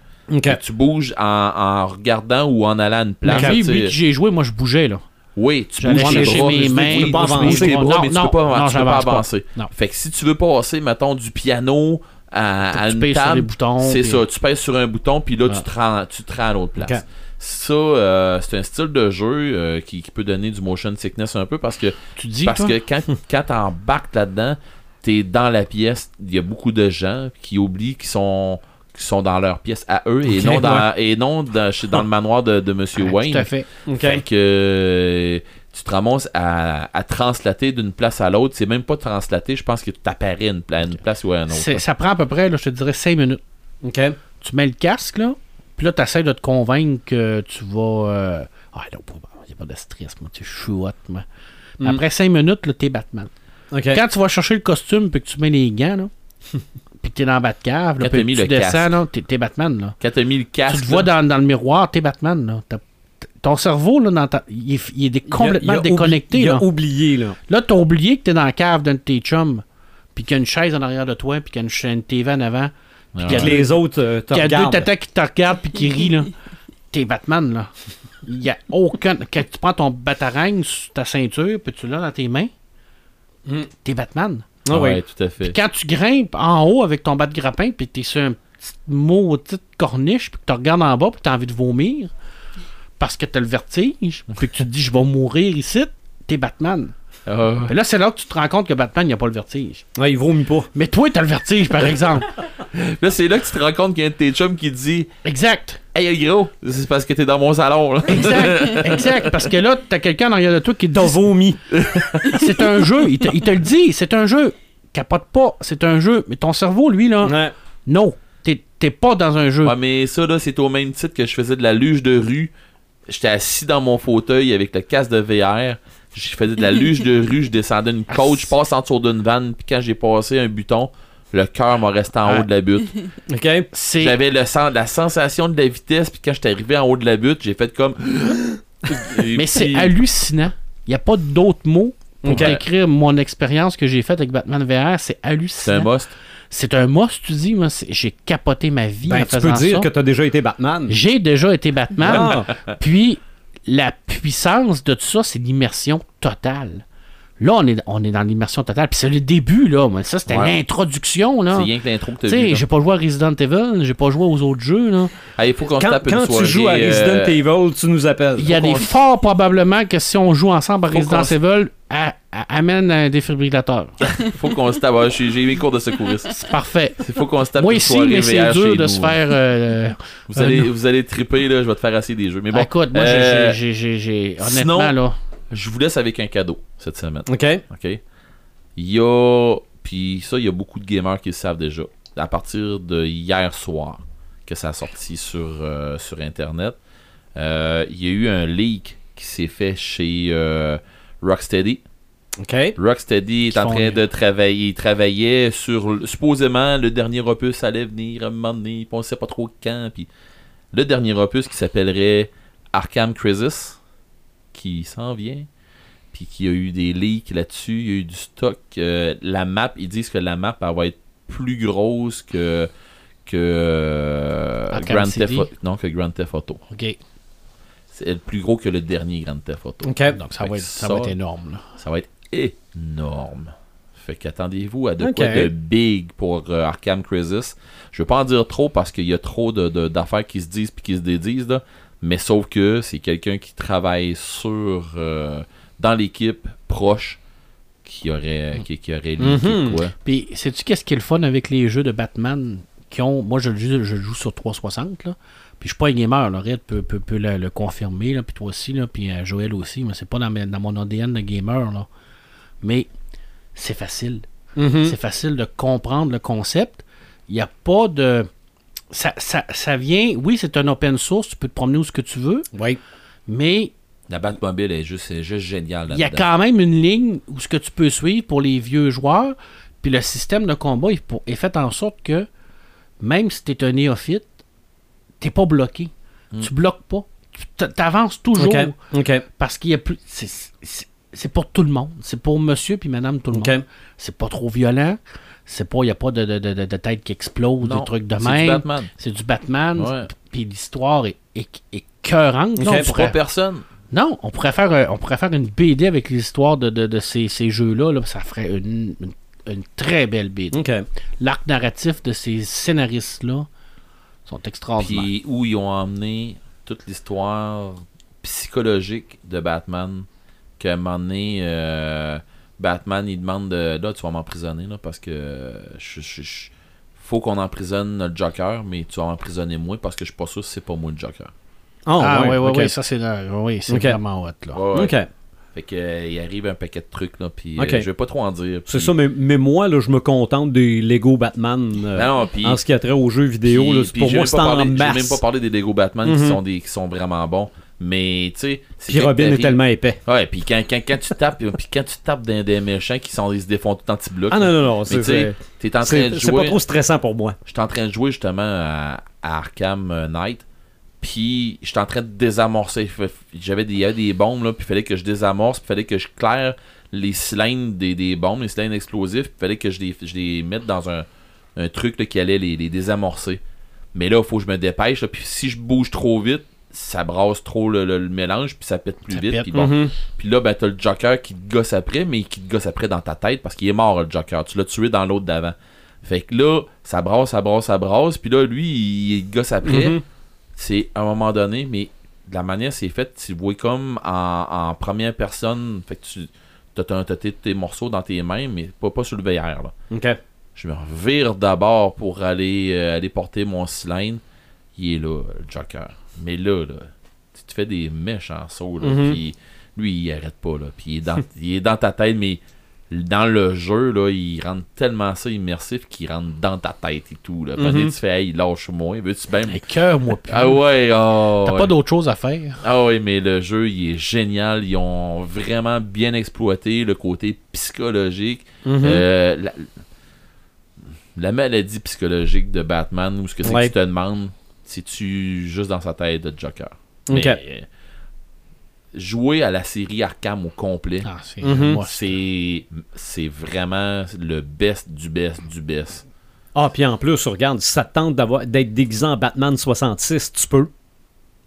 Tu bouges en, en regardant ou en allant à une place. Tu que j'ai joué, moi, je bougeais, là. Oui, tu bouges tes bras, mes mais tu mains, peux pas avancer mais tu peux pas, tu avancer. Fait que si tu veux passer, mettons, du piano à, à Tu une pèses sur table, les boutons, c'est ça, tu pèses sur un bouton, puis là, Ah. tu, te rends, tu te rends à l'autre place. Ça, euh, c'est un style de jeu euh, qui, qui peut donner du motion sickness un peu parce que, Tu dis, parce toi? que quand, quand t'embarques là-dedans, t'es dans la pièce, il y a beaucoup de gens qui oublient qu'ils sont qui sont dans leur pièce à eux et non dans, et non dans, dans le manoir de, de Monsieur Ah, Wayne. Tout à fait. OK. Fait que euh, tu te ramasses à, à translater d'une place à l'autre. C'est même pas translater, je pense que tu t'apparais une, une place ou à une autre. Ça prend à peu près, là, je te dirais, 5 minutes. OK. Tu mets le casque, là, puis là, tu essaies de te convaincre que tu vas. euh, Ah, non, il n'y a pas de stress, moi, tu sais, je suis hot, moi. Mm. Après 5 minutes, là, t'es Batman. Quand tu vas chercher le costume, puis que tu mets les gants, là, puis que t'es dans la Batcave, là, puis tu le descends, casque. là, t'es, Batman, là. Quand t'as mis le casque, tu te vois dans, dans le miroir, t'es Batman, là. T'as- ton cerveau, là, dans ta- il, est, il complètement Il a- il a déconnecté, oubli- Il là. a oublié, là. Là, t'as oublié que t'es dans la cave d'un de tes chums, puis qu'il y a une chaise en arrière de toi, puis qu'il y a une, cha- une TV en avant, puis qu'il y a Que les autres euh, te qu'il y a deux tatas qui te regardent puis qui rient, là. T'es Batman, là. Il y a aucun. Quand tu prends ton batarang sur ta ceinture, puis tu l'as dans tes mains, Mm. t'es Batman. Ah oui. ouais, tout à fait. Quand tu grimpes en haut avec ton bat de grappin, puis t'es sur un petit mot, petite corniche, puis que tu regardes en bas, puis t'as envie de vomir, parce que t'as le vertige, puis que tu te dis, je vais mourir ici, t'es Batman. Ah, là, c'est là que tu te rends compte que Batman, il n'y a pas le vertige. Ouais, il vomit pas. Mais toi, t'as le vertige, par exemple. là, c'est là que tu te rends compte qu'il y a un de tes chums qui dit exact. Hey, gros, c'est parce que t'es dans mon salon. Là. Exact. exact. Parce que là, t'as quelqu'un en arrière de toi qui te T'as dit vomi. c'est un jeu. Il te, il te le dit, c'est un jeu. Capote pas, c'est un jeu. Mais ton cerveau, lui, là, Ouais. non. T'es t'es pas dans un jeu. Ouais, mais ça, là, c'est au même titre que je faisais de la luge de rue. J'étais assis dans mon fauteuil avec le casque de VR. Je faisais de la luge de rue, je descendais une côte, je passe en dessous d'une vanne, puis quand j'ai passé un buton, le cœur m'a resté en haut de la butte. J'avais le sens, la sensation de la vitesse, puis quand j'étais arrivé en haut de la butte, j'ai fait comme. Mais c'est hallucinant. Il n'y a pas d'autres mots pour Ok. décrire mon expérience que j'ai faite avec Batman VR. C'est C'est un hallucinant. must. C'est un must, tu dis. Moi, j'ai capoté ma vie Ben, en tu peux dire ça. que t'as déjà été Batman. J'ai déjà été Batman. Ah. Puis, la puissance de tout ça, c'est l'immersion totale. Là, on est, on est dans l'immersion totale. Puis c'est le début, là. Mais ça, c'était Ouais. l'introduction, là. C'est rien que l'intro que Tu sais, j'ai pas joué à Resident Evil, j'ai pas joué aux autres jeux, là. Ah, il faut qu'on se Quand, tape une quand soirée. tu joues à Resident euh, Evil, tu nous appelles. Il y a des forts probablement que si on joue ensemble à Faut Resident Evil, à- amène un défibrillateur. Faut qu'on se tape. J'ai mes cours de secouriste. C'est parfait. Il faut qu'on se tape Moi ici, mais c'est dur de nous. se faire. euh, Vous allez, Euh, vous allez triper, là. Je vais te faire assez des jeux. Mais bon. écoute, moi, j'ai- euh, j'ai- j'ai. j'ai- sinon- Honnêtement, là. Je vous laisse avec un cadeau cette semaine. OK. OK? Il y a. Puis ça, il y a beaucoup de gamers qui le savent déjà. À partir de hier soir que ça a sorti sur, euh, sur Internet, euh, il y a eu un leak qui s'est fait chez euh, Rocksteady. OK. Rocksteady est en train de travailler. Il travaillait sur. Supposément, le dernier opus allait venir à un moment donné. Puis on sait pas trop quand. Puis le dernier opus qui s'appellerait Arkham Crisis, qui s'en vient. Puis qui a eu des leaks là-dessus. Il y a eu du stock. Euh, la map, ils disent que la map elle va être plus grosse que. que. euh, Grand. Theft Auto. Non, que Grand Theft Auto. OK. C'est plus gros que le dernier Grand Theft Auto. OK. Donc ça va être, ça va ça- être énorme. là. Ça va être énorme. Fait qu'attendez-vous à de quoi de big pour euh, Arkham Crisis. Je veux pas en dire trop parce qu'il y a trop de- de- d'affaires qui se disent puis qui se dédisent là. Mais sauf que c'est quelqu'un qui travaille sur euh, dans l'équipe proche qui aurait qui, qui aurait Mhm. quoi. Puis, sais-tu qu'est-ce qui est le fun avec les jeux de Batman qui ont. Moi, je, le joue- je joue sur 360, là. Puis, je suis pas un gamer, là. Red peut, peut, peut le, le confirmer, là. Puis, toi aussi, là. Puis, euh, Joël aussi. Mais c'est pas dans, dans mon ADN de gamer, là. Mais, c'est facile. Mhm. C'est facile de comprendre le concept. Il n'y a pas de. Ça, ça, ça vient. Oui, c'est un open source. Tu peux te promener où ce que tu veux. Oui. Mais La Batmobile est juste, est juste géniale il y a quand même une ligne où ce que tu peux suivre pour les vieux joueurs. Puis le système de combat est, pour- est fait en sorte que même si tu es un néophyte, t'es pas bloqué. Tu bloques pas. Tu avances toujours. OK. OK. Parce qu'il y a plus. C'est pour tout le monde. C'est pour monsieur puis madame tout le monde. C'est pas trop violent. C'est pas. Il n'y a pas de, de, de, de tête qui explose, Non, des trucs de c'est du même. Batman. C'est du Batman. Ouais. Puis l'histoire est, est, est cœurante. Ok, Non, pourrait- pas personne. non, on pourrait faire, on pourrait faire une BD avec l'histoire de, ces, ces jeux-là. là, ça ferait une, une, une très belle BD. L'arc narratif de ces scénaristes-là sont extraordinaires. Puis où ils ont emmené toute l'histoire psychologique de Batman. Qu'à un moment donné, euh, Batman, il demande de, Là, tu vas m'emprisonner, là, parce que je, je- je- faut qu'on emprisonne le Joker, mais tu vas m'emprisonner moi parce que je suis pas sûr si c'est pas moi le Joker. Oh, ah, ouais, oui, oui, OK. oui, ça c'est euh, oui, c'est vraiment hot. Là. Ouais, ouais. OK. Fait que, euh, il arrive un paquet de trucs, là, puis euh, je vais pas trop en dire. C'est ça, mais, mais moi, là, je me contente des Lego Batman. euh, Ben non, en ce qui a trait aux jeux vidéo, Puis- là, pour moi, même c'est pas en masse. même pas parlé des Lego Batman Mhm. qui, sont des, qui sont vraiment bons. Mais, tu sais... Puis Robin est tellement épais. Ouais, puis quand, quand, quand tu tapes, puis quand tu tapes dans des méchants qui sont, ils se défont tout anti-bloc. Ah non, non, non. C'est tu sais, t'es en train c'est- pas trop stressant pour moi. J'étais en train de jouer justement à, à Arkham euh, Knight. Puis j'étais en train de désamorcer. J'avais des, il y avait des bombes là, puis il fallait que je désamorce, puis il fallait que je claire les cylindres des, des bombes, les cylindres explosifs, puis il fallait que je les, je les mette dans un, un truc là, qui allait les, les désamorcer. Mais là, il faut que je me dépêche. là, Puis si je bouge trop vite, ça brasse trop le, le- le mélange, puis ça pète plus Ça vite. pète. Puis bon, Mhm. puis là, ben, t'as le Joker qui te gosse après, mais qui te gosse après dans ta tête parce qu'il est mort, le Joker. Tu l'as tué dans l'autre d'avant. Fait que là, ça brasse, ça brasse, ça brasse. Puis là, lui, il, il te gosse après. Mhm. C'est à un moment donné, mais de la manière c'est fait, tu le vois comme en, en première personne. Fait que tu t'as, tes, tes morceaux dans tes mains, mais pas, pas sur le VR. Là. OK. Je me revire d'abord pour aller, euh, aller porter mon cylindre. Il est là, le Joker. Mais là, là tu te fais des méchants sauts. Là, Mhm. puis lui, il arrête pas. Là, puis il est, dans, il est dans ta tête, mais dans le jeu, là, il rend tellement ça immersif qu'il rentre dans ta tête et tout. Là. Mhm. tu fais, hey, lâche-moi. Veux-tu bien. Mais cœur, moi, plus. Ah ouais, oh, T'as ouais. pas d'autre chose à faire. Ah oui, mais le jeu, il est génial. Ils ont vraiment bien exploité le côté psychologique. Mhm. Euh, la, la maladie psychologique de Batman, ou ce que c'est Ouais. que tu te demandes, c'est-tu juste dans sa tête de Joker? Ok. Mais, euh, jouer à la série Arkham au complet, Ah, c'est Mhm. c'est vraiment le best du best du best. Ah, puis en plus, regarde, si ça te tente d'avoir- d'être déguisé en Batman 66, tu peux.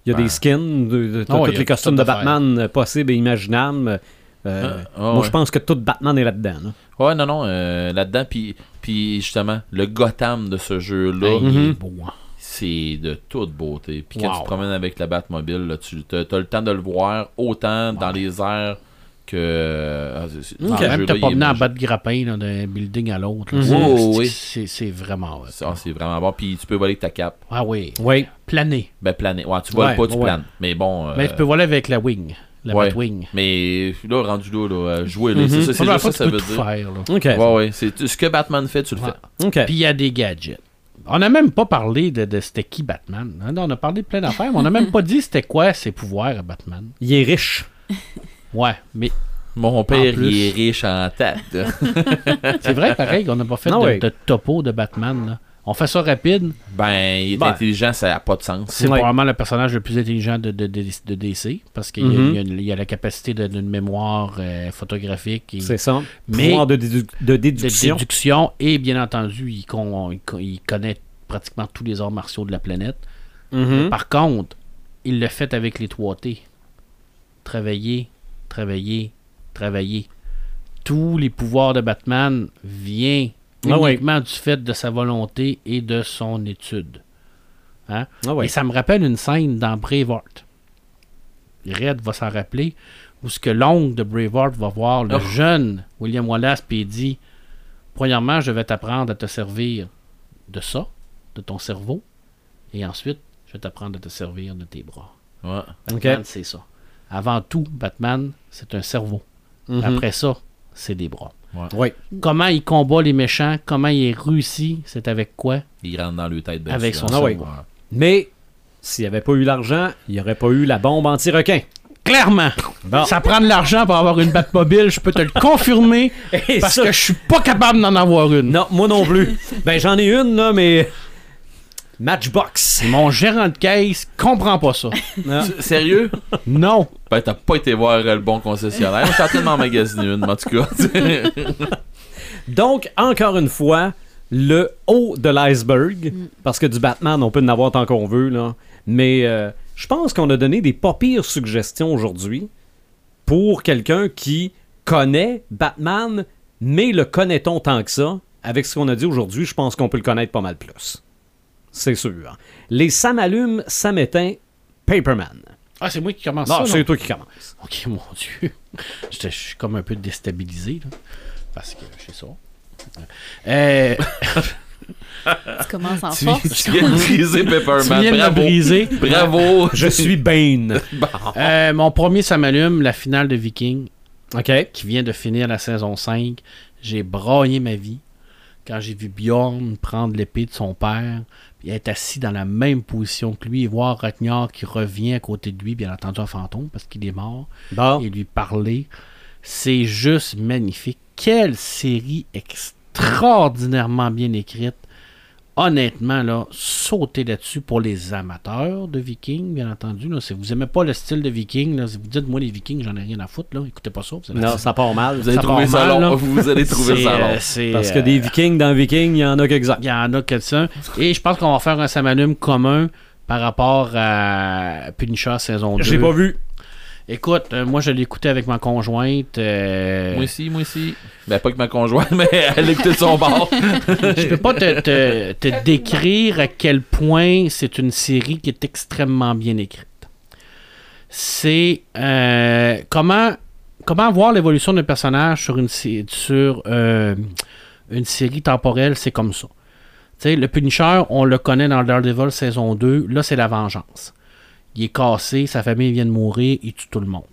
Il y a Ben. des skins, de, ouais, tous les costumes de faire. Batman euh, possibles et imaginables. Euh, Ah, ah, moi, ouais. je pense que tout Batman est là-dedans. là. Ouais, non, non, euh, là-dedans, puis puis justement, le Gotham de ce jeu-là, Hey, il Mhm. est beau, hein. C'est de toute beauté. Puis quand Wow. tu te promènes avec la Batmobile, là, tu as, le temps de le voir autant dans les airs que. ah, c'est- c'est- Ok. dans le Même t'as pas mené en bas de grappin d'un building à l'autre. là. Mhm. C'est- c'est- oui. c'est- C'est vraiment. Ah, c'est vraiment bon. Puis tu peux voler avec ta cape. Ah oui. Oui. Planer. Ben, planer. Ouais, tu voles Ouais, pas, tu ouais. planes. Mais bon. euh, Mais tu peux voler avec la wing. La ouais. Batwing. Mais là, rendu là, là euh, jouer, Mhm. c'est ça, c'est ça, ça veut tout dire. faire. là. OK. Ouais, ouais. C'est ce que Batman fait, tu le Ouais. fais. OK. Puis il y a des gadgets. On n'a même pas parlé de, de c'était qui Batman. hein? On a parlé de plein d'affaires, mais on n'a même pas dit c'était quoi ses pouvoirs à Batman. Il est riche. Ouais, mais Mon père, plus. il est riche en tête. c'est vrai pareil qu'on n'a pas fait de, de topo de Batman. là. On fait ça rapide. ben, il est Ben. intelligent, ça n'a pas de sens. C'est Ouais. probablement le personnage le plus intelligent de, de, de, de DC parce qu'il Mhm. y, a, il y a la capacité d'une mémoire euh, photographique C'est ça. Mais- Pouvoir de, dédu- de de déduction. déduction et bien entendu, il, con- il con- il connaît pratiquement tous les arts martiaux de la planète. Mhm. Par contre, il l'a fait avec les 3T. Travailler, travailler, travailler. Tous les pouvoirs de Batman viennent Ah uniquement du fait de sa volonté et de son étude. Hein? Ah. Et ça me rappelle une scène dans Braveheart. Red va s'en rappeler, où ce que l'oncle de Braveheart va voir le Oh. jeune William Wallace puis il dit Premièrement, je vais t'apprendre à te servir de ça, de ton cerveau, et ensuite, je vais t'apprendre à te servir de tes bras. Ouais. Batman, c'est ça. Avant tout, Batman, c'est un cerveau. Mhm. Après ça, c'est des bras. Oui. Comment il combat les méchants, comment il est réussi, c'est avec quoi? Il rentre dans le tête. bien Avec sûr. son Ah ouais. Mais s'il n'y avait pas eu l'argent, il n'y aurait pas eu la bombe anti-requin. Clairement. Bon. Ça prend de l'argent pour avoir une Batmobile, je peux te le confirmer, Et parce ça- que je suis pas capable d'en avoir une. Non, moi non plus. ben, j'en ai une, là, mais. Matchbox. Mon gérant de caisse comprend pas ça. Non. Sérieux? Non. Ben, t'as pas été voir euh, le bon concessionnaire. Train de m'emmagasiner une, en tout cas. Donc, encore une fois, le haut de l'iceberg, parce que du Batman, on peut en avoir tant qu'on veut, là. Mais euh, je pense qu'on a donné des pas pires suggestions aujourd'hui pour quelqu'un qui connaît Batman, mais le connaît-on tant que ça? Avec ce qu'on a dit aujourd'hui, je pense qu'on peut le connaître pas mal plus. C'est sûr. Les Sam allume, Sam éteint, Paperman. Ah, c'est moi qui commence Non, ça. c'est non? toi qui commence. Ok, mon Dieu. Je suis comme un peu déstabilisé, là, parce que c'est ça. Euh, Tu commences en tu, force. tu viens de briser tu Pepperman. viens de me Bravo. briser. Bravo. Je suis Bane. Euh, mon premier, ça m'allume, la finale de Viking. OK? qui vient de finir la saison 5. J'ai braillé ma vie quand j'ai vu Bjorn prendre l'épée de son père être assis dans la même position que lui et voir Ragnar qui revient à côté de lui, bien entendu un fantôme parce qu'il est mort, Bon. et lui parler. C'est juste magnifique. Quelle série extraordinairement bien écrite. Honnêtement, là, sautez là-dessus pour les amateurs de Vikings, bien entendu. Là. Si vous aimez pas le style de Viking, là, si vous dites moi les Vikings, j'en ai rien à foutre, là. écoutez pas ça. Non, ça part mal. Vous allez Ça trouver part ça mal, long. Vous allez trouver ça long. euh, Parce que euh, des Vikings dans Vikings, il y en a quelques-uns. Il y en a quelques-uns. Et je pense qu'on va faire un Samalume commun par rapport à Punisher saison 2. J'ai pas vu. Écoute, euh, moi je l'ai écouté avec ma conjointe. euh, Moi aussi, moi aussi. Ben, pas que ma conjointe, mais elle écoutait de son bord. je peux pas te, te- te décrire à quel point c'est une série qui est extrêmement bien écrite. C'est euh, comment, comment voir l'évolution d'un personnage sur une, sur, euh, une série temporelle, c'est comme ça. Tu sais, le Punisher, on le connaît dans Daredevil saison 2, là c'est la vengeance. Il est cassé, sa famille vient de mourir, il tue tout le monde.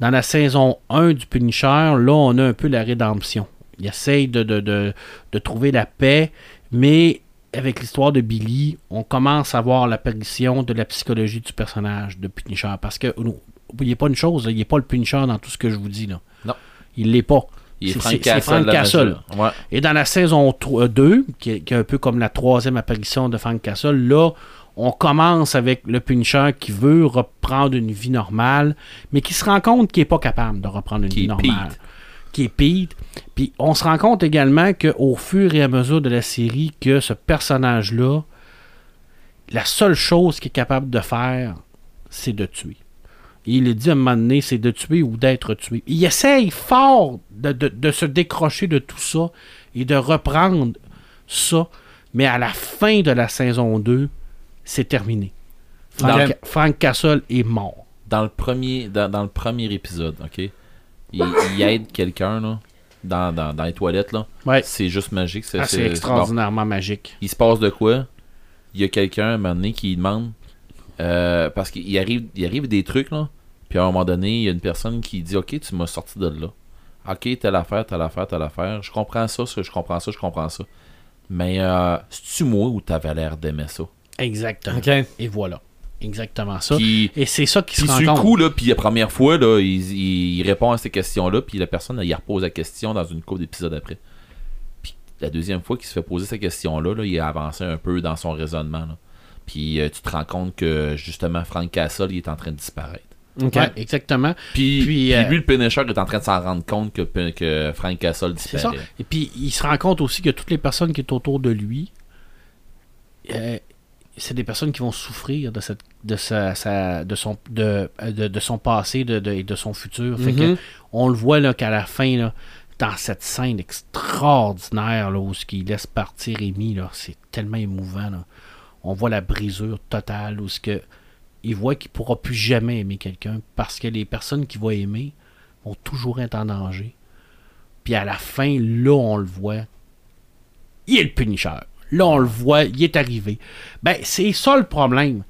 Dans la saison 1 du Punisher, là on a un peu la rédemption. Il essaye de, de, de, de trouver la paix, mais avec l'histoire de Billy, on commence à voir l'apparition de la psychologie du personnage de Punisher. Parce que, n'oubliez pas une chose, il n'est pas le Punisher dans tout ce que je vous dis. Là. Non. Il l'est pas. Il est C'est- Frank Castle. Frank. Ouais. Et dans la saison 3 2, qui est, qui est un peu comme la troisième apparition de Frank Castle, là, on commence avec le Punisher qui veut reprendre une vie normale, mais qui se rend compte qu'il n'est pas capable de reprendre une Qui vie normale. Pete. Qui est Pete. Puis on se rend compte également qu'au fur et à mesure de la série, que ce personnage-là, la seule chose qu'il est capable de faire, c'est de tuer. Et il est dit à un moment donné, c'est de tuer ou d'être tué. Il essaye fort de, de- de se décrocher de tout ça et de reprendre ça. Mais à la fin de la saison 2, c'est terminé. Frank, Castle est mort. Dans le premier, dans, dans le premier épisode, ok? Il, il aide quelqu'un, là, dans, dans, dans les toilettes, là. Ouais. C'est juste magique. C'est Ah, c'est extraordinairement magique. Il se passe de quoi? Il y a quelqu'un, à un moment donné, qui demande... euh, parce qu'il arrive, il arrive des trucs, là. Puis à un moment donné, il y a une personne qui dit Ok, tu m'as sorti de là. Ok, telle affaire, telle affaire, telle affaire. Je comprends ça, ça, je comprends ça, je comprends ça. Mais euh, c'est-tu moi ou t'avais l'air d'aimer ça? Exactement. Et voilà. Exactement ça. Puis, Et c'est ça qui se puis rend compte. coup, là, puis la première fois, là, il, il- il répond à ces questions-là, puis la personne, elle, il repose la question dans une couple d'épisodes après. Puis la deuxième fois qu'il se fait poser cette question-là, là, il a avancé un peu dans son raisonnement. là. Puis euh, tu te rends compte que, justement, Frank Castle, il est en train de disparaître. OK. Ouais, exactement. Puis, Puis, puis euh, lui, le Punisher, est en train de s'en rendre compte que, que Frank Castle ça. disparaît. Et puis, il se rend compte aussi que toutes les personnes qui sont autour de lui, euh, c'est des personnes qui vont souffrir de cette de sa, sa- de son de, de, de son passé de, de- et de son futur. Fait que Mhm. on le voit là qu'à la fin là, dans cette scène extraordinaire là, où ce qu'il laisse partir Amy là, c'est tellement émouvant là. On voit la brisure totale où ce que il voit qu'il pourra plus jamais aimer quelqu'un parce que les personnes qu'il va aimer vont toujours être en danger. Puis à la fin, là, on le voit. Il est le Punisher. Là, on le voit, il est arrivé. Ben, c'est ça le problème.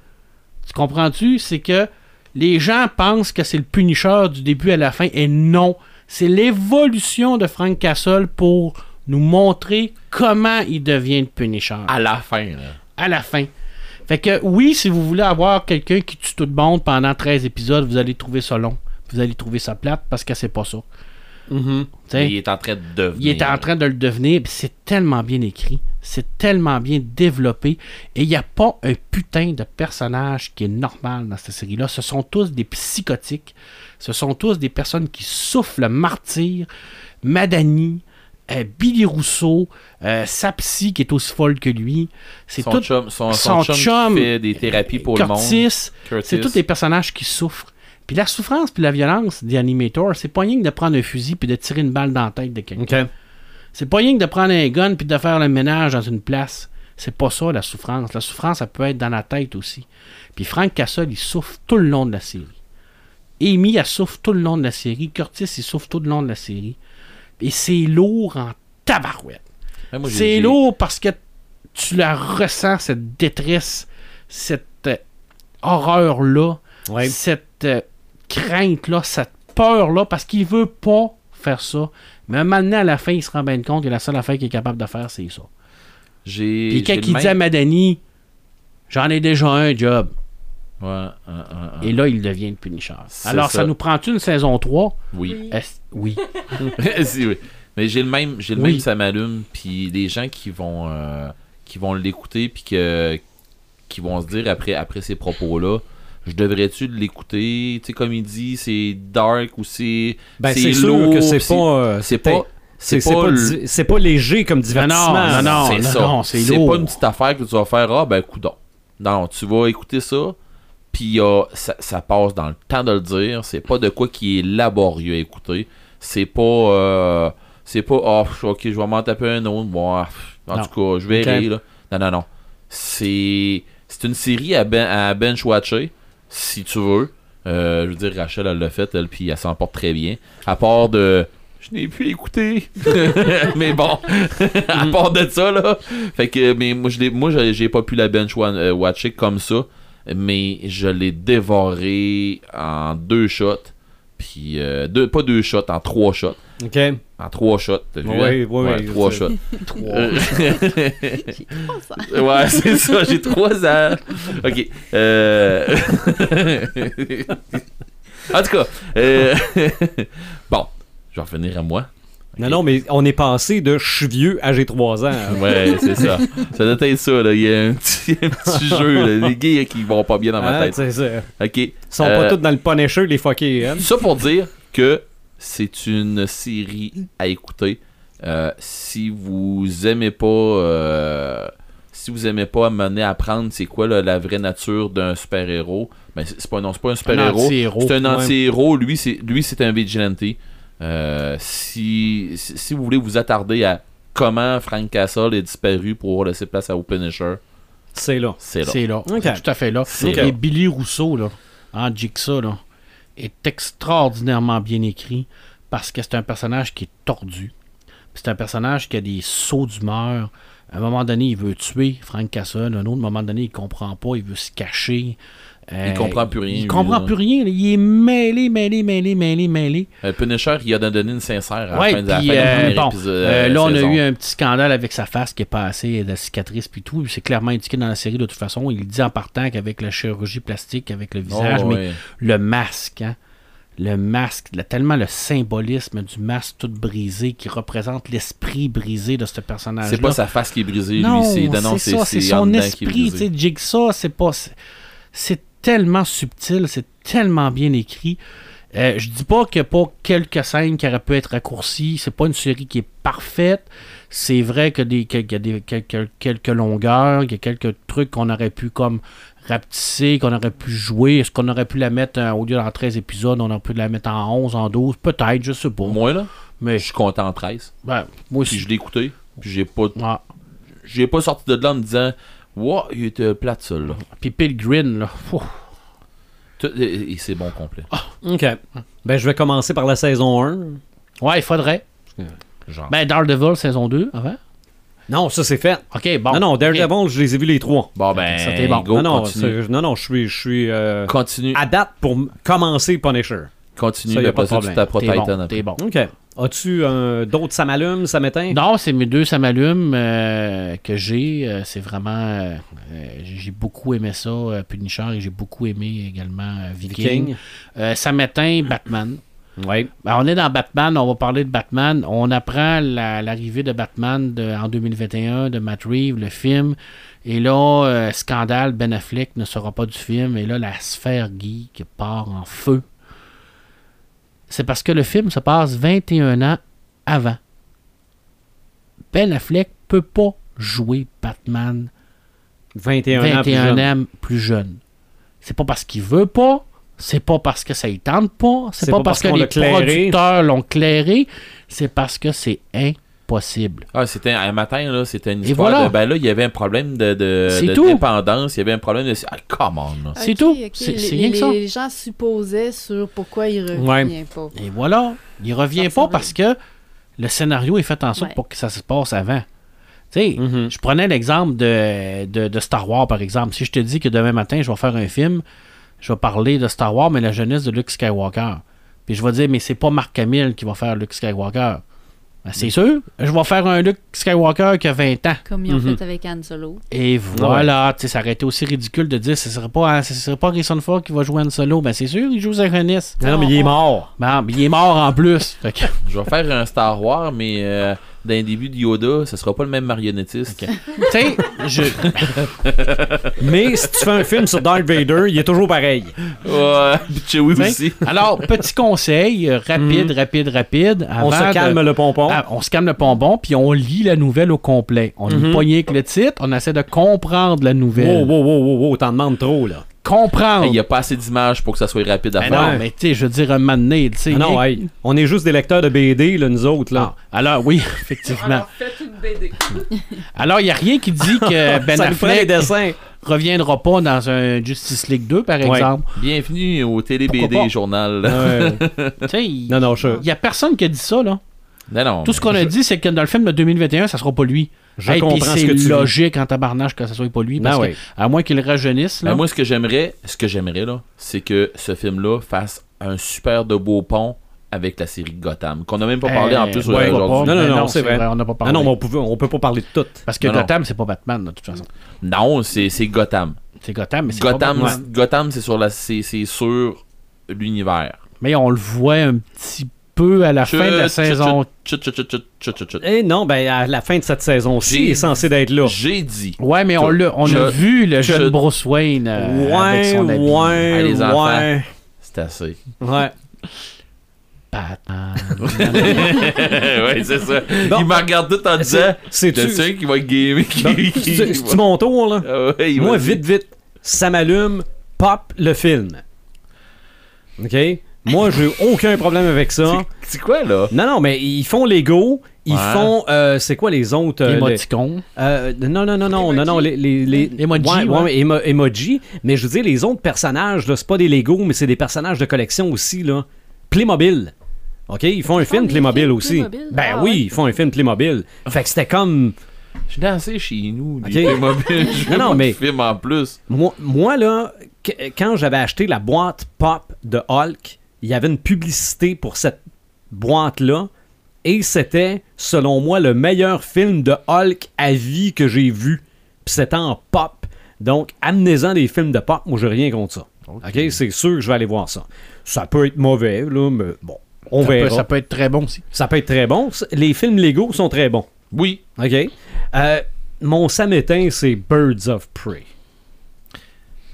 Tu comprends-tu? C'est que les gens pensent que c'est le Punisher du début à la fin, et non. C'est l'évolution de Frank Castle pour nous montrer comment il devient le Punisher À la fin, là. à la fin. Fait que oui, si vous voulez avoir quelqu'un qui tue tout le monde pendant 13 épisodes, vous allez trouver ça long. Vous allez trouver ça plate parce que c'est pas ça. Mhm. Sais, Il est en train de devenir. il est en train de le devenir, c'est tellement bien écrit, c'est tellement bien développé, et il n'y a pas un putain de personnage qui est normal dans cette série-là. Ce sont tous des psychotiques, ce sont tous des personnes qui souffrent le martyr. Madani, euh, Billy Rousseau, euh, Sapsi qui est aussi folle que lui. C'est son tout. chum, son, son son chum, chum, qui fait des thérapies pour le monde. Curtis, Curtis. c'est tous des personnages qui souffrent. Puis la souffrance puis la violence des animators, c'est pas rien que de prendre un fusil puis de tirer une balle dans la tête de quelqu'un. C'est pas rien que de prendre un gun puis de faire le ménage dans une place. C'est pas ça la souffrance. La souffrance, ça peut être dans la tête aussi. Puis Frank Castle, il souffre tout le long de la série. Amy, elle souffre tout le long de la série. Curtis, il souffre tout le long de la série. Et c'est lourd en tabarouette. Ouais, C'est lourd parce que tu la ressens, cette détresse, cette euh, horreur-là, Ouais. cette euh, crainte-là, cette peur-là, parce qu'il veut pas faire ça. Mais maintenant, à la fin, il se rend bien compte que la seule affaire qu'il est capable de faire, c'est ça. J'ai. Puis quand il dit à Madani, j'en ai déjà un job. Ouais, un, un, un. Et là, il devient le Punisher. Alors, ça. ça. nous prend une saison 3? Oui. Oui. Si, oui. Mais j'ai le même, j'ai le Oui. même ça m'allume. Puis les gens qui vont, euh, qui vont l'écouter, puis que, qui vont se dire après, après ces propos-là, je devrais-tu l'écouter? Tu sais, comme il dit, c'est dark ou c'est. Ben, c'est sûr lourd, que c'est c'est- pas. euh, C'est pas. C'est pas, pas, le- léger comme divertissement. non, non, non, non, c'est c'est pas une petite affaire que tu vas faire, ah ben coudon. Non, tu vas écouter ça, puis euh, ça, ça passe dans le temps de le dire. C'est pas de quoi qui est laborieux à écouter. C'est pas. euh, c'est pas, ah, pff, ok, je vais m'en taper un autre. Bon, ah, en Non. tout cas, je. Ok. Là. Non, non, non. C'est. C'est une série à, ben, à bench-watcher, si tu veux. Euh, je veux dire, Rachel, elle l'a fait, elle, puis elle s'en porte très bien. À part de. Je n'ai plus écouté. mais bon, à part de ça, là. Fait que, mais moi, je moi j'ai pas pu la bench euh, watcher comme ça. Mais je l'ai dévoré en deux shots. Puis, euh, deux, pas deux shots, en trois shots. OK. En trois shots, t'as vu? Oui, hein? oui, Ouais, oui, trois shots. Euh, Trois ans. ouais, c'est ça, j'ai trois ans. Ok. Euh... en tout cas, euh... bon, je vais revenir à moi. Non, non, mais on est passé de je suis vieux à j'ai 3 ans. Ouais, c'est ça. Ça doit être ça, là. Il y a un petit, un petit jeu, là. Les gars qui vont pas bien dans ma Ah, tête. c'est ça. Ok. Ils sont Euh, pas tous dans le Punisher, les fuckers. Hein? Ça pour dire que c'est une série à écouter. Euh, si vous aimez pas, euh, si vous aimez pas mener à apprendre c'est quoi là, la vraie nature d'un super héros, ben c'est pas non c'est pas un super héros, anti-héros, c'est un anti-héros. Lui c'est lui c'est un vigilante. Euh, si, vous voulez vous attarder à comment Frank Castle est disparu pour laisser place à Punisher, C'est là. c'est là. C'est là. Tout à fait là. C'est Et là. Billy Rousseau, là, en Jigsaw, là, est extraordinairement bien écrit parce que c'est un personnage qui est tordu. C'est un personnage qui a des sauts d'humeur. À un moment donné, il veut tuer Frank Castle. À un autre moment donné, il comprend pas. Il veut se cacher. Euh, Il comprend plus rien, Il lui, comprend là. plus rien. Il est mêlé, mêlé, mêlé, mêlé, mêlé. Euh, Punisher il a donné une sincère à Ouais, la fin, de la fin euh, bon, épisode. euh, là, on a eu un petit scandale avec sa face qui est passée, de la cicatrice puis tout. C'est clairement indiqué dans la série de toute façon. Il dit en partant qu'avec la chirurgie plastique, avec le visage, Oh, mais ouais. le masque, hein, le masque, là, tellement le symbolisme du masque tout brisé qui représente l'esprit brisé de ce personnage. C'est pas sa face qui est brisée, non, lui, c'est c'est ça, c'est en son esprit. Tu sais, Jigsaw, c'est pas, c'est- tellement subtil, c'est tellement bien écrit. Euh, je dis pas qu'il n'y a pas quelques scènes qui auraient pu être raccourcies. C'est pas une série qui est parfaite. C'est vrai qu'il y a des, quelques, quelques longueurs, il y a quelques trucs qu'on aurait pu comme rapetisser, qu'on aurait pu jouer. Est-ce qu'on aurait pu la mettre euh, au lieu d'en 13 épisodes, on aurait pu la mettre en 11, en 12, peut-être, je sais pas. Moi, là, Mais je suis content en 13. ben, moi Puis aussi. je l'ai écouté. Puis j'ai pas, Ah. j'ai pas sorti de là en me disant, Wow, il était plate, ça, là. Puis Pilgrim, là. Ouh. Tout- et et c'est bon complet. OK. Ben, je vais commencer par la saison 1. Ouais, il faudrait. Genre. Ben, Daredevil, saison 2, avant. Non, ça, c'est fait. Ok, bon. non, non. Daredevil, je les ai vus les trois. bon, ben, ça, t'es bon. go, non, non, continue. non, non, je suis, je suis euh, Continue, à date pour commencer Punisher. continue, ça, y a puis pas de tu problème. T'es bon, bon. OK. As-tu euh, d'autres ça m'allume, ça m'éteint? Non, c'est mes deux ça m'allume euh, que j'ai. euh, c'est vraiment. j'ai beaucoup aimé ça, euh, Punisher, et j'ai beaucoup aimé également euh, Viking. Viking. Euh, ça m'éteint Batman. Oui. Ben, on est dans Batman, on va parler de Batman. On apprend la- l'arrivée de Batman de- en 2021 de Matt Reeves, le film. Et là, euh, scandale, Ben Affleck ne sera pas du film. Et là, la sphère geek part en feu. C'est parce que le film se passe 21 ans avant. Ben Affleck peut pas jouer Batman 21, ans plus 21 jeune. ans plus jeune. C'est pas parce qu'il veut pas, c'est pas parce que ça y tente pas, c'est pas, pas parce, que les clairé. producteurs l'ont clairé, c'est parce que c'est impossible. Ah, c'était un matin, là, c'était une Et histoire voilà. de, ben là, il y avait un problème de, dépendance, il y avait un problème de, ah, come on, là. C'est tout. C'est- rien que ça. Les gens supposaient sur pourquoi il revient Ouais. pas. Et voilà, il revient pas parce que le scénario est fait en sorte Ouais. pour que ça se passe avant. Tu sais, Mhm. je prenais l'exemple de, de, de Star Wars, par exemple. Si je te dis que demain matin, je vais faire un film, je vais parler de Star Wars, mais la jeunesse de Luke Skywalker. Puis je vais dire, mais c'est pas Mark Hamill qui va faire Luke Skywalker. Ben, c'est sûr, je vais faire un Luke Skywalker qui a 20 ans. Comme ils ont Mhm. fait avec Han Solo. Et voilà, tu sais, ça aurait été aussi ridicule de dire ce serait pas, ce serait pas Harrison Ford qui va jouer Han Solo. Ben c'est sûr, il joue Zachonis. Non, non, mais il est mort. Ben, il est mort en plus. Fait que- Je vais faire un Star Wars, mais euh, dans les débuts de Yoda, ce sera pas le même marionnettiste. tu sais, je, Mais si tu fais un film sur Darth Vader, il est toujours pareil. Ouais, Chewie aussi. Alors, petit conseil, rapide, rapide, rapide. On se calme de- le pompon. Ah, on se calme le pompon, puis on lit la nouvelle au complet. On Mhm. est poigné avec le titre, on essaie de comprendre la Wow, nouvelle. wow, wow, wow, wow, t'en demandes trop, là. Comprendre. Il n'y a pas assez d'images pour que ça soit rapide à Ben faire. non, mais tu sais, je veux dire, un moment donné, tu sais. Ah non, hey, on est juste des lecteurs de BD, là, nous autres, là. Ah, alors, oui, effectivement. faites une BD. Alors, il n'y a rien qui dit que Ben Affleck dessins. reviendra pas dans un Justice League 2, par Ouais. exemple. Bienvenue au Télé Pourquoi BD pas? journal. Ouais. Il non, non, je, n'y a personne qui a dit ça, là. Non, non. Tout ce qu'on a dit, c'est que dans le film de 2021, ça sera pas lui. je Hey, comprends ce que tu dis. logique en tabarnage que ça soit pas lui. Parce Ben que, oui. à moins qu'il rajeunisse, là. Ben, moi, ce que j'aimerais, ce que j'aimerais, là, c'est que ce film-là fasse un super de beau pont avec la série Gotham, qu'on n'a même pas parlé Eh, en plus ouais, aujourd'hui. Non, non, Mais non, c'est vrai. On n'a pas Ah parlé. non, mais on, pouvait, on peut pas parler de tout. Parce que Non, non. Gotham, c'est pas Batman, de toute façon. Non, c'est c'est Gotham. C'est Gotham, mais c'est pas Gotham, Batman. Gotham, c'est sur la, c'est c'est sur l'univers. Mais on le voit un petit peu à la fin de la Chut, saison. chut, chut, chut, chut, chut, chut, chut. Eh non, ben à la fin de cette saison-ci, il est censé d'être là. J'ai dit. Ouais, mais on, l'a- on a vu le je- jeune Bruce Wayne euh, avec ouais, son habit. ouais, Hey, les enfants. ouais. C'est assez. Ouais. Ouais, c'est ça. Bon, il me regarde tout en disant C'est Je tu. sais qu'il va être gamé. C'est mon tour, là? Ah ouais, Moi, vite, vite, ça m'allume, pop le film. OK? Moi, j'ai aucun problème avec ça. C'est- quoi, là? Non, non, mais ils font Lego. Ils Ouais. font. euh, c'est quoi les autres euh, les- euh, Non, non, non, non, non, non, les. les, les Emoji, ouais, ouais. ouais, emo- emoji. Mais je veux dire, les autres personnages, là, c'est pas des Lego, mais c'est des personnages de collection aussi, là. Playmobil. OK? Ils font un film Playmobil films aussi. Playmobil? Ben Ah, oui, ouais? ils font un film Playmobil. Fait que c'était comme. Je dansé chez nous. Playmobil. Je Non, non, mais- film en plus. Moi, moi, là, qu- quand j'avais acheté la boîte pop de Hulk, il y avait une publicité pour cette boîte-là. Et c'était, selon moi, le meilleur film de Hulk à vie que j'ai vu. Puis c'était en pop. Donc, amenez-en des films de pop. Moi, j'ai rien contre ça. OK? C'est sûr que je vais aller voir ça. Ça peut être mauvais, là, mais bon, on Ça peut, verra. ça peut être très bon aussi. Ça peut être très bon. Les films Lego sont très bons. Oui. OK? Euh, mon samétain, c'est Birds of Prey.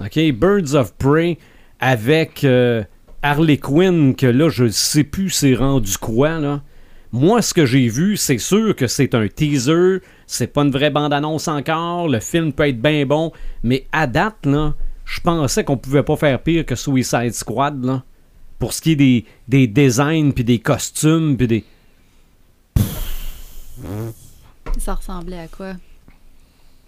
OK? Birds of Prey avec, euh, Harley Quinn, que là, je sais plus c'est rendu quoi, là. Moi, ce que j'ai vu, c'est sûr que c'est un teaser, c'est pas une vraie bande-annonce encore, le film peut être bien bon, mais à date, là, je pensais qu'on pouvait pas faire pire que Suicide Squad, là. Pour ce qui est des, des designs, puis des costumes, puis des... Ça ressemblait à quoi?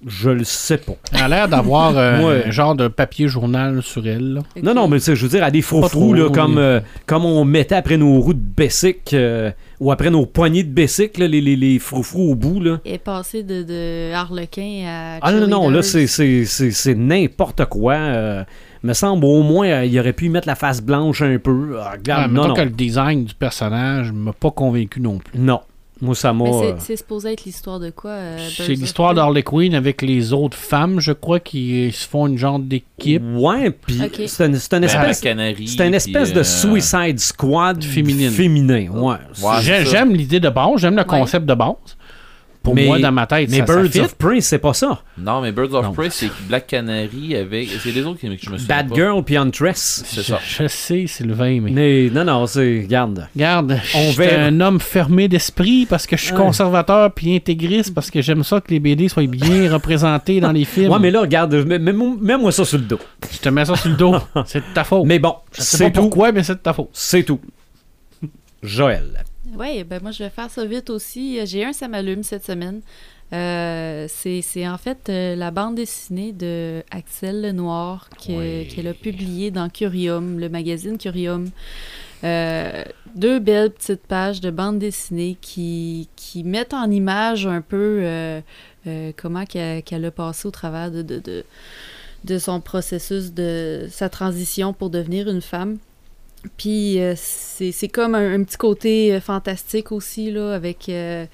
Je le sais pas. Elle a l'air d'avoir euh, Ouais. un genre de papier journal sur elle. là. Non, non, mais je veux dire, à des faux trop, là, comme, euh, comme on mettait après nos roues de Bessic, euh, ou après nos poignées de Bessic, là, les, les, les froufrous au bout, là. Elle est passée de, de Harlequin à. Ah non, non, non, là, c'est- c'est c'est- c'est n'importe quoi. euh, me semble au moins, euh, il aurait pu y mettre la face blanche un peu. Ah, Ouais, regarde, mettons non, que non. le design du personnage m'a pas convaincu non plus. Non, moi, ça m'a... Mais c'est- euh, c'est supposé être l'histoire de quoi euh, C'est l'histoire d'Harley Quinn avec les autres femmes, je crois, qui se font une genre d'équipe Ouais, puis c'est une, c'est une Ben, espèce, c'est une espèce puis, de euh, Suicide Squad Féminine. féminin. Ouais. J'aime l'idée de base, j'aime le Ouais. concept de base. Pour Mais- moi, dans ma tête, Mais ça, Birds of Prey, c'est pas ça. Non, mais Birds of. Prey, c'est Black Canary avec. C'est les autres qui que je me souviens. Bad pas. Girl puis Huntress. C'est ça. je sais, Sylvain, mais... Mais non, non, c'est... Regarde. Regarde, On je suis verra. un homme fermé d'esprit parce que je suis Ouais. conservateur puis intégriste parce que j'aime ça que les BD soient bien représentés dans les films. Ouais, mais là, regarde, mets- mets- mets-moi ça sur le dos. Je te mets ça sur le dos. C'est de ta faute. Mais bon, je sais c'est pas tout. pourquoi, mais c'est de ta faute. C'est tout. Joël. Oui, ben moi je vais faire ça vite aussi. J'ai un ça m'allume cette semaine. Euh, c'est en fait euh, la bande dessinée de Axel Lenoir Oui. qu'elle a publiée dans Curium, le magazine Curium. Euh, deux belles petites pages de bande dessinée qui, qui mettent en image un peu comment qu'elle qu'elle a passé au travers de, de, de, de son processus de sa transition pour devenir une femme. Puis euh, c'est c'est comme un, un petit côté euh, fantastique aussi, là, avec... euh,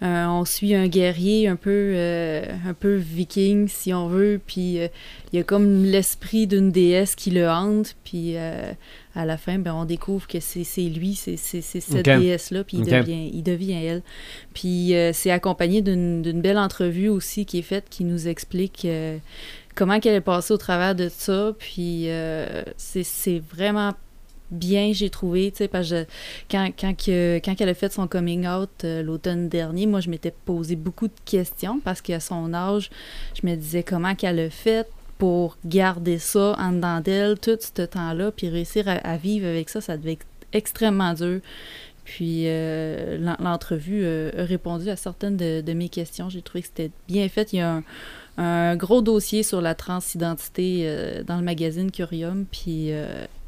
un- on suit un guerrier un peu, euh, un peu viking, si on veut, puis euh, il y a comme l'esprit d'une déesse qui le hante, puis euh, à la fin, ben, on découvre que c'est c'est lui, c'est c'est- c'est cette déesse-là, puis il, devient, il devient elle. Puis euh, c'est accompagné d'une d'une belle entrevue aussi qui est faite, qui nous explique euh, comment qu'elle est passée au travers de ça, puis euh, c'est c'est vraiment bien, j'ai trouvé, tu sais, parce que quand, quand, que- quand elle a fait son coming out euh, l'automne dernier, moi, je m'étais posé beaucoup de questions parce qu'à son âge, je me disais comment qu'elle a fait pour garder ça en dedans d'elle tout ce temps-là, puis réussir à, vivre avec ça, ça devait être extrêmement dur. Puis euh, l'en- l'entrevue euh, a répondu à certaines de, mes questions. J'ai trouvé que c'était bien fait. Il y a un, gros dossier sur la transidentité dans le magazine Curium, puis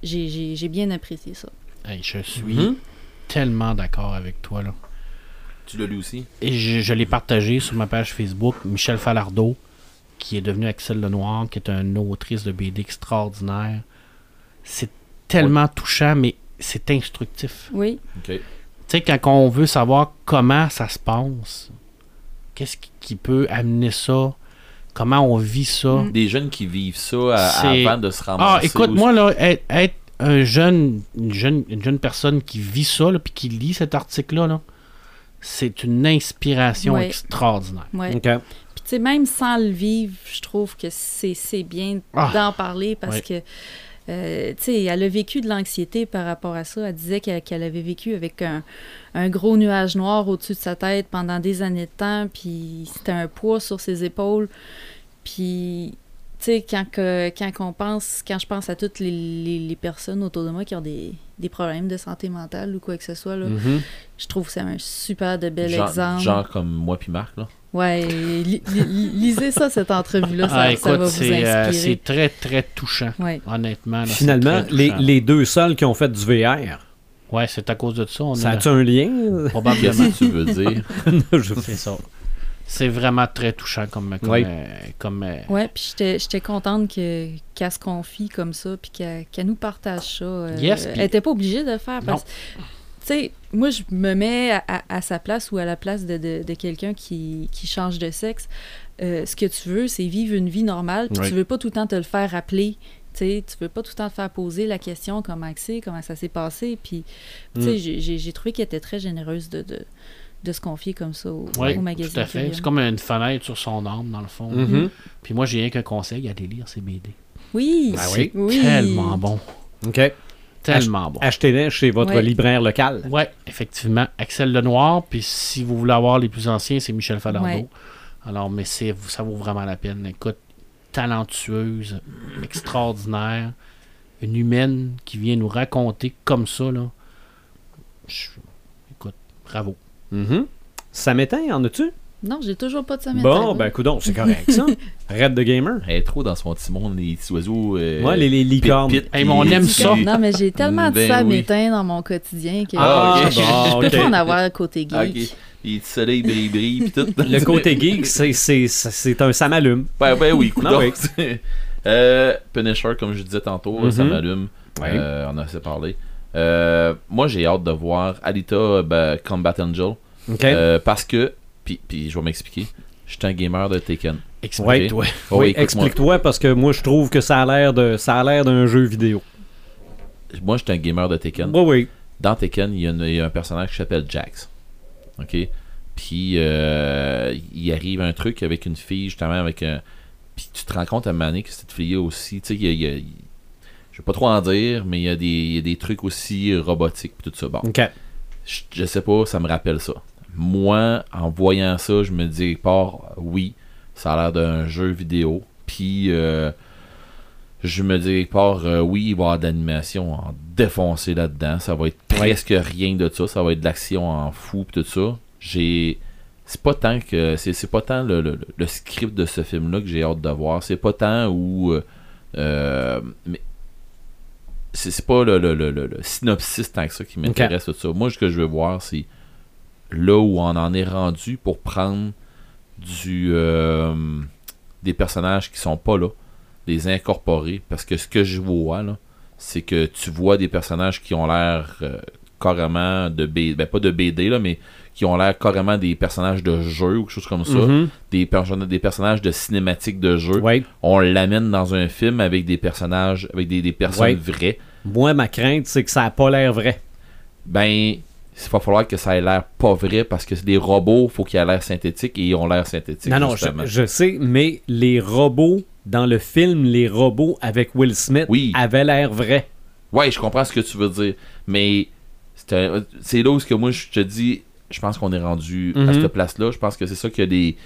j'ai- j'ai j'ai bien apprécié ça. Hey, je suis Mhm. tellement d'accord avec toi. là. Tu l'as lu aussi? Et je, je l'ai partagé sur ma page Facebook. Michel Falardeau, qui est devenu Axel Lenoir, qui est une autrice de BD extraordinaire. C'est tellement touchant, mais c'est instructif. Oui. Tu sais, quand on veut savoir comment ça se passe, qu'est-ce qui, qui peut amener ça, comment on vit ça. Mm. Des jeunes qui vivent ça à- C'est- avant de se Ah, ramasser. écoute, où- moi, là, être, être un jeune, une jeune, une jeune personne qui vit ça, là, puis qui lit cet article-là, là, c'est une inspiration Ouais. extraordinaire. ouais. OK. Puis tu sais, même sans le vivre, je trouve que c'est c'est bien Ah. d'en parler parce Ouais. que, euh, tu sais, elle a vécu de l'anxiété par rapport à ça. Elle disait qu'elle avait vécu avec un, un gros nuage noir au-dessus de sa tête pendant des années de temps, puis c'était un poids sur ses épaules. Puis, tu sais, quand, que- quand on pense, quand je pense à toutes les, les- les personnes autour de moi qui ont des, des problèmes de santé mentale ou quoi que ce soit, là, Mhm. je trouve que c'est un super de bel genre, exemple. genre comme moi puis Marc, là. Ouais, li- li- lisez ça, cette entrevue-là, ça, Ah, ça va vous c'est euh, inspirer. c'est très, très touchant, Ouais. honnêtement. là, Finalement, les, les deux seuls qui ont fait du VR, Ouais, c'est à cause de ça. On ça a- a-tu un lien? Qu'est-ce Probablement. que tu veux dire? Je- c'est ça. C'est vraiment très touchant comme. comme, Oui. euh, comme euh, Ouais, puis j'étais j'étais contente que- qu'elle se confie comme ça, puis qu'elle qu'elle nous partage ça. euh, Yes, elle puis- était pas obligée de le faire parce tu sais, moi, je me mets à, à- à sa place ou à la place de, de- de quelqu'un qui, qui change de sexe. Euh, ce que tu veux, c'est vivre une vie normale, puis Oui. tu veux pas tout le temps te le faire rappeler. Tu sais, tu veux pas tout le temps te faire poser la question comment c'est, comment ça s'est passé. Puis, Mm. j'ai- trouvé qu'elle était très généreuse de, de, de se confier comme ça au, oui, au magazine. tout à fait. C'est comme une fenêtre sur son âme, dans le fond. Mhm. Puis moi, j'ai rien qu'un conseil, aller lire ces BD. Oui, Ben C'est oui. tellement bon. OK. Tellement bon. Achetez-les chez votre Ouais. libraire local. Ouais, effectivement. Axel Lenoir, puis si vous voulez avoir les plus anciens, c'est Michel Falardeau. Ouais. Alors, mais c'est, ça vaut vraiment la peine. Écoute, talentueuse, extraordinaire, une humaine qui vient nous raconter comme ça, là. Je- écoute, bravo. Mhm. Ça m'éteint, en as-tu? Non, j'ai toujours pas de semaine. Bon, ben, coudon, c'est correct, ça. Red de Gamer. Elle est trop dans son petit monde, les petits oiseaux. euh, Ouais, les, les licornes. pit, pit, Hey, mais on puis- aime ça. Non, mais j'ai tellement de Ben ça à oui. m'éteindre dans mon quotidien que Ah, ok. je, je Bon, peux ok. pas en avoir côté geek. ok. Les petits soleils brillent, brillent, pis tout. Le côté geek, c'est- c'est c'est un ça m'allume. Ben, ben oui, Ah oui. euh, Punisher, comme je disais tantôt, Mhm. ça m'allume. Ouais. Euh, on a assez parlé. Euh, moi, j'ai hâte de voir Alita ben, Combat Angel. OK? Euh, parce que, puis, puis je vais m'expliquer, je suis un gamer de Taken. Explique-toi. Oh, oui, explique-toi parce que moi je trouve que ça a l'air de ça a l'air d'un jeu vidéo. Moi, je suis un gamer de Taken. Oui, oui. Dans Tekken, il y, a une- il y a un personnage qui s'appelle Jax. OK? Puis, euh, il arrive un truc avec une fille, justement, avec un. Puis, tu te rends compte à un moment donné que cette fille aussi, tu sais, il y a. je vais pas trop en dire, mais il y, a des, il y a des trucs aussi robotiques, puis tout ça. Bon, OK. je, je sais pas, ça me rappelle ça. Moi, en voyant ça, je me dis, part, oui, ça a l'air d'un jeu vidéo. Puis, euh, je me dis, part, euh, oui, il va y avoir d'animation en défoncé là-dedans. Ça va être presque rien de ça. Ça va être de l'action en fou, pis tout ça. J'ai. C'est pas tant que. C'est, pas tant le, le- le script de ce film-là que j'ai hâte de voir. C'est pas tant où. euh, mais c'est, pas le, le- le- le- le synopsis tant que ça qui m'intéresse tout ça. Moi, ce que je veux voir, c'est là où on en est rendu pour prendre du euh, des personnages qui sont pas là, les incorporer. Parce que ce que je vois là, c'est que tu vois des personnages qui ont l'air euh, carrément de BD, ben pas de BD là, mais qui ont l'air carrément des personnages de jeu ou quelque chose comme ça, Mhm. des, perso- des personnages de cinématiques de jeu. Ouais. On l'amène dans un film avec des personnages, avec des, des personnes Ouais. vraies. Moi, ma crainte, c'est que ça a pas l'air vrai. Ben, il va falloir que ça ait l'air pas vrai parce que les robots, faut qu'ils aient l'air synthétiques et ils ont l'air synthétiques. Non, non, je, je sais, mais les robots, dans le film, les robots avec Will Smith Oui. avaient l'air vrais. Ouais, je comprends ce que tu veux dire. Mais c'est là où ce que moi je te dis, je pense qu'on est rendu à Mhm. cette place-là. Je pense que c'est ça qu'il y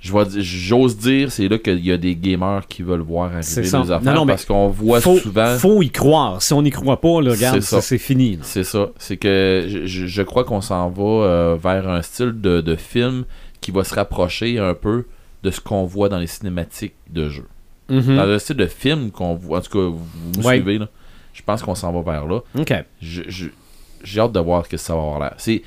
J'ose dire, c'est là qu'il y a des gamers qui veulent voir arriver des affaires Non, parce qu'on voit faut, souvent. faut y croire. Si on n'y croit pas, là, regarde, C'est fini. là. C'est ça. C'est que je, crois qu'on s'en va euh, vers un style de, de film qui va se rapprocher un peu de ce qu'on voit dans les cinématiques de jeu. Mhm. Dans le style de film qu'on voit, en tout cas, vous, vous me Ouais. suivez, là. Je pense qu'on s'en va vers là. J'ai hâte de voir ce que ça va avoir l'air. C'est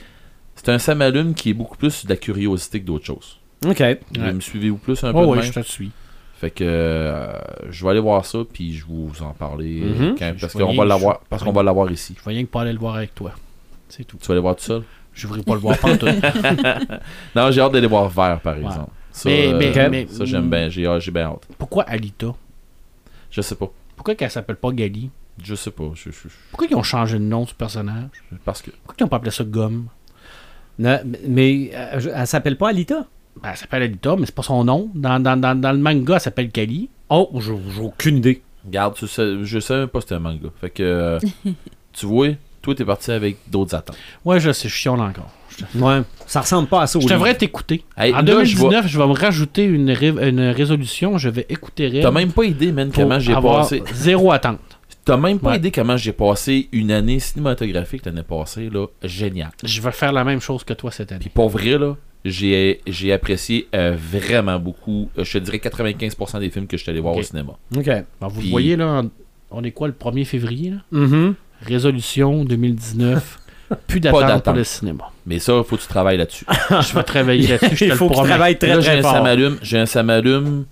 c'est un Samalume qui est beaucoup plus de la curiosité que d'autre chose. OK. Vous me suivez-vous plus un peu Oh, de oui, même? je te suis. Fait que euh, je vais aller voir ça puis je vais vous en parler Mhm. quand- parce qu'on va l'avoir parce qu'on va l'avoir ici. Je vais rien que pas aller le voir avec toi. C'est tout. Tu vas aller voir tout seul? Je voudrais pas le voir pas tout. Non, j'ai hâte d'aller voir vert par exemple. Ça, Mais- euh, mais- mais- ça j'aime bien, j'ai j'ai bien hâte. Pourquoi Alita? Je sais pas. Pourquoi qu'elle s'appelle pas Gali? Je sais pas, je, je- Pourquoi ils ont changé le nom du personnage? Parce que Pourquoi ils ont pas appelé ça Gomme? Ne- mais euh, je- elle s'appelle pas Alita? Ben, Elle s'appelle Alita, mais c'est pas son nom. Dans, dans, dans, dans le manga, elle s'appelle Kali. Oh, j'ai j'ai aucune idée. regarde, tu sais, je sais même pas si c'était un manga. Fait que euh, tu vois, toi t'es parti avec d'autres attentes. Ouais, je sais, je chiale encore. Ouais, ça ressemble pas à ça. Je devrais t'écouter. Hey, en là, 2019, je vais... me rajouter une, ré- une résolution. Je vais écouter T'as même pas idée, man, comment j'ai passé. zéro attente. T'as même pas Ouais. idée comment j'ai passé une année cinématographique l'année passée, là. Génial. Je vais faire la même chose que toi cette année. Puis pour vrai, là, j'ai j'ai apprécié euh, vraiment beaucoup. euh, je te dirais 95% des films que je suis allé voir au cinéma. OK. Ben, vous Puis- voyez, là, on est quoi le 1er février? Là? Mhm. Résolution 2019. Plus d'attente pour le cinéma. Mais ça, faut que tu travailles là-dessus. Je vais travailler là-dessus, je te Il le faut que tu travailles très, là, j'ai très un fort. samalume, j'ai un samalume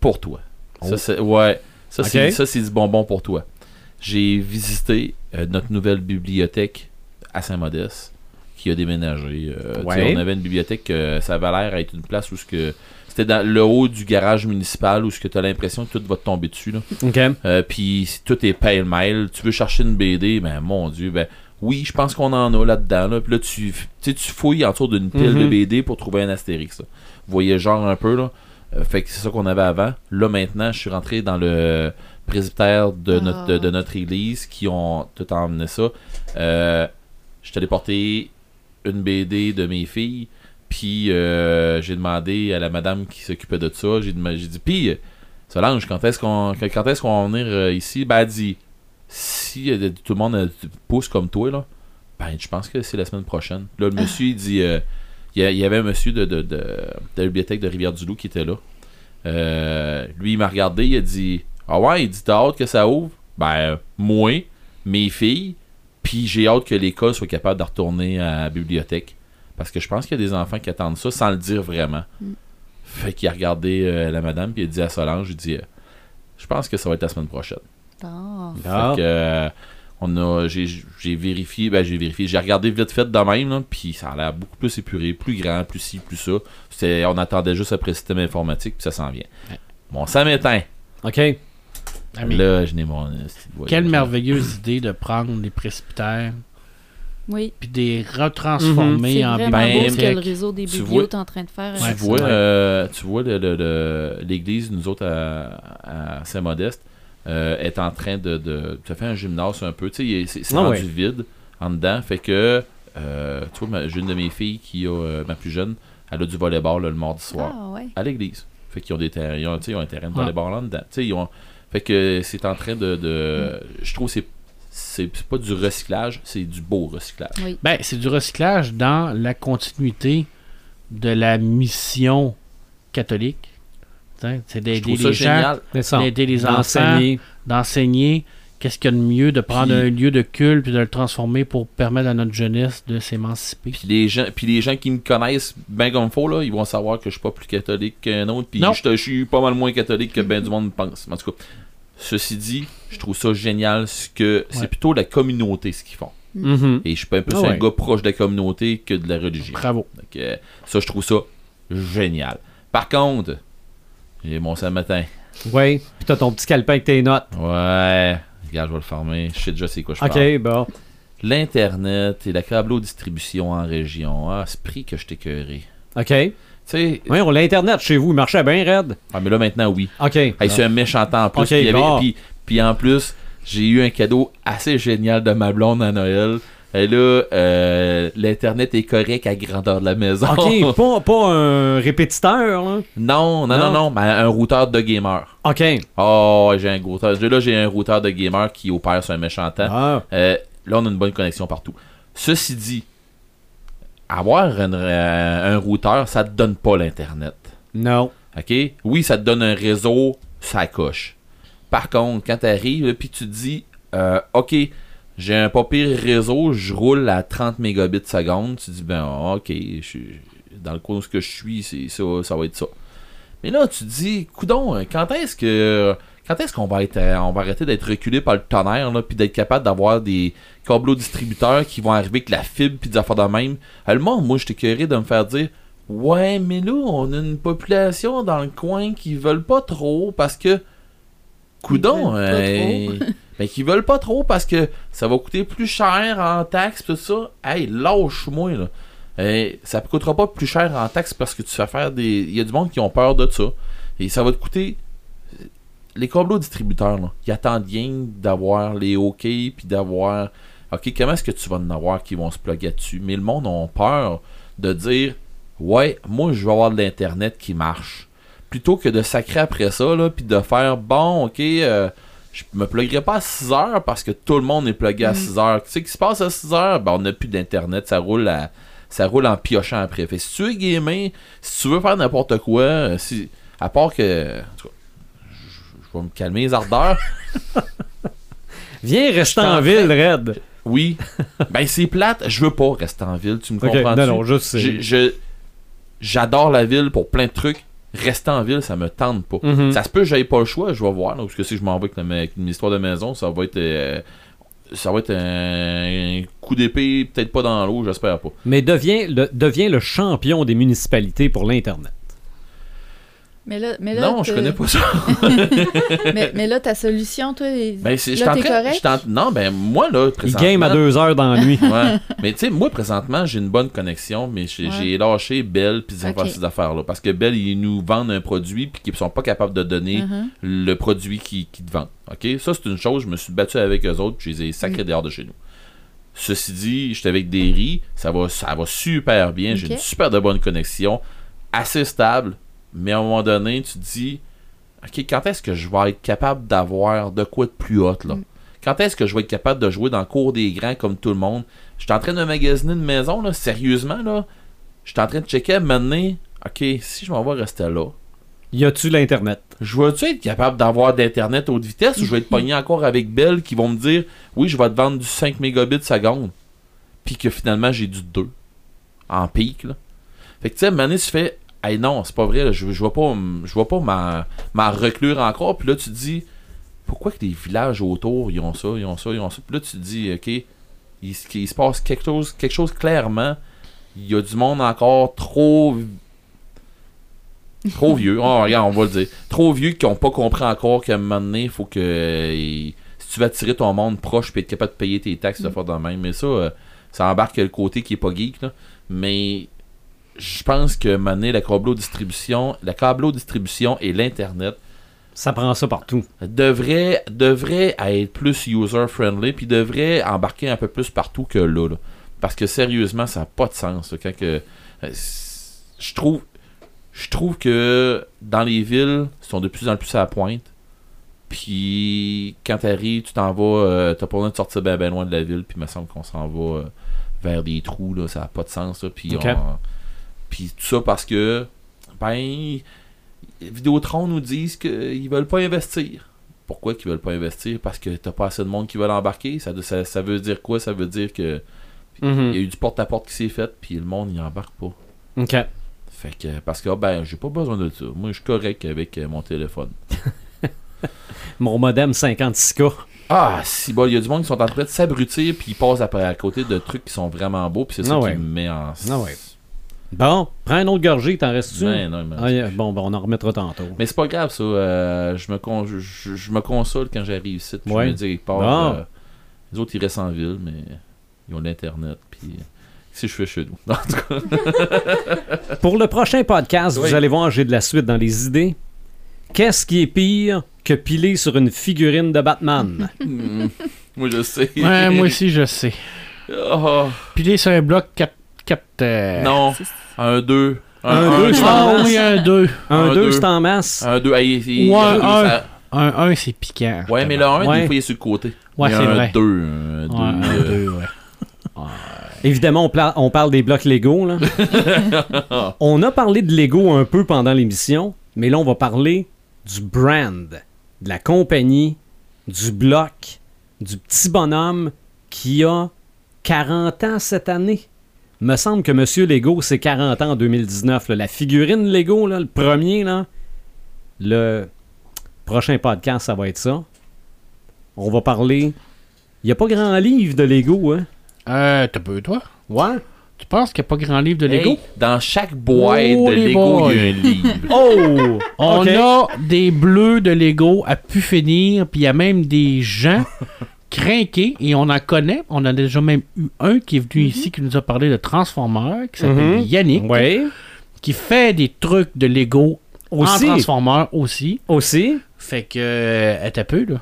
pour toi. Ça, c'est, ouais. Ça, c'est, Ok. ça, c'est du bonbon pour toi. J'ai visité euh, notre nouvelle bibliothèque à Saint-Modeste qui a déménagé. Euh, Ouais. On avait une bibliothèque, euh, ça avait l'air à être une place où ce que. C'était dans le haut du garage municipal où ce que tu as l'impression que tout va te tomber dessus. Là. Euh, puis si tout est pêle-mêle. Tu veux chercher une BD, ben mon Dieu, ben oui, je pense qu'on en a là-dedans. Là. Puis là, tu, tu sais, tu fouilles autour d'une pile de Mhm. BD pour trouver un Astérix. là. Vous voyez genre un peu là. Euh, fait que c'est ça qu'on avait avant. Là maintenant, je suis rentré dans le presbytères de, notre, de, Ah. de notre église qui ont tout emmené ça. Euh, je t'allais porter une BD de mes filles, puis euh, j'ai demandé à la madame qui s'occupait de ça, j'ai dit, puis Solange, quand est-ce qu'on quand est-ce qu'on va venir euh, ici? Ben, elle dit, si euh, tout le monde pousse comme toi, là, ben, je pense que c'est la semaine prochaine. Là, le monsieur, il dit, il y, avait un monsieur de, de, de, de la bibliothèque de Rivière-du-Loup qui était là. Lui, il m'a regardé, il a dit, ah ouais, il dit, t'as hâte que ça ouvre? Ben, moi, mes filles, puis j'ai hâte que l'école soit capable de retourner à la bibliothèque. Parce que je pense qu'il y a des enfants qui attendent ça sans le dire vraiment. Mm. Fait qu'il a regardé euh, la madame, puis il a dit à Solange, il dit, euh, je pense que ça va être la semaine prochaine. Ah. Fait que, euh, on a, j'ai, j'ai vérifié, ben j'ai vérifié, j'ai regardé vite fait de même, là, puis ça a l'air beaucoup plus épuré, plus grand, plus ci, plus ça. On attendait juste après le système informatique, puis ça s'en vient. Ouais. Bon, ça m'éteint. OK. Ah, mais Là, je n'ai mon. euh, quelle merveilleuse idée de prendre les presbytères Oui. puis de les retransformer C'est en vraiment beau ce que le bibliothèque. réseau des vois- est en train de faire. Tu Ouais, vois, c'est euh, tu vois l'église, nous autres à, à Saint-Modeste, euh, est en train de, de. Ça fait un gymnase un peu. Tu sais, c'est c'est Ah rendu ouais. vide en dedans. Fait que. euh, tu vois, j'ai une de mes filles qui a. euh, ma plus jeune, elle a du volleyball là, le mardi soir. Ah ouais. à l'église. Fait qu'ils ont des terrains, ils ont, tu sais, ils ont un terrain de Ah. volleyball là dedans. Tu sais, ils ont, fait que c'est en train de, de- je trouve que c'est c'est pas du recyclage, c'est du beau recyclage. Oui. Ben, c'est du recyclage dans la continuité de la mission catholique. C'est d'aider les gens, d'aider les enfants, D'enseigner. Qu'est-ce qu'il y a de mieux de prendre Puis- un lieu de culte puis de le transformer pour permettre à notre jeunesse de s'émanciper? Puis les gens, puis les gens qui me connaissent bien comme faut là, ils vont savoir que je suis pas plus catholique qu'un autre. Puis Non. je, je suis pas mal moins catholique que ben du monde pense. En tout cas, ceci dit, je trouve ça génial. Ce que c'est Ouais. plutôt la communauté ce qu'ils font. Mhm. Et je suis pas un peu Ah un ouais. gars proche de la communauté que de la religion. Bravo. Donc, euh, ça, je trouve ça génial. Par contre, j'ai mon samedi matin. Oui. Puis t'as ton petit calepin avec tes notes. Ouais. Regarde, je vais le fermer. Je sais déjà c'est quoi je parle. OK, bon. L'Internet et la câblo-distribution en région. Ah, c'est prix que je t'ai cœuré. OK. Tu sais, Oui, on l'Internet chez vous, il marchait bien raide. ah, mais là maintenant, oui. OK. Hey, c'est un méchant temps en plus. Ok, puis, il y avait- bon. puis- puis en plus, j'ai eu un cadeau assez génial de ma blonde à Noël. Et là, euh, l'Internet est correct à grandeur de la maison. OK, pas, pas un répétiteur, là? non, non, non, Non. non, mais un routeur de gamer. OK. Oh, j'ai un routeur. Là, j'ai un routeur de gamer qui opère sur un méchant temps. Ah. Euh, là, on a une bonne connexion partout. Ceci dit, avoir un, euh, un routeur, ça te donne pas l'Internet. Non. OK? Oui, ça te donne un réseau, ça coche. Par contre, quand tu arrives, puis tu te dis, OK, j'ai un pas pire réseau, je roule à 30 mégabits seconde, tu dis, ben, OK, je dans le coin où je suis, ça, ça va être ça. Mais là, tu te dis, coudon, quand est-ce que. Quand est-ce qu'on va être euh, on va arrêter d'être reculé par le tonnerre là, puis d'être capable d'avoir des câbleaux distributeurs qui vont arriver avec la fibre puis des affaires de même? Euh, le moi j'étais curieux de me faire dire Ouais, mais là, on a une population dans le coin qui veulent pas trop parce que. Coudon, euh, ben, qui veulent pas trop parce que ça va coûter plus cher en taxes, tout ça. Hey, lâche-moi, là. Euh, ça ne coûtera pas plus cher en taxes parce que tu fais faire des. Il y a du monde qui ont peur de ça. Et ça va te coûter. Les câbleaux distributeurs, là, ils attendent rien d'avoir les OK puis d'avoir. OK, comment est-ce que tu vas en avoir qui vont se plugger dessus? Mais le monde a peur de dire Ouais, moi je vais avoir de l'Internet qui marche. Plutôt que de sacrer après ça, là, puis de faire bon, ok, euh, je me pluguerai pas à 6 heures parce que tout le monde est plugué à 6 heures. Tu sais, qui se passe à 6 heures, ben, on n'a plus d'internet, ça roule à- ça roule en piochant après. Fait si tu veux gamer, si tu veux faire n'importe quoi, euh, si, à part que. en tout cas, je- vais me calmer les ardeurs. Viens rester en ville, Red. Oui. ben c'est plate, je veux pas rester en ville, tu me comprends? Non, non, je sais. J'adore la ville pour plein de trucs. Rester en ville, ça me tente pas. Mhm. Ça se peut que j'aille pas le choix, je vais voir. parce que si je m'en vais avec une histoire de maison, ça va être. euh, ça va être un coup d'épée, peut-être pas dans l'eau, j'espère pas. Mais deviens le, deviens le champion des municipalités pour l'Internet. Mais là, mais là, Non, je connais pas ça. mais, mais là, ta solution, toi, est- Ben, c'est- là, t'es correct? Non, ben, moi, là, Il présentement... game à deux heures dans la nuit. Ouais. Mais tu sais, moi, présentement, j'ai une bonne connexion, mais j'ai Ouais. j'ai lâché Bell puis Ok. ces affaires-là. Parce que Bell, ils nous vendent un produit puis qu'ils sont pas capables de donner Mhm. le produit qu'ils qu'ils te vendent. OK? Ça, c'est une chose. Je me suis battu avec eux autres puis je les ai sacrés Mm. dehors de chez nous. Ceci dit, j'étais avec des riz. Ça va, ça va super bien. J'ai une super de bonne connexion. Assez stable. Mais à un moment donné, tu te dis... OK, quand est-ce que je vais être capable d'avoir de quoi de plus hot, là? Mm. Quand est-ce que je vais être capable de jouer dans le cours des grands comme tout le monde? Je suis en train de magasiner une maison, là, sérieusement, là. Je suis en train de checker maintenant, OK, si je m'en vais rester là, Y a-tu l'Internet? je vais-tu être capable d'avoir d'Internet haute vitesse ou je vais être pogné encore avec Bell qui vont me dire, oui, je vais te vendre du 5 mégabits seconde, puis que finalement j'ai du 2 en pic, là? Fait que tu sais, maintenant, tu fais, hey non, c'est pas vrai, là, je, je vais pas, je pas m'en m'en reclure encore, puis là, tu te dis, pourquoi que les villages autour, ils ont ça, ils ont ça, ils ont ça, puis là, tu te dis, ok, il, se- il se passe quelque chose, quelque chose clairement, il y a du monde encore trop Trop vieux. Oh, regarde, on va le dire. Trop vieux qui n'ont pas compris encore qu'à un moment donné, il faut que. euh, si tu veux attirer ton monde proche puis être capable de payer tes taxes, de faire de même. Mais ça, euh, ça embarque le côté qui est pas geek. Là. Mais je pense que maintenant, la câbleau distribution, la distribution et l'Internet Ça prend ça partout. devrait, devrait être plus user-friendly puis devrait embarquer un peu plus partout que là. là. Parce que sérieusement, ça n'a pas de sens. là, quand que, euh, je trouve je trouve que dans les villes, ils sont de plus en plus à la pointe. Puis quand t'arrives, tu t'en vas, euh, t'as pas besoin de sortir ben, ben loin de la ville, puis il me semble qu'on s'en va euh, vers des trous, là, ça n'a pas de sens. Là, puis, on- puis tout ça parce que, ben, Vidéotron nous disent qu'ils veulent pas investir. Pourquoi qu'ils veulent pas investir? Parce que t'as pas assez de monde qui veut l'embarquer. Ça, ça, ça veut dire quoi? Ça veut dire que Mhm. il y a eu du porte-à-porte qui s'est fait, puis le monde n'y embarque pas. OK. Fait que, parce que, ah, ben, j'ai pas besoin de ça. Moi, je suis correct avec euh, mon téléphone. Mon modem 56K. Ah, si, bon, il y a du monde qui sont en train de s'abrutir, puis ils passent après à côté de trucs qui sont vraiment beaux, puis c'est ça Ah ouais. qui me met en. Ah ouais. Bon, prends un autre gorgée, t'en restes-tu? Ben, non, mais, Ah. Bon, bon, on en remettra tantôt. mais c'est pas grave, ça. euh, je, me con- je, je- je me console quand j'arrive ici, puis Ouais. je me dis, quelque part, Bon. euh, les autres, ils restent en ville, mais ils ont l'Internet, puis. Si je fais chez nous. En tout cas, Pour le prochain podcast, Oui. vous allez voir, j'ai de la suite dans les idées. Qu'est-ce qui est pire que piler sur une figurine de Batman? hmm, moi, je sais. Ouais, moi aussi, je sais. Oh, Piler sur un bloc 4. 4 euh, non, C'est- un 2. Un deux, c'est en Ah masse? oui, un 2. Un Un 2, deux. c'est en masse? Un 2. Hey, il- Ouais, un deux, un. ça- Un 1, c'est piquant. Ouais, mais le 1, Ouais. des fois, il est sur le côté. Ouais, c'est un vrai. 2. Un 2. Ouais, un 2, ouais. Évidemment, on, pla- on parle des blocs Lego. Là. on a parlé de Lego un peu pendant l'émission, mais là, on va parler du brand, de la compagnie, du bloc, du petit bonhomme qui a 40 ans cette année. Me semble que Monsieur Lego, c'est 40 ans en 2019. là. La figurine Lego, là, le premier, là, le prochain podcast, ça va être ça. On va parler. Il n'y a pas grand livre de Lego, hein? Euh, t'as peu, toi? Ouais. Tu penses qu'il n'y a pas grand livre de Lego? Hey, dans chaque boîte Oh, de Lego, il y a un livre. Oh! On a des bleus de Lego à pu finir, puis il y a même des gens craqués, et on en connaît. On a déjà même eu un qui est venu ici qui nous a parlé de Transformers, qui s'appelle Mhm. Yannick, Oui. qui fait des trucs de Lego Aussi. en Transformers aussi. Aussi. Fait que, euh, elle t'a peu, là.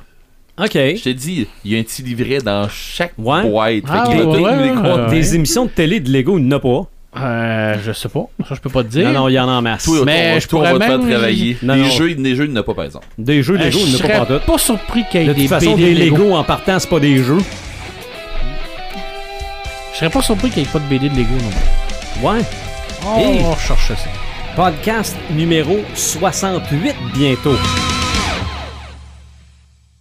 OK. Je t'ai dit, il y a un petit livret dans chaque Ouais. boîte. Ah, Fait qu'il va ouais, compter. Des émissions de télé de Lego, il n'y en a pas. Euh, je sais pas. Ça, je peux pas te dire. Non, non, il y en a en masse. Mais toi, je toi, on va pourrais te faire même- travailler. Non, les, non. Jeux, les jeux, il n'y en a pas, par exemple. Des jeux Euh, Lego, il n'y en a pas serais tout. pas surpris qu'il y ait De des toute façon, BD des Lego. Lego en partant, c'est pas des jeux. Je serais pas surpris qu'il n'y ait pas de BD de Lego non plus. Ouais. Oh, on cherche ça. Podcast numéro 68 bientôt.